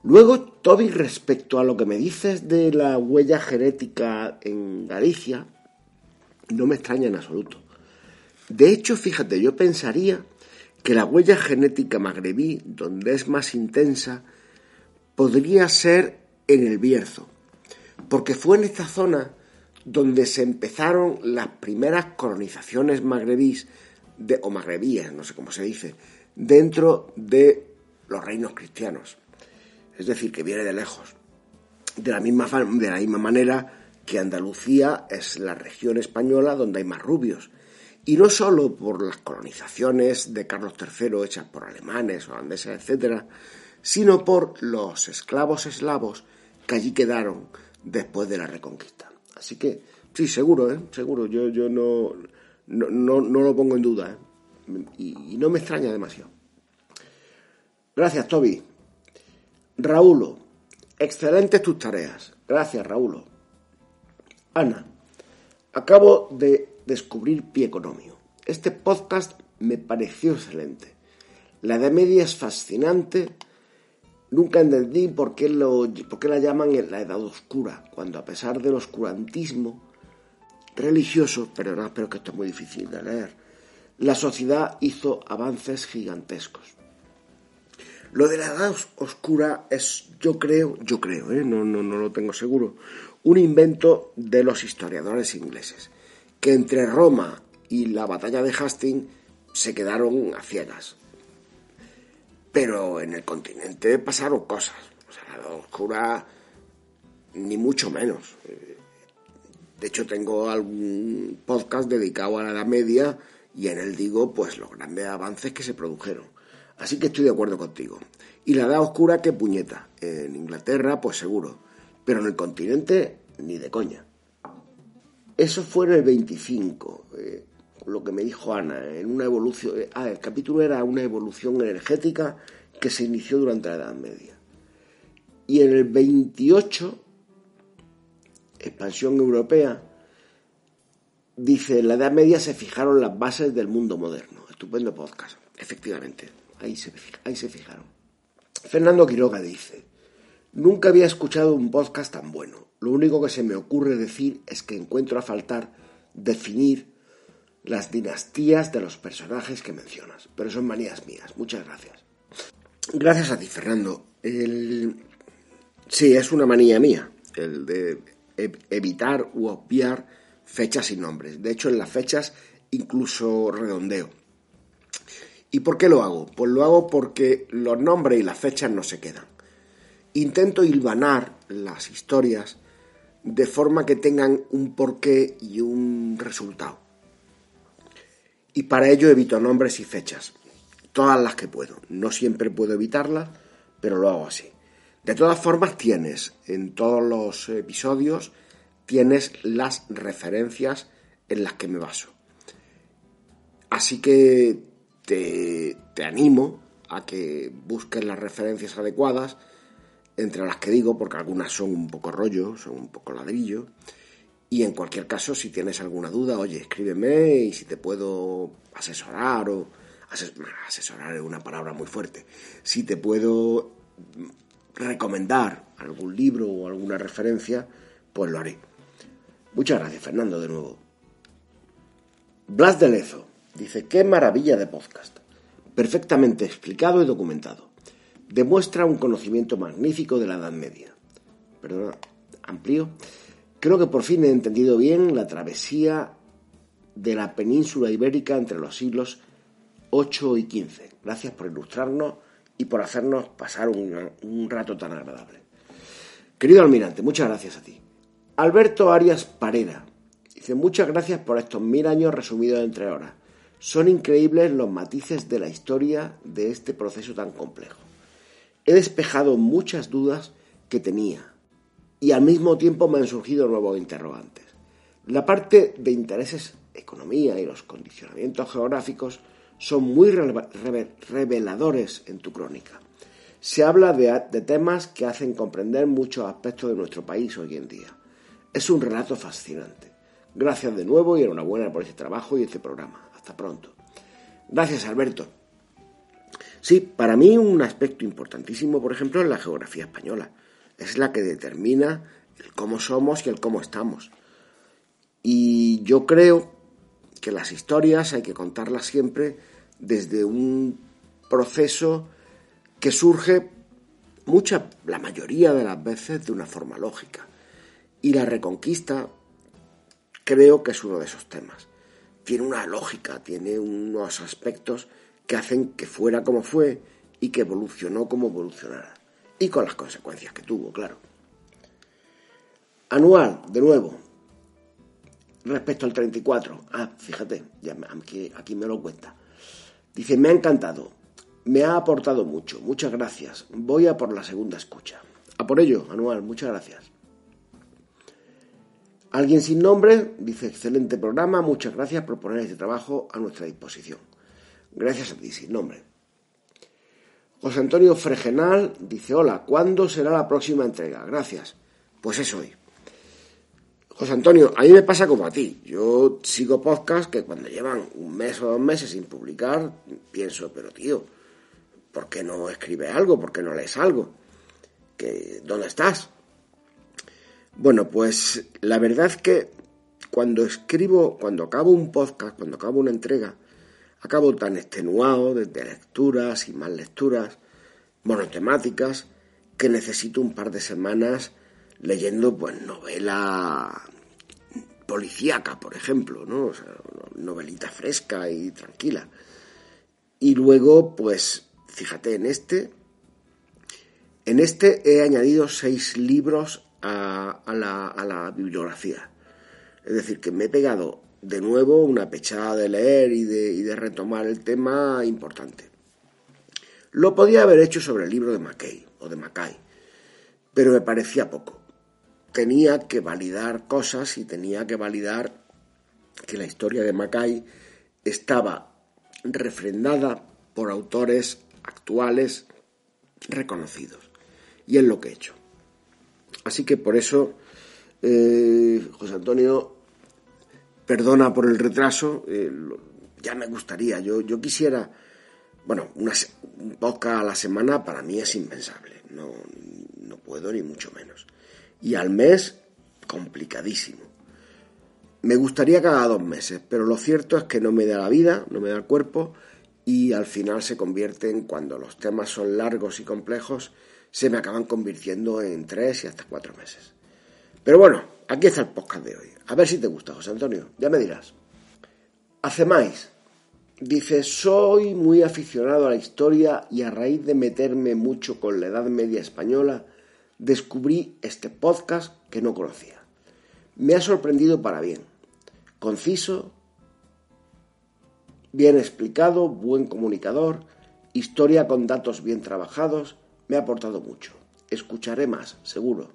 Luego, Toby, respecto a lo que me dices de la huella genética en Galicia, no me extraña en absoluto. De hecho, fíjate, yo pensaría que la huella genética magrebí, donde es más intensa, podría ser en el Bierzo, porque fue en esta zona donde se empezaron las primeras colonizaciones magrebíes, de, o magrebíes, no sé cómo se dice, dentro de los reinos cristianos. Es decir, que viene de lejos. De la misma, de la misma manera que Andalucía es la región española donde hay más rubios. Y no solo por las colonizaciones de Carlos III hechas por alemanes, holandeses, etcétera, sino por los esclavos eslavos que allí quedaron después de la reconquista. Así que, sí, seguro, ¿eh? seguro, yo, yo no, no, lo pongo en duda ¿eh? y, no me extraña demasiado. Gracias, Toby. Raúl, excelentes tus tareas. Gracias, Raúl. Ana, acabo de descubrir Pie Economio. Este podcast me pareció excelente. La de media es fascinante Nunca entendí por qué, lo, por qué la llaman la Edad Oscura, cuando a pesar del oscurantismo religioso, perdonad, pero que esto es muy difícil de leer, la sociedad hizo avances gigantescos. Lo de la edad oscura es, yo creo, yo creo, ¿eh? no, no, no lo tengo seguro, un invento de los historiadores ingleses, que entre Roma y la batalla de Hastings se quedaron a ciegas. Pero en el continente pasaron cosas. O sea, la oscura, ni mucho menos. De hecho, tengo algún podcast dedicado a la Edad Media y en él digo, pues, los grandes avances que se produjeron. Así que estoy de acuerdo contigo. Y la Edad Oscura, qué puñeta. En Inglaterra, pues seguro. Pero en el continente, ni de coña. Eso fue en el 25, eh, lo que me dijo Ana, en una evolución. Ah, el capítulo era una evolución energética que se inició durante la Edad Media. Y en el 28 expansión europea, dice, en la Edad Media se fijaron las bases del mundo moderno. Estupendo podcast, efectivamente, ahí se, ahí se fijaron. Fernando Quiroga dice, nunca había escuchado un podcast tan bueno. Lo único que se me ocurre decir es que encuentro a faltar definir las dinastías de los personajes que mencionas. Pero son manías mías. Muchas gracias. Gracias a ti, Fernando. Sí, es una manía mía, el de evitar u obviar fechas y nombres. De hecho, en las fechas incluso redondeo. ¿Y por qué lo hago? Pues lo hago porque los nombres y las fechas no se quedan. Intento hilvanar las historias de forma que tengan un porqué y un resultado. Y para ello evito nombres y fechas, todas las que puedo. No siempre puedo evitarlas, pero lo hago así. De todas formas, tienes en todos los episodios, tienes las referencias en las que me baso. Así que te, te animo a que busques las referencias adecuadas, entre las que digo, porque algunas son un poco rollo, son un poco ladrillo. Y en cualquier caso, si tienes alguna duda, oye, escríbeme y si te puedo asesorar o... asesorar es una palabra muy fuerte. Si te puedo recomendar algún libro o alguna referencia, pues lo haré. Muchas gracias, Fernando, de nuevo. Blas de Lezo dice, qué maravilla de podcast. Perfectamente explicado y documentado. Demuestra un conocimiento magnífico de la Edad Media. Perdón, amplio. Creo que por fin he entendido bien la travesía de la península ibérica entre los siglos 8 y 15. Gracias por ilustrarnos y por hacernos pasar un, rato tan agradable. Querido almirante, muchas gracias a ti. Alberto Arias Parera dice muchas gracias por estos mil años resumidos en tres horas. Son increíbles los matices de la historia de este proceso tan complejo. He despejado muchas dudas que tenía y al mismo tiempo me han surgido nuevos interrogantes. La parte de intereses, economía y los condicionamientos geográficos son muy reveladores en tu crónica. Se habla de, temas que hacen comprender muchos aspectos de nuestro país hoy en día. Es un relato fascinante. Gracias de nuevo y enhorabuena por este trabajo y este programa. Hasta pronto. Gracias, Alberto. Sí, para mí un aspecto importantísimo, por ejemplo, es la geografía española. Es la que determina el cómo somos y el cómo estamos. Y yo creo que las historias hay que contarlas siempre desde un proceso que surge mucha, la mayoría de las veces de una forma lógica. Y la reconquista creo que es uno de esos temas. Tiene una lógica, tiene unos aspectos que hacen que fuera como fue y que evolucionó como evolucionara. Y con las consecuencias que tuvo, claro. Anual, de nuevo, respecto al 34. Ah, fíjate, ya aquí, aquí me lo cuenta. Dice, me ha encantado, me ha aportado mucho, muchas gracias. Voy a por la segunda escucha. A por ello, Anual, muchas gracias. Alguien sin nombre dice, excelente programa, muchas gracias por poner este trabajo a nuestra disposición. Gracias a ti, sin nombre. José Antonio Fregenal dice, hola, ¿cuándo será la próxima entrega? Gracias. Pues es hoy. José Antonio, a mí me pasa como a ti. Yo sigo podcasts que cuando llevan un mes o dos meses sin publicar, pienso, pero tío, ¿por qué no escribes algo? ¿Por qué no lees algo? ¿Que, ¿Dónde estás? Bueno, pues la verdad es que cuando escribo, cuando acabo un podcast, cuando acabo una entrega, acabo tan extenuado desde lecturas y más lecturas, monotemáticas, que necesito un par de semanas leyendo pues novela policíaca, por ejemplo, ¿no? Novelita fresca y tranquila. Y luego, pues, fíjate, en este, en este he añadido seis libros a, la, a la bibliografía. Es decir, que me he pegado de nuevo una pechada de leer y de, y de retomar el tema importante. Lo podía haber hecho sobre el libro de Mackay o de Mackay, pero me parecía poco. Tenía que validar cosas y tenía que validar que la historia de Mackay estaba refrendada por autores actuales reconocidos. Y es lo que he hecho. Así que por eso, eh, José Antonio, perdona por el retraso, eh, ya me gustaría, yo, yo quisiera, bueno, una, un podcast a la semana para mí es impensable, no, no puedo ni mucho menos. Y al mes, complicadísimo. Me gustaría cada dos meses, pero lo cierto es que no me da la vida, no me da el cuerpo y al final se convierte en cuando los temas son largos y complejos, se me acaban convirtiendo en tres y hasta cuatro meses. Pero bueno, aquí está el podcast de hoy. A ver si te gusta, José Antonio. Ya me dirás. Hace más. Dice, soy muy aficionado a la historia y a raíz de meterme mucho con la Edad Media española, descubrí este podcast que no conocía. Me ha sorprendido para bien. Conciso, bien explicado, buen comunicador, historia con datos bien trabajados, me ha aportado mucho. Escucharé más, seguro.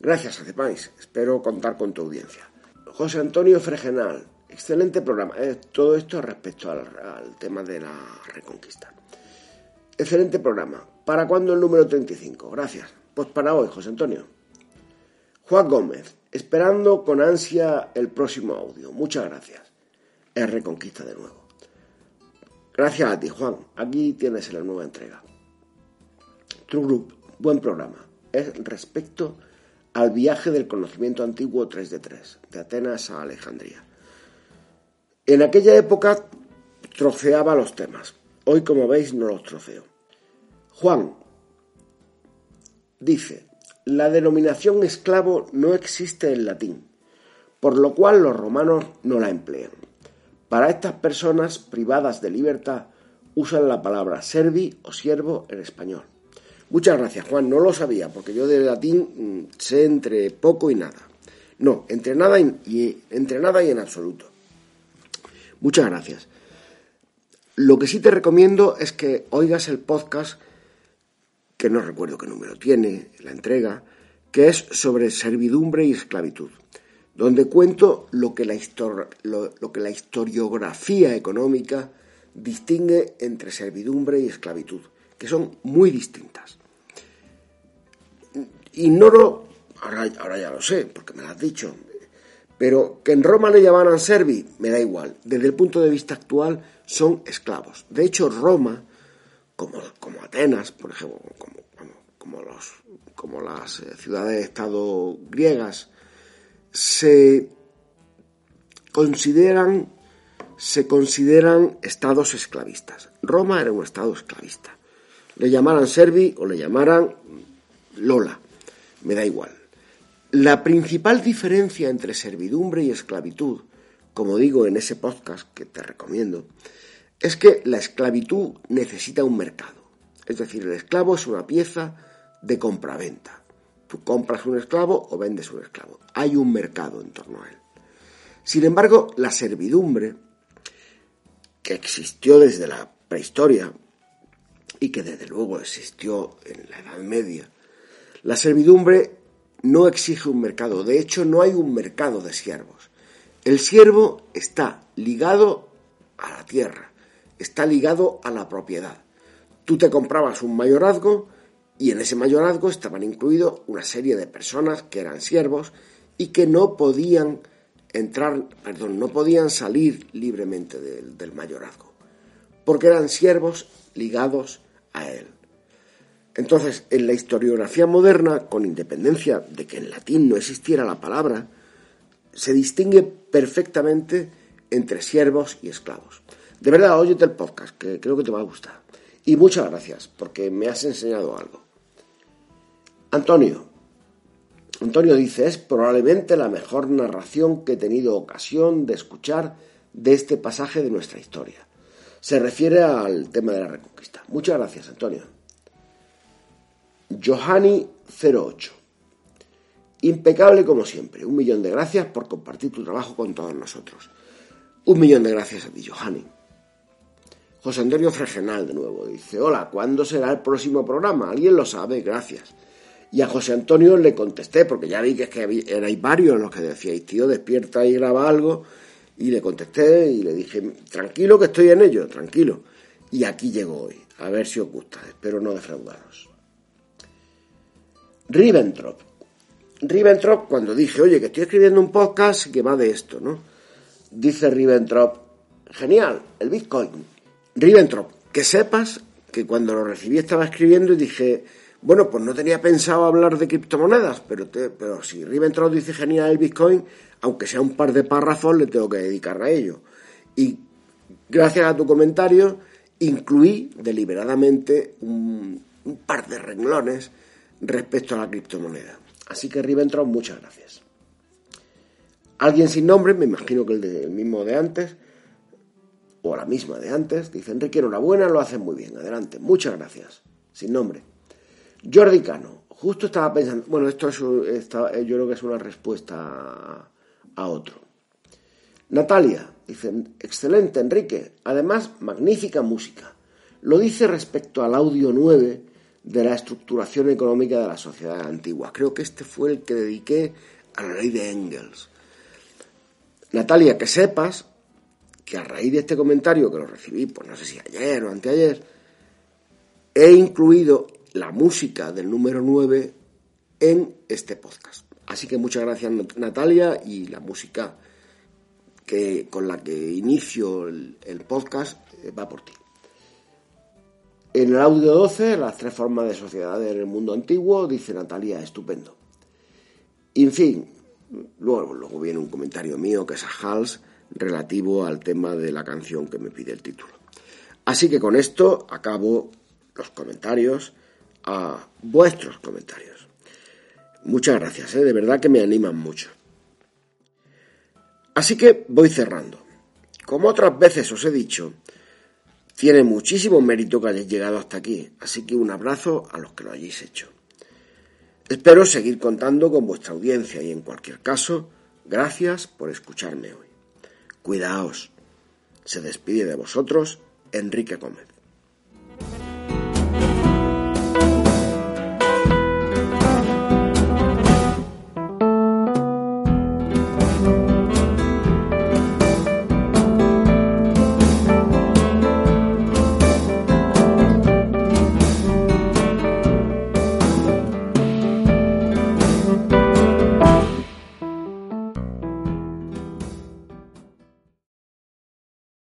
Gracias, Acepáis. Espero contar con tu audiencia. José Antonio Fregenal, excelente programa. Eh, todo esto respecto al, tema de la reconquista. Excelente programa. ¿Para cuándo el número 35? Gracias. Pues para hoy, José Antonio. Juan Gómez, esperando con ansia el próximo audio. Muchas gracias. Es Reconquista de nuevo. Gracias a ti, Juan. Aquí tienes la nueva entrega. True Group, buen programa. Es respecto al viaje del conocimiento antiguo 3 de 3, de Atenas a Alejandría. En aquella época troceaba los temas. Hoy, como veis, no los troceo. Juan dice, la denominación esclavo no existe en latín, por lo cual los romanos no la emplean. Para estas personas privadas de libertad usan la palabra servi o siervo en español. Muchas gracias, Juan. No lo sabía, porque yo de latín mm, sé entre poco y nada. No, entre nada y, entre nada y en absoluto. Muchas gracias. Lo que sí te recomiendo es que oigas el podcast, que no recuerdo qué número tiene, la entrega, que es sobre servidumbre y esclavitud, donde cuento lo que la, lo que la historiografía económica distingue entre servidumbre y esclavitud, que son muy distintas. Ignoro, ahora, ahora ya lo sé, porque me lo has dicho, pero que en Roma le llamaran servi, me da igual. Desde el punto de vista actual, son esclavos. De hecho, Roma, como, como Atenas, por ejemplo, como, como, los, como las eh, ciudades-estado griegas, se consideran, se consideran estados esclavistas. Roma era un estado esclavista. Le llamaran servi o le llamaran Lola me da igual. La principal diferencia entre servidumbre y esclavitud, como digo en ese podcast que te recomiendo, es que la esclavitud necesita un mercado. Es decir, el esclavo es una pieza de compraventa. Tú compras un esclavo o vendes un esclavo. Hay un mercado en torno a él. Sin embargo, la servidumbre, que existió desde la prehistoria y que desde luego existió en la Edad Media, la servidumbre no exige un mercado, de hecho no hay un mercado de siervos. El siervo está ligado a la tierra, está ligado a la propiedad. Tú te comprabas un mayorazgo y en ese mayorazgo estaban incluidos una serie de personas que eran siervos y que no podían entrar, perdón, no podían salir libremente del, del mayorazgo, porque eran siervos ligados a él. Entonces, en la historiografía moderna, con independencia de que en latín no existiera la palabra, se distingue perfectamente entre siervos y esclavos. De verdad, óyete el podcast, que creo que te va a gustar. Y muchas gracias, porque me has enseñado algo. Antonio. Antonio dice, es probablemente la mejor narración que he tenido ocasión de escuchar de este pasaje de nuestra historia. Se refiere al tema de la reconquista. Muchas gracias, Antonio. Johanny 08. Impecable como siempre. Un millón de gracias por compartir tu trabajo con todos nosotros. Un millón de gracias a ti, Johanny. José Antonio Fregenal de nuevo dice, hola, ¿cuándo será el próximo programa? ¿Alguien lo sabe? Gracias. Y a José Antonio le contesté, porque ya vi que, es que erais varios los que decíais, tío, despierta y graba algo. Y le contesté y le dije, tranquilo que estoy en ello, tranquilo. Y aquí llego hoy, a ver si os gusta, espero no defraudaros. Ribbentrop. Ribbentrop, cuando dije, oye, que estoy escribiendo un podcast que va de esto, ¿no? Dice Ribbentrop, genial, el Bitcoin. Ribbentrop, que sepas que cuando lo recibí estaba escribiendo y dije, bueno, pues no tenía pensado hablar de criptomonedas, pero, pero si Ribbentrop dice genial el Bitcoin, aunque sea un par de párrafos, le tengo que dedicar a ello. Y gracias a tu comentario, incluí deliberadamente un, par de renglones respecto a la criptomoneda. Así que Ribbentrop, muchas gracias. Alguien sin nombre, me imagino que el, mismo de antes, o la misma de antes, dice Enrique, enhorabuena, lo hacen muy bien, adelante, muchas gracias, sin nombre. Jordi Cano, justo estaba pensando, bueno, esto es, yo creo que es una respuesta a, otro. Natalia, dice, excelente Enrique, además magnífica música. Lo dice respecto al audio 9 de la estructuración económica de la sociedad antigua. Creo que este fue el que dediqué a la ley de Engels. Natalia, que sepas que a raíz de este comentario, que lo recibí, pues no sé si ayer o anteayer, he incluido la música del número 9 en este podcast. Así que muchas gracias Natalia y la música que, con la que inicio el, podcast eh, va por ti. En el audio 12, las tres formas de sociedad en el mundo antiguo, dice Natalia, estupendo. Y en fin, luego, luego viene un comentario mío que es a Hals relativo al tema de la canción que me pide el título. Así que con esto acabo los comentarios a vuestros comentarios. Muchas gracias, ¿eh? de verdad que me animan mucho. Así que voy cerrando. Como otras veces os he dicho, tiene muchísimo mérito que hayáis llegado hasta aquí, así que un abrazo a los que lo hayáis hecho. Espero seguir contando con vuestra audiencia y en cualquier caso, gracias por escucharme hoy. Cuidaos. Se despide de vosotros Enrique Gómez.